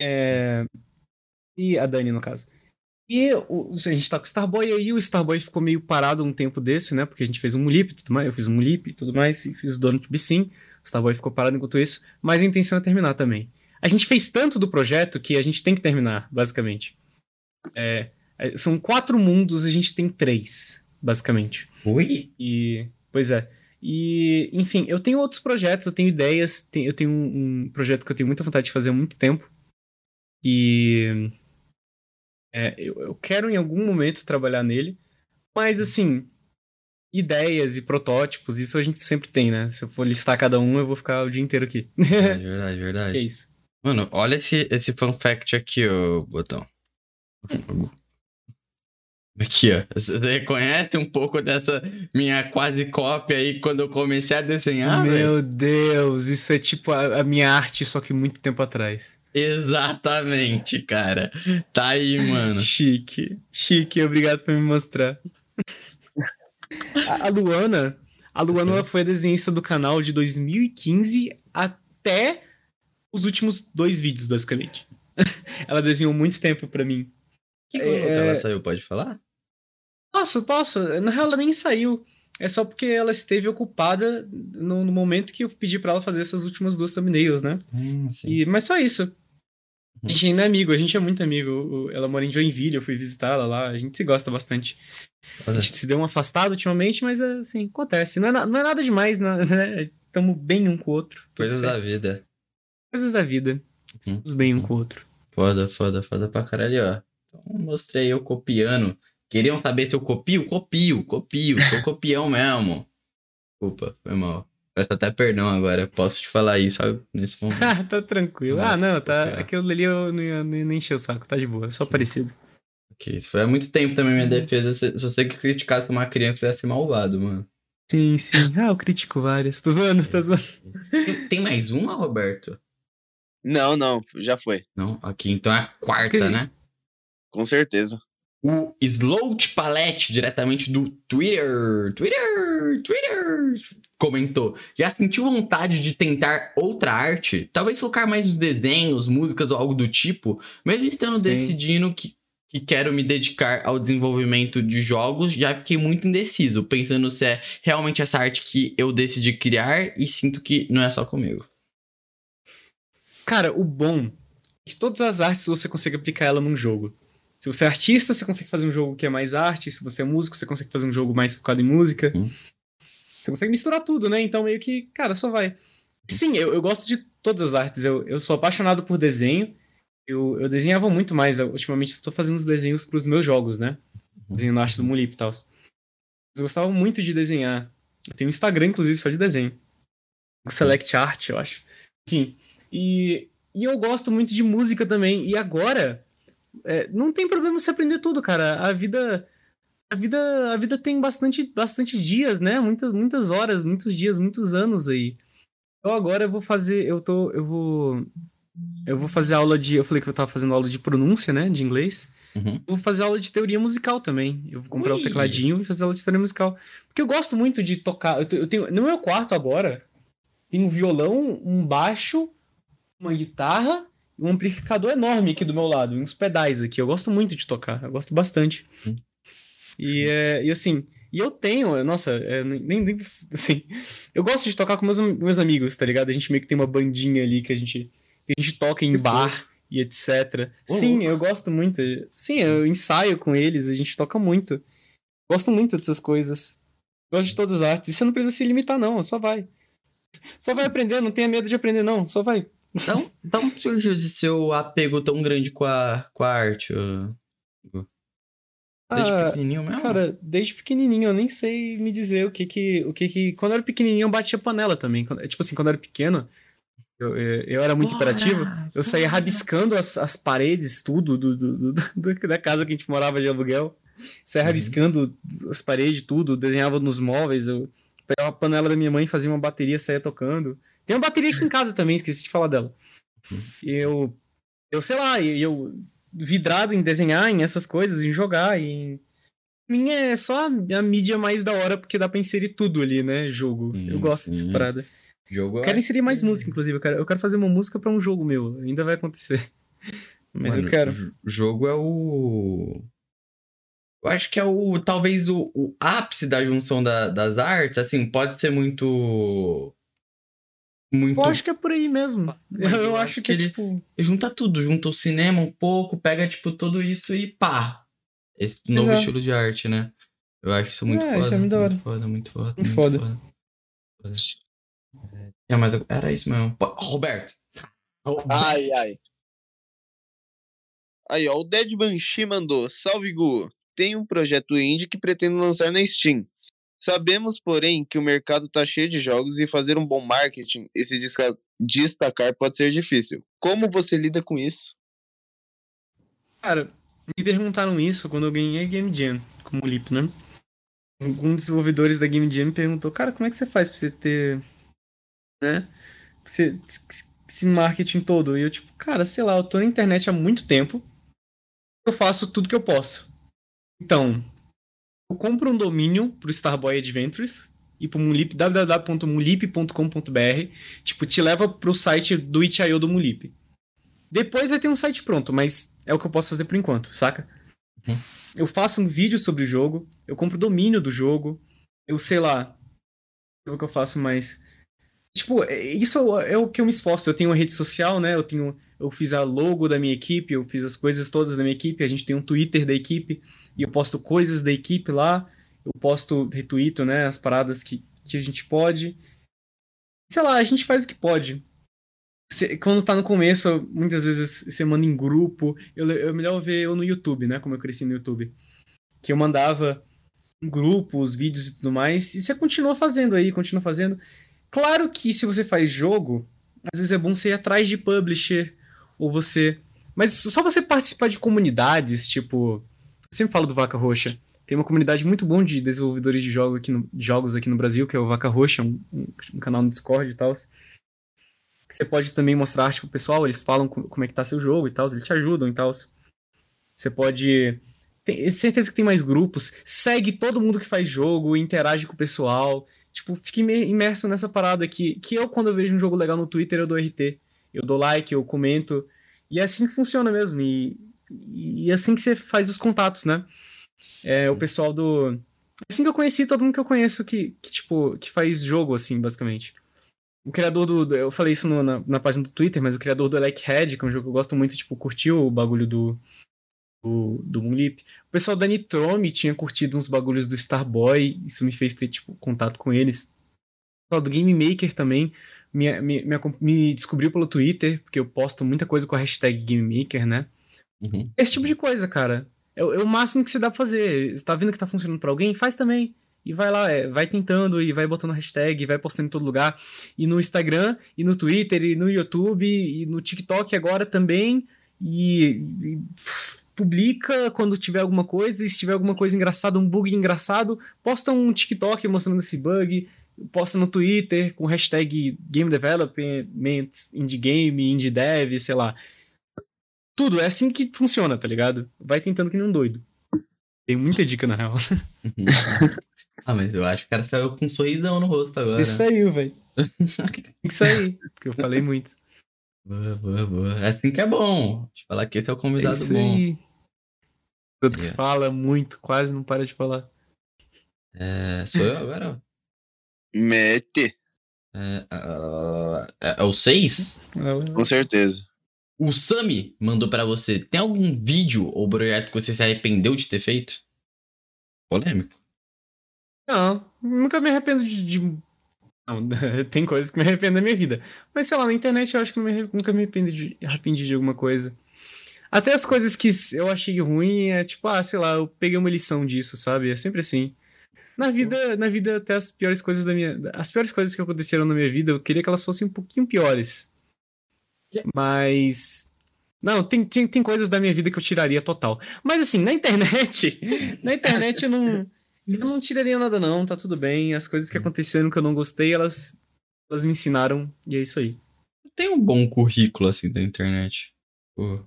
C: É... E a Dani, no caso. E o, a gente tá com o Starboy aí, o Starboy ficou meio parado um tempo desse, né? Porque a gente fez um Mulip e tudo mais. Eu fiz um Mulip e tudo mais, e fiz o Donut Sim. O Starboy ficou parado enquanto isso, mas a intenção é terminar também. A gente fez tanto do projeto que a gente tem que terminar, basicamente. É, é são quatro mundos, a gente tem três, basicamente.
A: Ui?
C: E. Pois é. E, enfim, eu tenho outros projetos, eu tenho ideias. eu tenho um, um projeto que eu tenho muita vontade de fazer há muito tempo. E é, eu, eu quero em algum momento trabalhar nele, mas assim, ideias e protótipos, isso a gente sempre tem, né? Se eu for listar cada um, eu vou ficar o dia inteiro aqui.
A: Verdade, verdade, verdade.
C: é isso.
A: Mano, olha esse, esse fun fact aqui, ô Botão. Aqui, ó. Você reconhece um pouco dessa minha quase cópia aí quando eu comecei a desenhar?
C: Meu
A: véio?
C: Deus, isso é tipo a, a, minha arte, só que muito tempo atrás.
A: Exatamente, cara. Tá aí, mano.
C: Chique. Chique, obrigado por me mostrar. a, a, Luana, a Luana ela foi a desenhista do canal de 2015 até os últimos dois vídeos, basicamente. ela desenhou muito tempo para mim.
A: Que é... ela saiu, pode falar?
C: Posso, posso. Na real, ela nem saiu. É só porque ela esteve ocupada no, no momento que eu pedi para ela fazer essas últimas duas thumbnails, né?
A: Hum,
C: e, mas só isso. A gente ainda é amigo, a gente é muito amigo. Ela mora em Joinville, eu fui visitá-la lá, a gente se gosta bastante. A gente se deu um afastado ultimamente, mas assim, acontece. Não é, não é nada demais, né? Estamos bem um com o outro.
A: Coisas certo. da vida.
C: Coisas da vida. Estamos bem um com o outro.
A: Foda, foda, foda pra caralho, ó. Então, mostrei eu copiando. Queriam saber se eu copio? Copio, copio. Sou copião mesmo. Desculpa, foi mal. Peço até perdão agora, posso te falar isso nesse momento.
C: Ah, tá tranquilo. Ah, não, tá. Aquilo ali eu não ia nem encher o saco, tá de boa, só parecido.
A: Ok, isso foi há muito tempo também minha defesa. Se, se você que criticasse uma criança, ia ser malvado, mano.
C: Sim, sim. Ah, eu critico várias. Tô zoando, tô zoando.
A: Tem, tem mais uma, Roberto?
B: Não, não, já foi.
A: Não, aqui então é a quarta, que... né?
B: Com certeza.
A: O Sloat Palette, diretamente do Twitter. Twitter, Twitter comentou: já sentiu vontade de tentar outra arte? Talvez focar mais nos desenhos, músicas ou algo do tipo? Mesmo estando Sim. decidindo que, que quero me dedicar ao desenvolvimento de jogos, já fiquei muito indeciso, pensando se é realmente essa arte que eu decidi criar e sinto que não é só comigo.
C: Cara, o bom é que todas as artes você consegue aplicar ela num jogo. Se você é artista, você consegue fazer um jogo que é mais arte. Se você é músico, você consegue fazer um jogo mais focado em música. Hum. Você consegue misturar tudo, né? Então, meio que, cara, só vai. Sim, eu, eu gosto de todas as artes. Eu, eu sou apaixonado por desenho. Eu, eu desenhava muito mais. Ultimamente, estou fazendo os desenhos para os meus jogos, né? Uhum. Desenhando arte do Mulip e tal. Eu gostava muito de desenhar. Eu tenho um Instagram, inclusive, só de desenho. O Select Art, eu acho. Enfim. E, e eu gosto muito de música também. E agora, é, não tem problema você aprender tudo, cara. A vida a vida, a vida tem bastante, bastante dias, né? Muitas, muitas horas, muitos dias, muitos anos aí. Então agora eu vou fazer, eu tô, eu vou, eu vou fazer aula de, eu falei que eu tava fazendo aula de pronúncia, né, de inglês.
A: Uhum.
C: Eu vou fazer aula de teoria musical também. Eu vou comprar o um tecladinho e fazer aula de teoria musical. Porque eu gosto muito de tocar. Eu tenho, no meu quarto agora, tem um violão, um baixo, uma guitarra um amplificador enorme aqui do meu lado, uns pedais aqui. Eu gosto muito de tocar, eu gosto bastante. E, é, e assim, e eu tenho, nossa, é, nem, nem, assim, eu gosto de tocar com meus, meus amigos, tá ligado? A gente meio que tem uma bandinha ali que a gente, que a gente toca em que bar foi? e etc. Sim, eu gosto muito. Sim, eu ensaio com eles, a gente toca muito. Gosto muito dessas coisas. Gosto de todas as artes. E você não precisa se limitar, não, só vai. Só vai aprender, não tenha medo de aprender, não, só vai.
A: Então, então surgiu esse seu apego tão grande com a, com a arte? Desde ah, pequenininho mesmo?
C: Cara, desde pequenininho eu nem sei me dizer o que que... O que, que... Quando eu era pequenininho eu batia panela também. Quando, tipo assim, quando eu era pequeno, eu, eu era muito imperativo, eu saía rabiscando as, as paredes, tudo do, do, do, da casa que a gente morava de aluguel. Saía uhum. rabiscando as paredes, tudo, desenhava nos móveis. Eu pegava a panela da minha mãe, fazia uma bateria, saía tocando. Tem uma bateria aqui em casa também, esqueci de falar dela. Uhum. Eu, eu sei lá, eu vidrado em desenhar, em essas coisas, em jogar, em minha é só a, mídia mais da hora, porque dá pra inserir tudo ali, né? Jogo. Sim, eu gosto sim. dessa parada.
A: Jogo
C: eu quero inserir mais música, inclusive. Eu quero, eu quero fazer uma música para um jogo meu. Ainda vai acontecer. Mas
A: Mano,
C: eu quero.
A: O jogo é o. Eu acho que é o. Talvez o, o ápice da junção da- das artes. Assim, pode ser muito. Muito.
C: Eu acho que é por aí mesmo. Eu,
A: eu
C: acho que,
A: que ele-
C: tipo.
A: Junta tudo. Junta o cinema um pouco, pega, tipo, tudo isso e pá. Esse novo
C: Exato.
A: estilo de arte, né? Eu acho isso muito
C: É,
A: foda.
C: isso é muito.
A: Muito foda, muito foda.
C: Muito foda.
A: foda. É, é, mas eu- era isso mesmo. Pô, Roberto.
B: Ai, ai. Aí, ó, o Dead Banshee mandou. Salve, Gu. Tem um projeto indie que pretendo lançar na Steam. Sabemos, porém, que o mercado tá cheio de jogos e fazer um bom marketing e se destacar pode ser difícil. Como você lida com isso?
C: Cara, me perguntaram isso quando eu ganhei a Game Jam, como Lip, né? Um dos desenvolvedores da Game Jam me perguntou, cara, como é que você faz pra você ter. né? Pra você, esse marketing todo? E eu, tipo, cara, sei lá, eu tô na internet há muito tempo. Eu faço tudo que eu posso. Então, eu compro um domínio pro Starboy Adventures e pro Mulip, www.mulip.com.br. Tipo, te leva pro site do itch.io do Mulip. Depois vai ter um site pronto, mas é o que eu posso fazer por enquanto, saca?
A: Uhum.
C: Eu faço um vídeo sobre o jogo, eu compro o domínio do jogo, eu sei lá. É o que eu faço mais. Tipo, é- isso é o que eu me esforço. Eu tenho uma rede social, né? Eu tenho. Eu fiz a logo da minha equipe, eu fiz as coisas todas da minha equipe, a gente tem um Twitter da equipe, e eu posto coisas da equipe lá, eu posto, retuito, né? As paradas que, que a gente pode. Sei lá, a gente faz o que pode. Quando tá no começo, eu- muitas vezes você manda em grupo. Eu, é melhor ver eu no YouTube, né? Como eu cresci no YouTube. Que eu mandava em grupo os vídeos e tudo mais. E você continua fazendo aí, continua fazendo. Claro que se você faz jogo, às vezes é bom você ir atrás de publisher. Ou você. Mas só você participar de comunidades, tipo. Eu sempre falo do Vaca Roxa. Tem uma comunidade muito bom de desenvolvedores de jogos aqui no, jogos aqui no Brasil, que é o Vaca Roxa, um, um- canal no Discord e tal. Que você pode também mostrar arte pro pessoal, eles falam co- como é que tá seu jogo e tal, eles te ajudam e tal. Você pode. Tem certeza que tem mais grupos. Segue todo mundo que faz jogo, interage com o pessoal. Tipo, fique imer- imerso nessa parada que, que eu, quando eu vejo um jogo legal no Twitter, eu dou RT. Eu dou like, eu comento. E é assim que funciona mesmo. E, e é assim que você faz os contatos, né? É, o pessoal do. é Assim que eu conheci todo mundo que eu conheço que, que tipo, que faz jogo, assim, basicamente. O criador do. do- Eu falei isso no- na, na página do Twitter, mas o criador do Elec Head, que é um jogo que eu gosto muito, tipo, curtiu o bagulho do. Do, do Moonlip. O pessoal da Nitrome tinha curtido uns bagulhos do Starboy. Isso me fez ter, tipo, contato com eles. O pessoal do Game Maker também me, me, me, me descobriu pelo Twitter, porque eu posto muita coisa com a hashtag Game Maker, né?
A: Uhum.
C: Esse tipo de coisa, cara. É, o- é o máximo que você dá pra fazer. Você tá vendo que tá funcionando pra alguém? Faz também. E vai lá, é, vai tentando e vai botando hashtag, e vai postando em todo lugar. E no Instagram, e no Twitter, e no YouTube, e no TikTok agora também. E, e, pff, publica quando tiver alguma coisa. E se tiver alguma coisa engraçada, um bug engraçado, posta um TikTok mostrando esse bug. Posta no Twitter com hashtag Game Development, Indie Game, Indie Dev, sei lá. Tudo, é assim que funciona, tá ligado? Vai tentando que nem um doido. Tem muita dica, na real.
A: Ah, mas eu acho que o cara saiu com um sorrisão no rosto agora.
C: Isso saiu, velho. Que sair, porque eu falei muito.
A: Boa, boa, boa. É assim que é bom. Deixa eu falar que esse é o
C: É
A: convidado
C: isso
A: bom.
C: aí. Tanto que
A: Yeah.
C: fala muito, quase não para de falar.
A: É, sou eu agora?
B: Mete,
A: É, ah, é, é o 6?
B: com certeza.
A: O Sami mandou pra você. Tem algum vídeo ou projeto que você se arrependeu de ter feito? Polêmico.
C: Não, nunca me arrependo de. de- Não, tem coisas que me arrependo da minha vida. Mas sei lá, na internet eu acho que me nunca me arrependi de, arrependi de alguma coisa. Até as coisas que eu achei ruim é tipo, ah, sei lá, eu peguei uma lição disso, sabe? É sempre assim. Na vida, na vida, até as piores coisas da minha. As piores coisas que aconteceram na minha vida, eu queria que elas fossem um pouquinho piores. Mas. Não, tem, tem, tem coisas da minha vida que eu tiraria total. Mas assim, na internet. na internet eu não. Eu não tiraria nada, não, tá tudo bem. As coisas que aconteceram que eu não gostei, elas, elas me ensinaram, e é isso aí.
A: Tem um bom currículo assim da internet. Pô.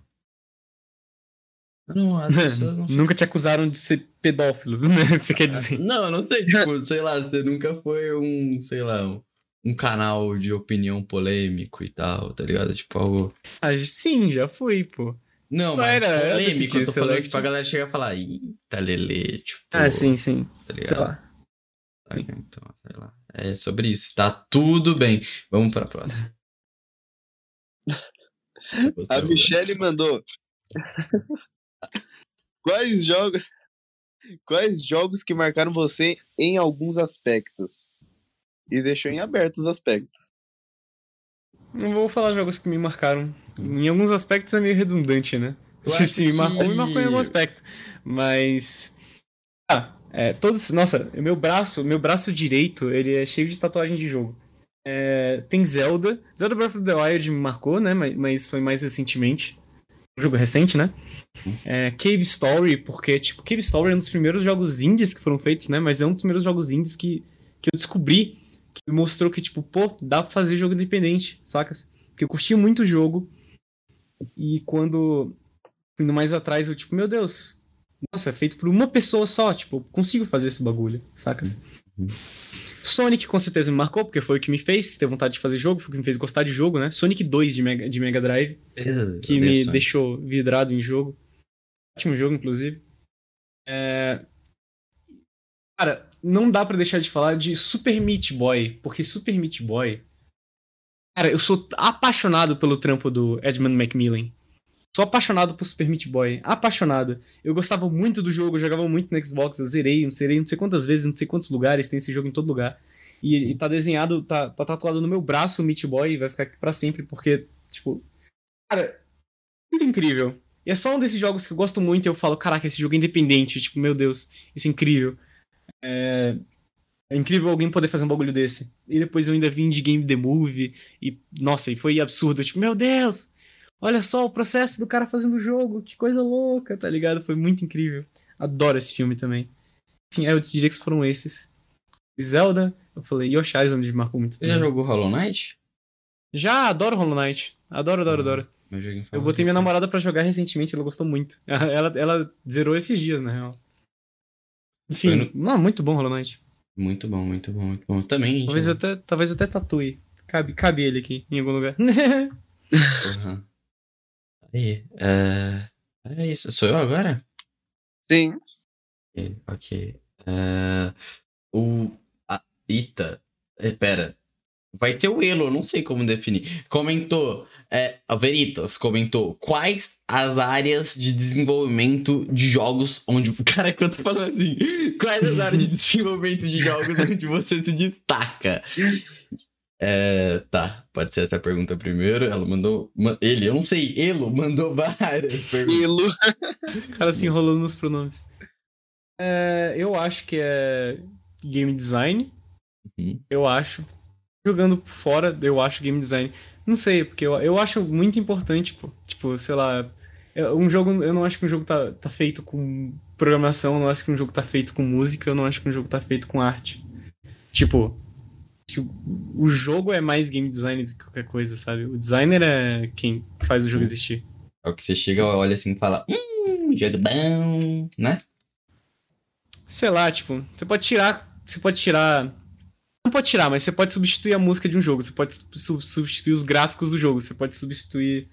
A: Não, as pessoas não
C: Nunca te acusaram de ser pedófilo, né? Você quer dizer?
A: Não, não tem, tipo, sei lá, você nunca foi um, sei lá, um, um canal de opinião polêmico e tal, tá ligado? Tipo, algo.
C: Ah, sim, já fui, pô.
A: Não,
C: Não
A: mas
C: era,
A: polêmico. Eu tô falando,
C: Select.
A: tipo, a galera chega a falar, eita, Lele, tipo...
C: Ah, sim, sim.
A: Tá
C: Sei
A: ligado?
C: lá.
A: Tá, Então, sei lá. É sobre isso. Tá tudo bem. Vamos pra próxima.
B: A Michelle mandou. Quais jogos. Quais jogos que marcaram você em alguns aspectos? E deixou em aberto os aspectos.
C: Não vou falar jogos que me marcaram. Em alguns aspectos é meio redundante, né? Se, se me marcou, me marcou em algum aspecto. Mas. Ah, é, todos. Nossa, meu braço, meu braço direito, ele é cheio de tatuagem de jogo. É, tem Zelda. Zelda Breath of the Wild me marcou, né? Mas, mas foi mais recentemente. Jogo recente, né? É, Cave Story, porque, tipo, Cave Story é um dos primeiros jogos indies que foram feitos, né? Mas é um dos primeiros jogos indies que, que eu descobri que mostrou que, tipo, pô, dá pra fazer jogo independente, sacas? Porque eu curti muito o jogo. E quando. Indo mais atrás, eu, tipo, meu Deus. Nossa, é feito por uma pessoa só. Tipo, consigo fazer esse bagulho, sacas?
A: Uhum.
C: Sonic com certeza me marcou, porque foi o que me fez ter vontade de fazer jogo, foi o que me fez gostar de jogo, né? Sonic 2 de Mega, de Mega Drive, que me deixou vidrado em jogo. Ótimo jogo, inclusive. É... Cara, não dá pra deixar de falar de Super Meat Boy, porque Super Meat Boy. Cara, eu sou apaixonado pelo trampo do Edmund Macmillan. Sou apaixonado por Super Meat Boy. Apaixonado. Eu gostava muito do jogo, eu jogava muito no Xbox, eu zerei, eu zerei não sei quantas vezes, não sei quantos lugares, tem esse jogo em todo lugar. E, e tá desenhado, tá, tá tatuado no meu braço o Meat Boy e vai ficar aqui pra sempre, porque, tipo. Cara, muito incrível. E é só um desses jogos que eu gosto muito e eu falo, caraca, esse jogo é independente. Tipo, meu Deus, isso é incrível. É, é incrível alguém poder fazer um bagulho desse. E depois eu ainda vim de Game The Movie e, nossa, e foi absurdo. Tipo, meu Deus, olha só o processo do cara fazendo o jogo, que coisa louca, tá ligado? Foi muito incrível. Adoro esse filme também. Enfim, eu diria que foram esses. Zelda, eu falei, Yoshi Island me marcou muito.
A: Você já jogou Hollow Knight?
C: Já, adoro Hollow Knight. Adoro, adoro, adoro.
A: Meu joguinho
C: Eu
A: favorito.
C: botei minha namorada pra jogar recentemente, ela gostou muito. Ela, ela zerou esses dias, na real. Enfim, não, muito bom Hollow Knight.
A: Muito bom, muito bom, muito bom. Também, gente.
C: Talvez até, talvez até tatue. Cabe, cabe ele aqui, em algum lugar.
A: Porra. Aí, é... é isso. Sou eu agora?
B: Sim.
A: Ok. É, O... A... Eita. É, pera. Vai ter o Elo, eu não sei como definir. Comentou... É, a Veritas comentou quais as áreas de desenvolvimento de jogos onde. Cara, que eu tô falando assim. Quais as áreas de desenvolvimento de jogos onde você se destaca? É, tá, pode ser essa pergunta primeiro. Ela mandou. ma- Ele, eu não sei, Elo mandou várias perguntas.
B: Elo.
C: o cara se enrolando nos pronomes. É, eu acho que é game design.
A: Uhum.
C: Eu acho. Jogando por fora, eu acho game design. Não sei, porque eu, eu acho muito importante, pô. Tipo, sei lá. é, Um jogo. Eu não acho que um jogo tá, tá feito com programação, eu não acho que um jogo tá feito com música, eu não acho que um jogo tá feito com arte. Tipo. Que O jogo é mais game design do que qualquer coisa, sabe? O designer é quem faz o jogo existir.
A: É o que você chega, olha assim e fala: Hum, jogo bom, né?
C: Sei lá, tipo, você pode tirar. Você pode tirar. Não pode tirar, mas você pode substituir a música de um jogo. Você pode su- substituir os gráficos do jogo. Você pode substituir.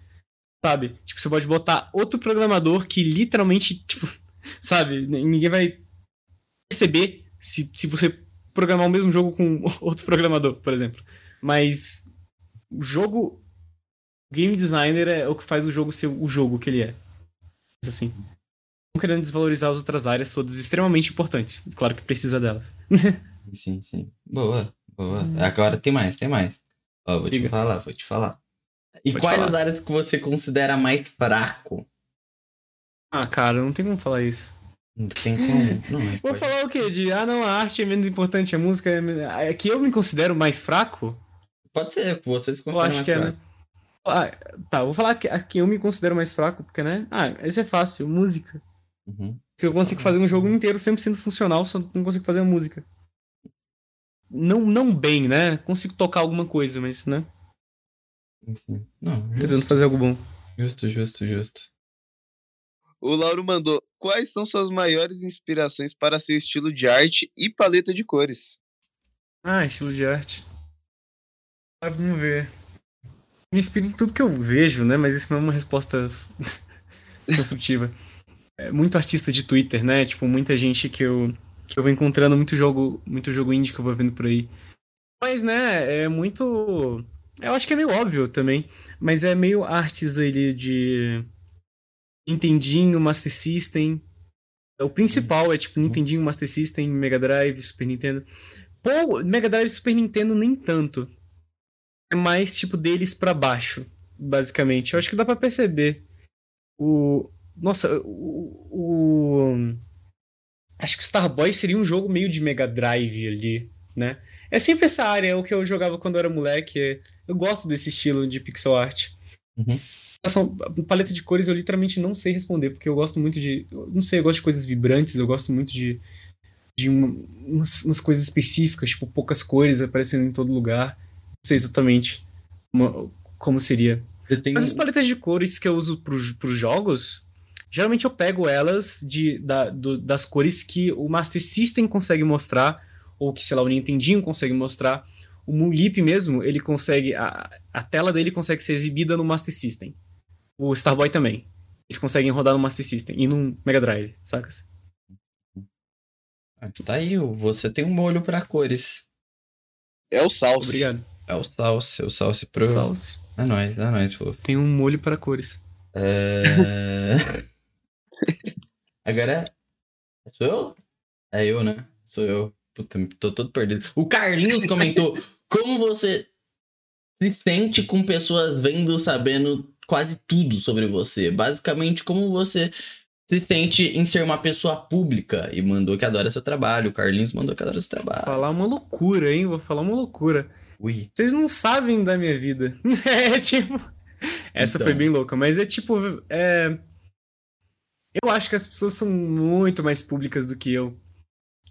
C: Sabe? Tipo, você pode botar outro programador que literalmente, tipo, sabe? Ninguém vai perceber se, se você programar o mesmo jogo com outro programador, por exemplo. Mas o jogo. O game designer é o que faz o jogo ser o jogo que ele é. Assim. Não querendo desvalorizar as outras áreas, todas extremamente importantes. Claro que precisa delas.
A: Sim, sim. Boa, boa. Agora tem mais, tem mais. Ó, vou te
C: Diga.
A: falar, vou te falar. E
C: Pode
A: quais
C: falar.
A: as áreas que você considera mais fraco?
C: Ah, cara, não tem como falar isso.
A: Não tem como. Não, é
C: Vou
A: pode-
C: falar o quê? De, ah, não, a arte é menos importante, a música é... É que eu me considero mais fraco?
A: Pode ser, você se
C: Eu acho
A: mais
C: que é,
A: fraco.
C: né? Ah, tá, vou falar que, que eu me considero mais fraco, porque, né? Ah, esse é fácil, música.
A: Uhum.
C: Porque eu consigo fazer um jogo inteiro 100% funcional, só não consigo fazer a música. Não, não bem, né? Consigo tocar alguma coisa, mas, né?
A: Sim. Não,
C: Tentando
A: justo,
C: fazer algo bom.
A: justo, justo, justo.
B: O Lauro mandou: Quais são suas maiores inspirações para seu estilo de arte e paleta de cores?
C: Ah, estilo de arte. Ah, vamos ver. Me inspira em tudo que eu vejo, né? Mas isso não é uma resposta construtiva. É, muito artista de Twitter, né? Tipo, muita gente que eu, que eu vou encontrando, muito jogo, muito jogo indie que eu vou vendo por aí. Mas, né, é muito. Eu acho que é meio óbvio também. Mas é meio artes ali de. Nintendinho, Master System. O principal é tipo Nintendinho, Master System, Mega Drive, Super Nintendo. Pô, Mega Drive e Super Nintendo nem tanto. É mais tipo deles para baixo, basicamente. Eu acho que dá para perceber. O. Nossa, o, o. Acho que Starboy seria um jogo meio de Mega Drive ali, né? É sempre essa área, é o que eu jogava quando eu era moleque. Eu gosto desse estilo de pixel art.
A: Uhum.
C: Essa paleta de cores eu literalmente não sei responder, porque eu gosto muito de. Não sei, eu gosto de coisas vibrantes, eu gosto muito de. de umas, umas coisas específicas, tipo poucas cores aparecendo em todo lugar. Não sei exatamente como, como seria. Mas as paletas de cores que eu uso para os jogos, geralmente eu pego elas de, da, do, das cores que o Master System consegue mostrar, ou que, sei lá, o Nintendinho consegue mostrar. O Moonlip mesmo, ele consegue. A, a tela dele consegue ser exibida no Master System. O Starboy também. Eles conseguem rodar no Master System e no Mega Drive, sacas?
A: Ah, Tá aí, você tem um molho pra cores.
B: É o Salsa.
C: Obrigado.
A: É o Salse, o Salse pro.
C: Salve.
A: É nóis, é nóis, pô.
C: Tem um molho para cores.
A: É... Agora. Sou eu? É eu, né? Sou eu. Puta, tô todo perdido. O Carlinhos comentou: como você se sente com pessoas vendo, sabendo quase tudo sobre você? Basicamente, como você se sente em ser uma pessoa pública? E mandou que adora seu trabalho. O Carlinhos mandou que adora seu
C: Vou
A: trabalho.
C: falar uma loucura, hein? Vou falar uma loucura.
A: Ui.
C: Vocês não sabem da minha vida. É tipo. Essa
A: Então.
C: foi bem louca, mas é tipo. É... Eu acho que as pessoas são muito mais públicas do que eu.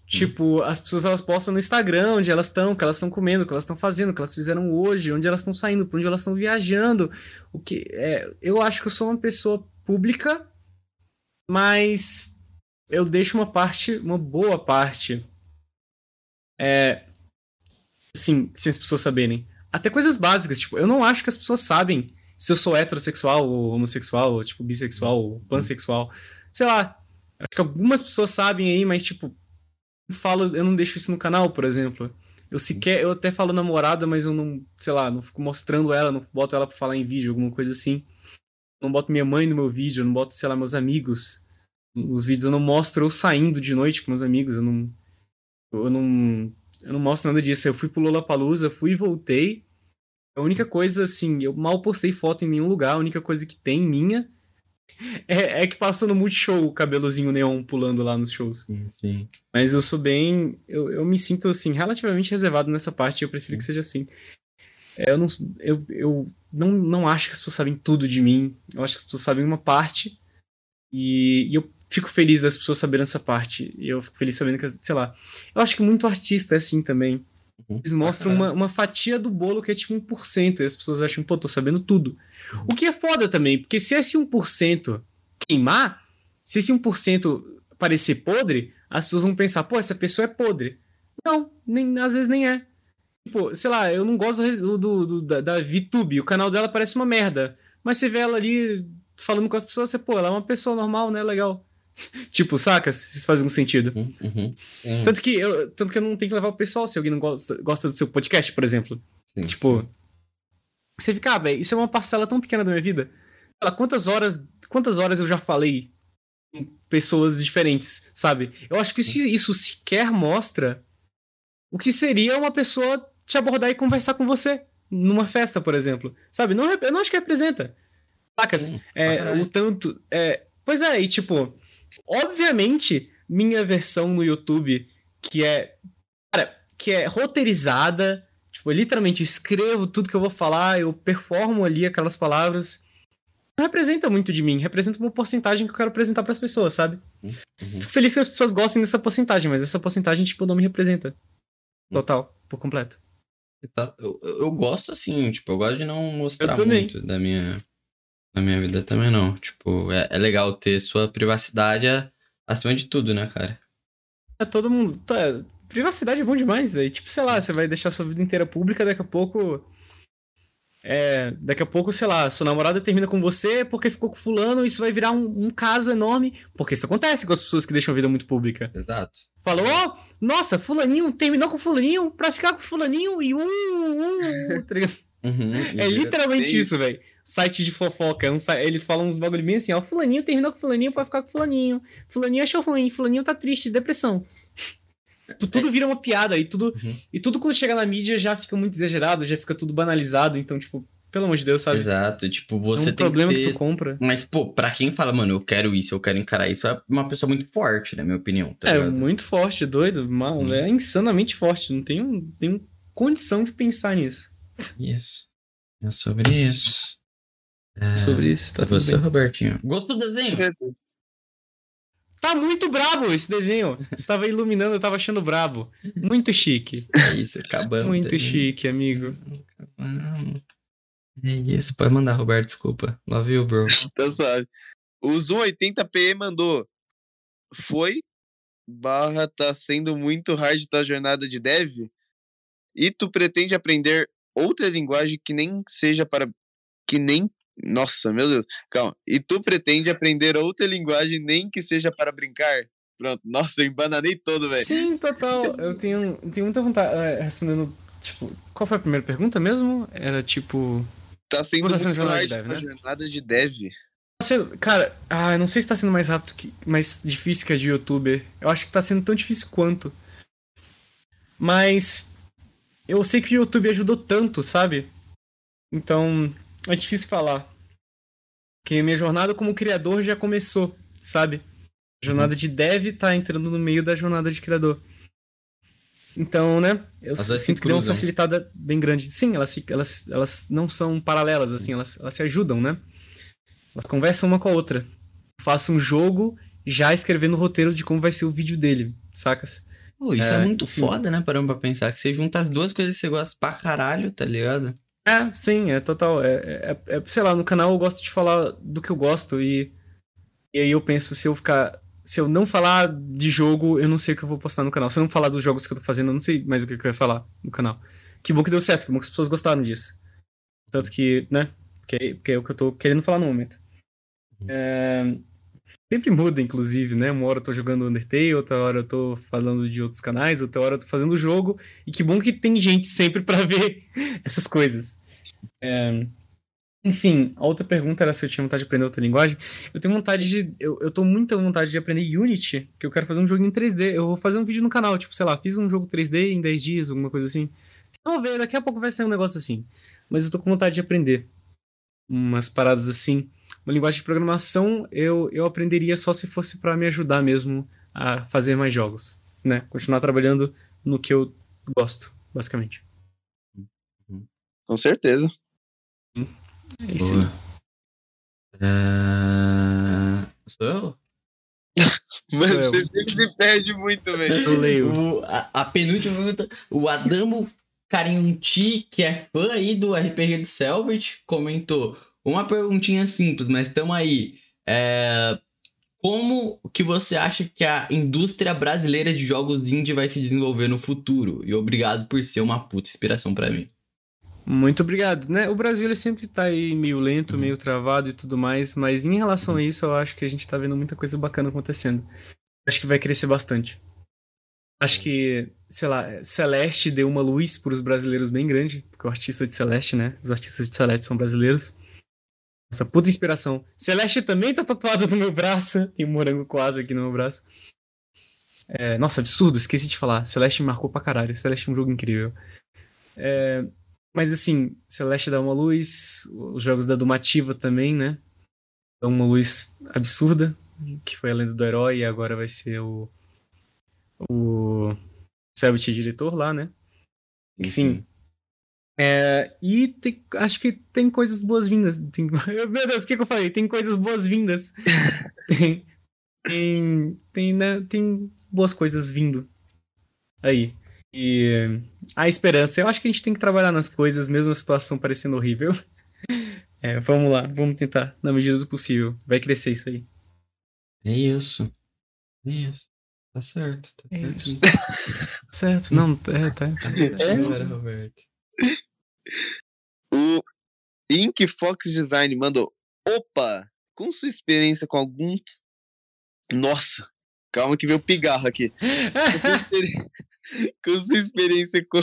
C: Tipo, as pessoas elas postam no Instagram onde elas estão, o que elas estão comendo, o que elas estão fazendo, o que elas fizeram hoje, onde elas estão saindo, pra onde elas estão viajando. O que é, eu acho que eu sou uma pessoa pública, mas eu deixo uma parte, uma boa parte. É, assim, sem as pessoas saberem. Até coisas básicas, tipo, eu não acho que as pessoas sabem se eu sou heterossexual ou homossexual, ou tipo, bissexual ou pansexual. Sei lá. Acho que algumas pessoas sabem aí, mas tipo, eu falo, eu não deixo isso no canal, por exemplo. Eu sequer, eu até falo namorada, mas eu não, sei lá, não fico mostrando ela, não boto ela pra falar em vídeo, alguma coisa assim. Não boto minha mãe no meu vídeo, não boto, sei lá, meus amigos. Nos vídeos eu não mostro eu saindo de noite com meus amigos, eu não. Eu não. Eu não mostro nada disso. Eu fui pro Lollapalooza, fui e voltei. A única coisa, assim, eu mal postei foto em nenhum lugar, a única coisa que tem minha é, é que passou no Multishow o cabelozinho neon pulando lá nos shows.
A: Sim, sim.
C: Mas eu sou bem. Eu, eu me sinto, assim, relativamente reservado nessa parte e eu prefiro que seja assim. É, eu não, eu, eu não, não acho que as pessoas sabem tudo de mim. Eu acho que as pessoas sabem uma parte. E, e eu fico feliz das pessoas saberem essa parte. E eu fico feliz sabendo que, sei lá. Eu acho que muito artista é assim também.
A: Uhum.
C: Eles mostram uma, uma fatia do bolo que é tipo 1%. E as pessoas acham, pô, tô sabendo tudo. O que é foda também, porque se esse 1% queimar, se esse 1% parecer podre, as pessoas vão pensar, pô, essa pessoa é podre. Não, nem, às vezes nem é. Tipo, sei lá, eu não gosto do, do- do- da, da VTube, o canal dela parece uma merda. Mas você vê ela ali falando com as pessoas, você, pô, ela é uma pessoa normal, né? Legal. tipo, saca? Se isso faz algum sentido.
A: Uhum, uhum.
C: Tanto que, eu, tanto que eu não tenho que levar o pessoal se alguém não gosta, gosta do seu podcast, por exemplo.
A: sim,
C: Tipo,
A: sim.
C: você fica, ah, velho, isso é uma parcela tão pequena da minha vida. Quantas horas, quantas horas eu já falei com pessoas diferentes, sabe? Eu acho que se isso sequer mostra o que seria uma pessoa te abordar e conversar com você numa festa, por exemplo. Sabe? Não, eu não acho que representa. Sacas?
A: Sim,
C: É, o tanto. É, pois é, e tipo, obviamente, minha versão no YouTube, que é. Cara, que é roteirizada. Tipo, eu literalmente escrevo tudo que eu vou falar, eu performo ali aquelas palavras. Não representa muito de mim, representa uma porcentagem que eu quero apresentar pras pessoas, sabe?
A: Uhum.
C: Fico feliz que as pessoas gostem dessa porcentagem, mas essa porcentagem, tipo, não me representa. Total, por completo.
A: Eu, eu gosto assim, tipo, eu gosto de não mostrar muito da minha, da minha vida também, não. Tipo, é, é legal ter sua privacidade acima de tudo, né, cara?
C: É todo mundo. tá, privacidade é bom demais, velho. Tipo, sei lá, você vai deixar sua vida inteira pública, daqui a pouco. É, daqui a pouco, sei lá, sua namorada termina com você porque ficou com fulano, isso vai virar um, um caso enorme. Porque isso acontece com as pessoas que deixam a vida muito pública.
A: Exato.
C: Falou, nossa, fulaninho terminou com fulaninho pra ficar com fulaninho e um, um, tá ligado?
A: Uhum,
C: É literalmente
B: É
C: isso. velho. Site de fofoca. é um eles falam uns bagulho bem assim, ó. Fulaninho terminou com fulaninho pra ficar com fulaninho. Fulaninho achou ruim. Fulaninho tá triste, depressão. Tudo vira uma piada e tudo,
A: Uhum.
C: e tudo quando chega na mídia já fica muito exagerado, já fica tudo banalizado. Então, tipo, pelo amor de Deus, sabe?
A: Exato. Tipo,
C: é
A: você
C: um
A: tem
C: problema
A: que
C: que,
A: ter...
C: tu compra.
A: Mas, pô, pra quem fala, mano, eu quero isso, eu quero encarar isso, é uma pessoa muito forte, na minha opinião, tá
C: é
A: ligado?
C: muito forte, doido. Mal,
A: Hum.
C: É insanamente forte. Não tenho, tenho condição de pensar nisso.
A: Isso. É sobre isso. É...
C: Sobre isso, tá tudo
A: você,
C: bem.
A: Robertinho. Gostou do desenho?
C: Tá muito brabo esse desenho. Estava iluminando, eu tava achando brabo. Muito chique.
A: É isso, acabamos.
C: Muito
A: tá
C: chique, amigo.
A: Acabamos. É isso, pode mandar, Roberto, desculpa. Love you, bro.
B: Tá suave. O Zoom 80p mandou. Foi barra tá sendo muito hard tua jornada de dev e tu pretende aprender outra linguagem que nem seja para que nem nossa meu Deus calma e tu pretende aprender outra linguagem nem que seja para brincar pronto nossa eu embananei todo velho
C: Sim, total. Eu tenho, tenho muita vontade. é, Respondendo, tipo, qual foi a primeira pergunta mesmo? Era tipo.
B: tá sendo
C: Tá sendo jornada de dev, né?
B: jornada de dev
C: Tá sendo- Cara, ah, eu não sei se tá sendo mais rápido, que, mais difícil que a de youtuber. Eu acho que tá sendo tão difícil quanto. Mas. Eu sei que o YouTube ajudou tanto, sabe? Então. É difícil falar. Que a minha jornada como criador já começou, sabe? A jornada de dev tá entrando no meio da jornada de criador. Então, né? Eu
A: As
C: sinto que deu uma facilitada bem grande. Sim, elas, elas, elas não são paralelas, assim, elas, elas se ajudam, né? Elas conversam uma com a outra. Eu faço um jogo já escrevendo o roteiro de como vai ser o vídeo dele, sacas?
A: Pô, isso é,
C: É,
A: muito
C: enfim.
A: foda, né? Parando pra pensar. Que você junta as duas coisas que você gosta pra caralho, tá ligado?
C: É, sim, é total. É, é- é- sei lá, no canal eu gosto de falar do que eu gosto e, e aí eu penso, se eu ficar. Se eu não falar de jogo, eu não sei o que eu vou postar no canal. Se eu não falar dos jogos que eu tô fazendo, eu não sei mais o que que eu ia falar no canal. Que bom que deu certo, que bom que as pessoas gostaram disso. Tanto que, né? Que, que é o que eu tô querendo falar no momento. É, sempre muda, inclusive, né? Uma hora eu tô jogando Undertale, outra hora eu tô falando de outros canais, outra hora eu tô fazendo o jogo. E que bom que tem gente sempre pra ver essas coisas. É, Enfim, a outra pergunta era se eu tinha vontade de aprender outra linguagem. Eu tenho vontade de. Eu, eu tô muita vontade de aprender Unity, que eu quero fazer um jogo em 3D. Eu vou fazer um vídeo no canal, tipo, sei lá, fiz um jogo 3D em 10 dias, alguma coisa assim. Vamos ver, daqui a pouco vai ser um negócio assim. Mas eu tô com vontade de aprender umas paradas assim. Uma linguagem de programação eu, eu aprenderia só se fosse pra me ajudar mesmo a fazer mais jogos, né? Continuar trabalhando no que eu gosto, basicamente.
B: com certeza
C: É isso.
A: É... Sou eu?
B: mas
C: eu.
B: você se perde muito velho
C: Eu leio.
A: O- a, a penúltima pergunta, o Adamo Carinti, que é fã aí do RPG do Selbit, comentou uma perguntinha simples, mas tamo aí. É, como que você acha que a indústria brasileira de jogos indie vai se desenvolver no futuro? E obrigado por ser uma puta inspiração pra mim.
C: Muito obrigado, né? O Brasil ele sempre tá aí meio lento,
A: Uhum.
C: meio travado e tudo mais, mas em relação a isso, eu acho que a gente tá vendo muita coisa bacana acontecendo. Acho que vai crescer bastante. Acho que, sei lá, Celeste deu uma luz pros brasileiros bem grande, porque o artista de Celeste, né? Os artistas de Celeste são brasileiros. Essa puta inspiração. Celeste também tá tatuado no meu braço. Tem um morango quase aqui no meu braço. É, nossa, absurdo, esqueci de falar. Celeste marcou pra caralho. Celeste é um jogo incrível. É, mas assim, Celeste dá uma luz, os jogos da Dumativa também, né? Dão uma luz absurda, que foi a lenda do herói e agora vai ser o. O. Selbit diretor lá, né? Enfim. É, e tem- acho que tem coisas boas-vindas. Meu Deus, o que, que eu falei? Tem coisas boas-vindas. tem, tem, tem, né, tem boas coisas vindo aí. E a esperança, eu acho que a gente tem que trabalhar nas coisas, mesmo a situação parecendo horrível. É, vamos lá, vamos tentar, na medida do possível. Vai crescer isso aí.
A: É isso. É isso. Tá certo. Tá
C: É
A: certo.
C: isso. Certo, não, é, tá, tá certo.
A: Agora, Roberto.
B: O Pink Fox Design mandou. Opa! Com sua experiência com alguns. Nossa! Calma que veio o pigarro aqui. Com sua, experi- com experiência com...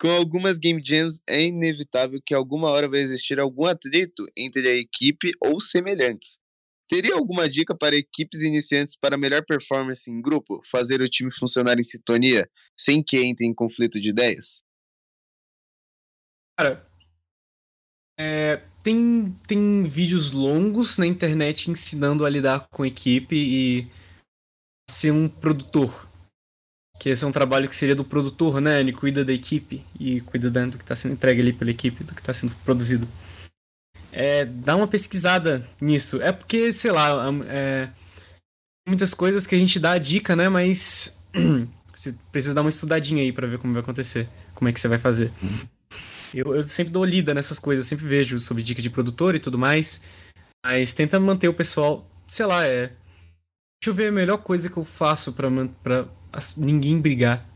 B: com algumas game jams, é inevitável que alguma hora vai existir algum atrito entre a equipe ou semelhantes. Teria alguma dica para equipes iniciantes para melhor performance em grupo? Fazer o time funcionar em sintonia, sem que entre em conflito de ideias?
C: Cara, é, tem, tem vídeos longos na internet ensinando a lidar com equipe e ser um produtor. Que esse é um trabalho que seria do produtor, né? Ele cuida da equipe e cuida da- do que está sendo entregue ali pela equipe, do que está sendo produzido. É, dá uma pesquisada nisso. É porque, sei lá, am- é, muitas coisas que a gente dá a dica, né? Mas você precisa dar uma estudadinha aí pra ver como vai acontecer, como é que você vai fazer. Eu, eu sempre dou lida nessas coisas, sempre vejo sobre dica de produtor e tudo mais. Mas tenta manter o pessoal, sei lá, é. Deixa eu ver a melhor coisa que eu faço pra, pra ninguém brigar.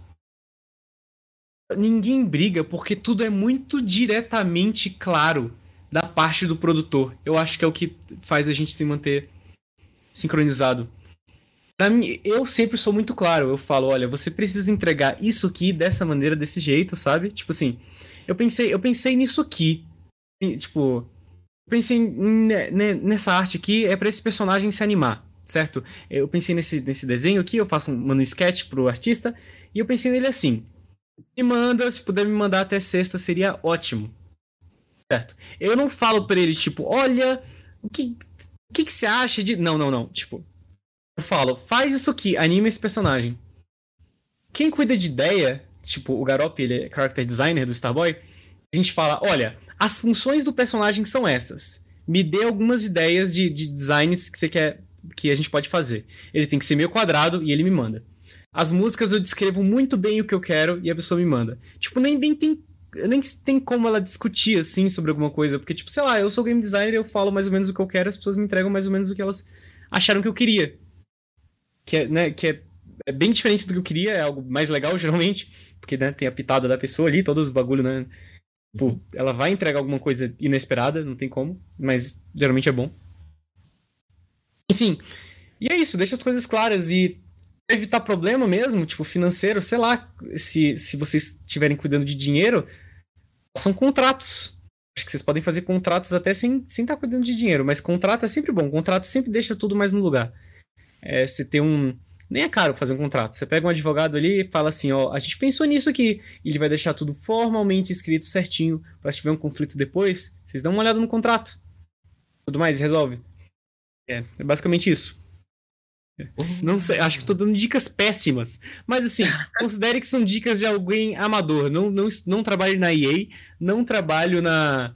C: Ninguém briga porque tudo é muito diretamente claro da parte do produtor. Eu acho que é o que faz a gente se manter sincronizado. Pra mim, eu sempre sou muito claro. Eu falo, olha, você precisa entregar isso aqui dessa maneira, desse jeito, sabe? Tipo assim, eu pensei, eu pensei nisso aqui. Tipo, pensei ne- ne- nessa arte aqui é pra esse personagem se animar, certo? Eu pensei nesse, nesse desenho aqui, eu faço um, mando sketch pro artista e eu pensei nele assim. Me manda, se puder me mandar até sexta seria ótimo. Certo? Eu não falo pra ele tipo, olha, o que o que, que você acha de Não, não, não, tipo, eu falo, faz isso aqui, anima esse personagem. Quem cuida de ideia, tipo, o Garop, ele é character designer do Starboy, a gente fala, olha, as funções do personagem são essas. Me dê algumas ideias de, de designs que você quer que a gente pode fazer. Ele tem que ser meio quadrado e ele me manda. As músicas eu descrevo muito bem o que eu quero e a pessoa me manda. Tipo, nem, nem tem nem tem como ela discutir assim sobre alguma coisa, porque tipo, sei lá, eu sou game designer, eu falo mais ou menos o que eu quero, as pessoas me entregam mais ou menos o que elas acharam que eu queria. Que é, né, que é, é bem diferente do que eu queria, é algo mais legal geralmente, porque né, tem a pitada da pessoa ali, todos os bagulho, né? Tipo, ela vai entregar alguma coisa inesperada, não tem como, mas geralmente é bom. Enfim, e é isso, deixa as coisas claras e evitar problema mesmo, tipo, financeiro, sei lá, se, se vocês estiverem cuidando de dinheiro, são contratos. Acho que vocês podem fazer contratos até sem estar sem tá cuidando de dinheiro, mas contrato é sempre bom, contrato sempre deixa tudo mais no lugar. É, você tem um. Nem é caro fazer um contrato. Você pega um advogado ali e fala assim: ó, a gente pensou nisso aqui. E ele vai deixar tudo formalmente escrito certinho. Pra se tiver um conflito depois, vocês dão uma olhada no contrato. Tudo mais, e resolve. É, é basicamente isso. Não sei, acho que tô dando dicas péssimas. Mas assim, considere que são dicas de alguém amador. Não, não, não trabalho na EA, não trabalho na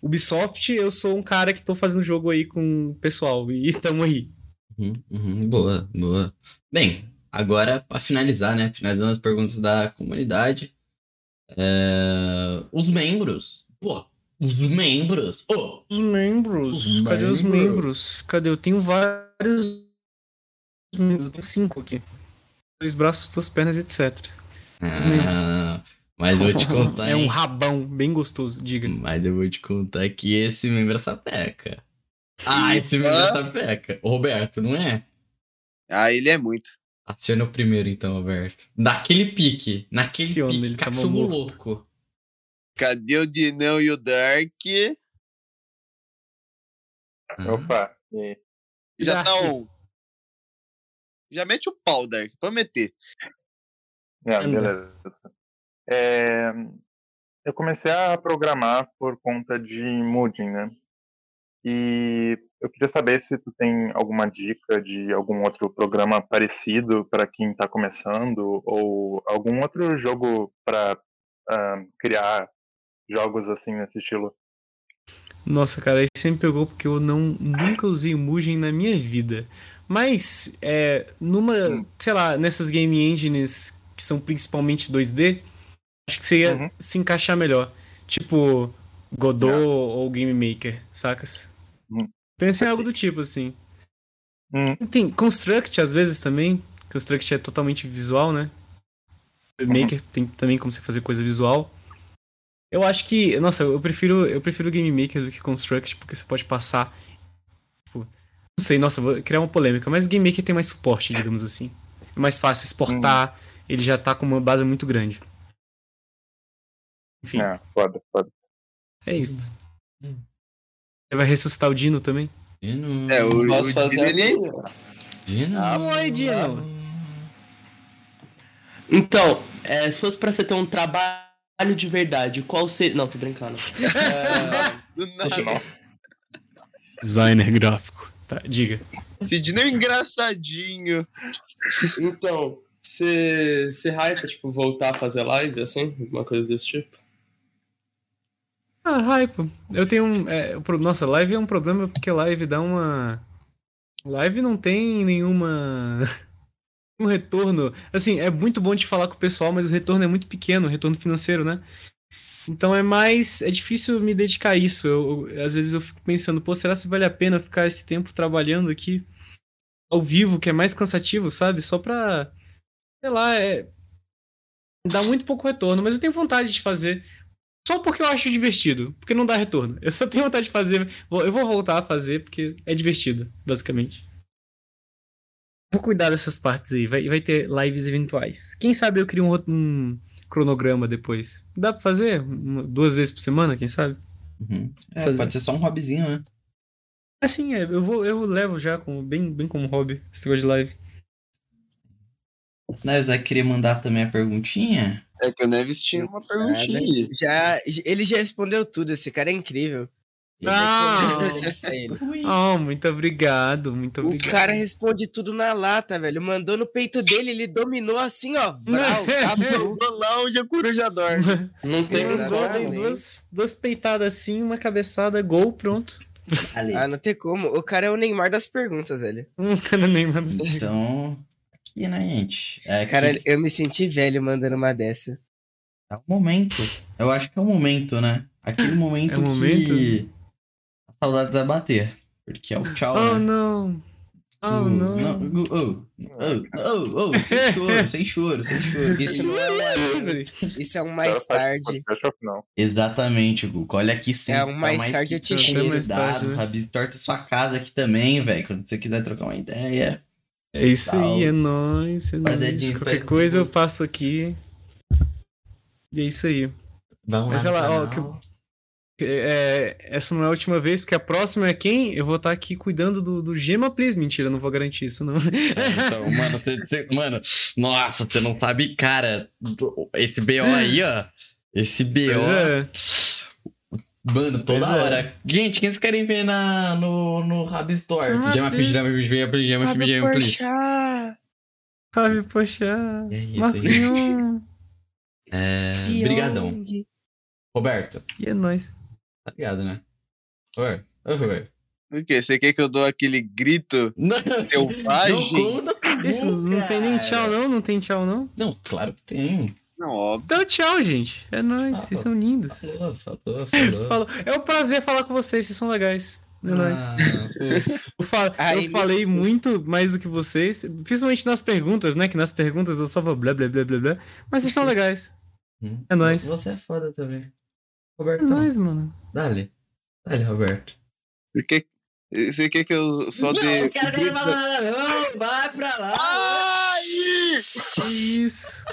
C: Ubisoft. Eu sou um cara que tô fazendo jogo aí com o pessoal. E tamo aí.
A: Uhum, uhum, boa, boa. Bem, agora para finalizar, né? Finalizando as perguntas da comunidade. é, Os membros. Pô, os membros. Ô,
C: Os membros.
A: Os
C: Cadê os
A: membros?
C: membros? Cadê? Eu tenho vários. membros, Eu tenho cinco aqui. Dois braços, duas pernas, etc. Os membros.
A: ah, mas eu vou te contar.
C: é um rabão bem gostoso, diga.
A: Mas eu vou te contar que esse membro é sapeca. Ah, esse membro é sapeca. Roberto, não é?
B: Ah, ele é muito.
A: Aciona o primeiro então, Roberto. Daquele pique. Naquele
C: Aciona,
A: pique.
C: ele tava
A: Cachorro louco.
B: Cadê o Dinão e o Dark?
A: Ah,
D: Opa, e aí?
B: Já
C: Dark.
B: tá on. Já mete o pau, Dark, pra meter.
D: Ah,
C: Anda.
D: beleza. É, eu comecei a programar por conta de Moodin, né? E eu queria saber se tu tem alguma dica de algum outro programa parecido para quem está começando ou algum outro jogo para criar jogos assim nesse estilo.
C: Nossa, cara, aí você me pegou porque eu não, nunca usei o Mugen na minha vida. Mas, é, numa,
D: Hum.
C: sei lá, nessas game engines que são principalmente 2D, acho que você ia
D: Uhum.
C: se encaixar melhor. Tipo, Godot
D: É.
C: ou Game Maker, sacas? Pensa em algo do tipo, assim.
D: Hum,
C: Tem Construct às vezes também. Construct é totalmente visual, né?
D: Uhum.
C: Maker tem também como você fazer coisa visual. Eu acho que, nossa, eu prefiro, eu prefiro Game Maker do que Construct, porque você pode passar. Tipo, não sei, nossa, eu vou criar uma polêmica, mas Game Maker tem mais suporte, digamos assim. É mais fácil exportar, ele já tá com uma base muito grande. Enfim,
D: É, foda, foda.
C: é isso.
A: Hum.
C: Você vai ressuscitar o Dino também?
A: Dino.
B: É, o,
E: Posso
B: o
E: fazer
B: Dino, ele?
A: Dino.
C: Ah, oi, Dino.
E: Então, é, se fosse pra você ter um trabalho de verdade, qual seria. Não, tô brincando. É,
C: Designer gráfico. Tá, diga.
B: Esse Dino é engraçadinho.
E: então, você você hypa, tipo, voltar a fazer live, assim? Alguma coisa desse tipo?
C: Ah, hype. Eu tenho um. é, nossa, live é um problema porque live dá uma. Live não tem nenhuma. um retorno. Assim, é muito bom de falar com o pessoal, mas o retorno é muito pequeno, o retorno financeiro, né? Então é mais. É difícil me dedicar a isso. Eu, eu- às vezes eu fico pensando, pô, será se vale a pena ficar esse tempo trabalhando aqui ao vivo, que é mais cansativo, sabe? Só pra. Sei lá, é. Dá muito pouco retorno, mas eu tenho vontade de fazer. Só porque eu acho divertido, porque não dá retorno. Eu só tenho vontade de fazer. Eu vou voltar a fazer porque é divertido, basicamente. Vou cuidar dessas partes aí. Vai, vai ter lives eventuais. Quem sabe eu crio um, outro- um cronograma depois. Dá pra fazer? Uma- duas vezes por semana, quem sabe?
A: Uhum. É,
C: Fazer.
A: pode ser só um hobbyzinho, né?
C: Assim, é, eu vou, eu levo já como, bem, bem como hobby esse negócio de live.
A: Né, Zé queria mandar também a perguntinha.
B: É que o Neves tinha uma perguntinha aí.
F: Já, ele já respondeu tudo, esse cara é incrível.
C: Ah! Oh, muito obrigado, muito
F: O
C: obrigado.
F: cara responde tudo na lata, velho. Mandou no peito dele, ele dominou assim, ó. Vral, acabou.
B: Vou lá onde a coruja dorme.
E: Não tem.
C: Mandou, dei duas, duas peitadas assim, uma cabeçada, gol, pronto.
A: Ali.
F: Ah, não tem como. O cara é o Neymar das perguntas, velho.
C: Um cara nem manda assim.
A: Então, aqui, né, gente? É
F: Cara,
A: que
F: eu me senti velho mandando uma dessa.
A: é o momento. Eu acho que é o momento, né? Aquele momento
C: É o momento?
A: que a saudade vai bater. Porque é o tchau,
C: Oh,
A: né?
C: não. Oh,
A: Uh,
C: não.
A: uh, oh, oh, oh, oh, sem choro, sem choro, sem choro.
F: Isso não é um Isso é um mais tarde.
A: Exatamente, Guco. Olha aqui sempre.
F: É um
A: tá
F: mais tarde
A: que
F: eu te.
C: Mais tarde, né?
A: Torta sua casa aqui também, velho. Quando você quiser trocar uma ideia.
C: É isso aí, é
A: Salve.
C: nóis. É nóis. Qualquer coisa eu passo aqui. E é isso aí.
A: Vamos
C: Mas
A: lá,
C: ó, que É, essa não é a última vez, porque a próxima é quem? Eu vou estar aqui cuidando do, do Gema Please. Mentira, não vou garantir isso, não.
A: É, então, mano, você, você- mano, nossa, você não sabe, cara. Esse BO aí, ó. Esse BO.
C: Pois é.
A: Mano, toda
C: Pois é.
A: hora. Gente, quem vocês querem ver na, no, no Rabis Torto?
C: Ah,
A: Jama
C: please.
A: Please, Jama Please, Jama Please, Jama
F: Fábio
A: Please, Jama Please.
F: Porchat,
C: Fábio, poxa.
A: É isso aí. É, brigadão. Roberto,
C: e é nóis.
A: tá ligado, né? Roberto, ô Roberto.
B: O quê? Você quer que eu dou aquele grito
A: Não,
B: selvagem?
A: não conta
C: não tem nem tchau, não? Não tem tchau, não?
A: Não, claro que tem.
B: Não, óbvio.
C: Então, tchau, gente. É nóis.
A: Ah,
C: Vocês são lindos.
A: Falou, falou, falou.
C: Falou. É um prazer falar com vocês, vocês são legais. É nóis.
A: Ah,
C: Eu, fa-
F: Ai,
C: eu falei muito mais do que vocês, principalmente nas perguntas, né? Que nas perguntas eu só vou blá blá blá blá blá. Mas vocês são legais.
A: hum.
C: É nóis.
A: Você é foda também.
C: É
A: Roberto,
C: nóis, mano.
A: dale. Dale, Roberto.
B: Você quer, você quer que eu só
A: não,
B: dê.
A: não quero que ele fale nada, não. Vai pra lá.
B: Ai!
C: Isso.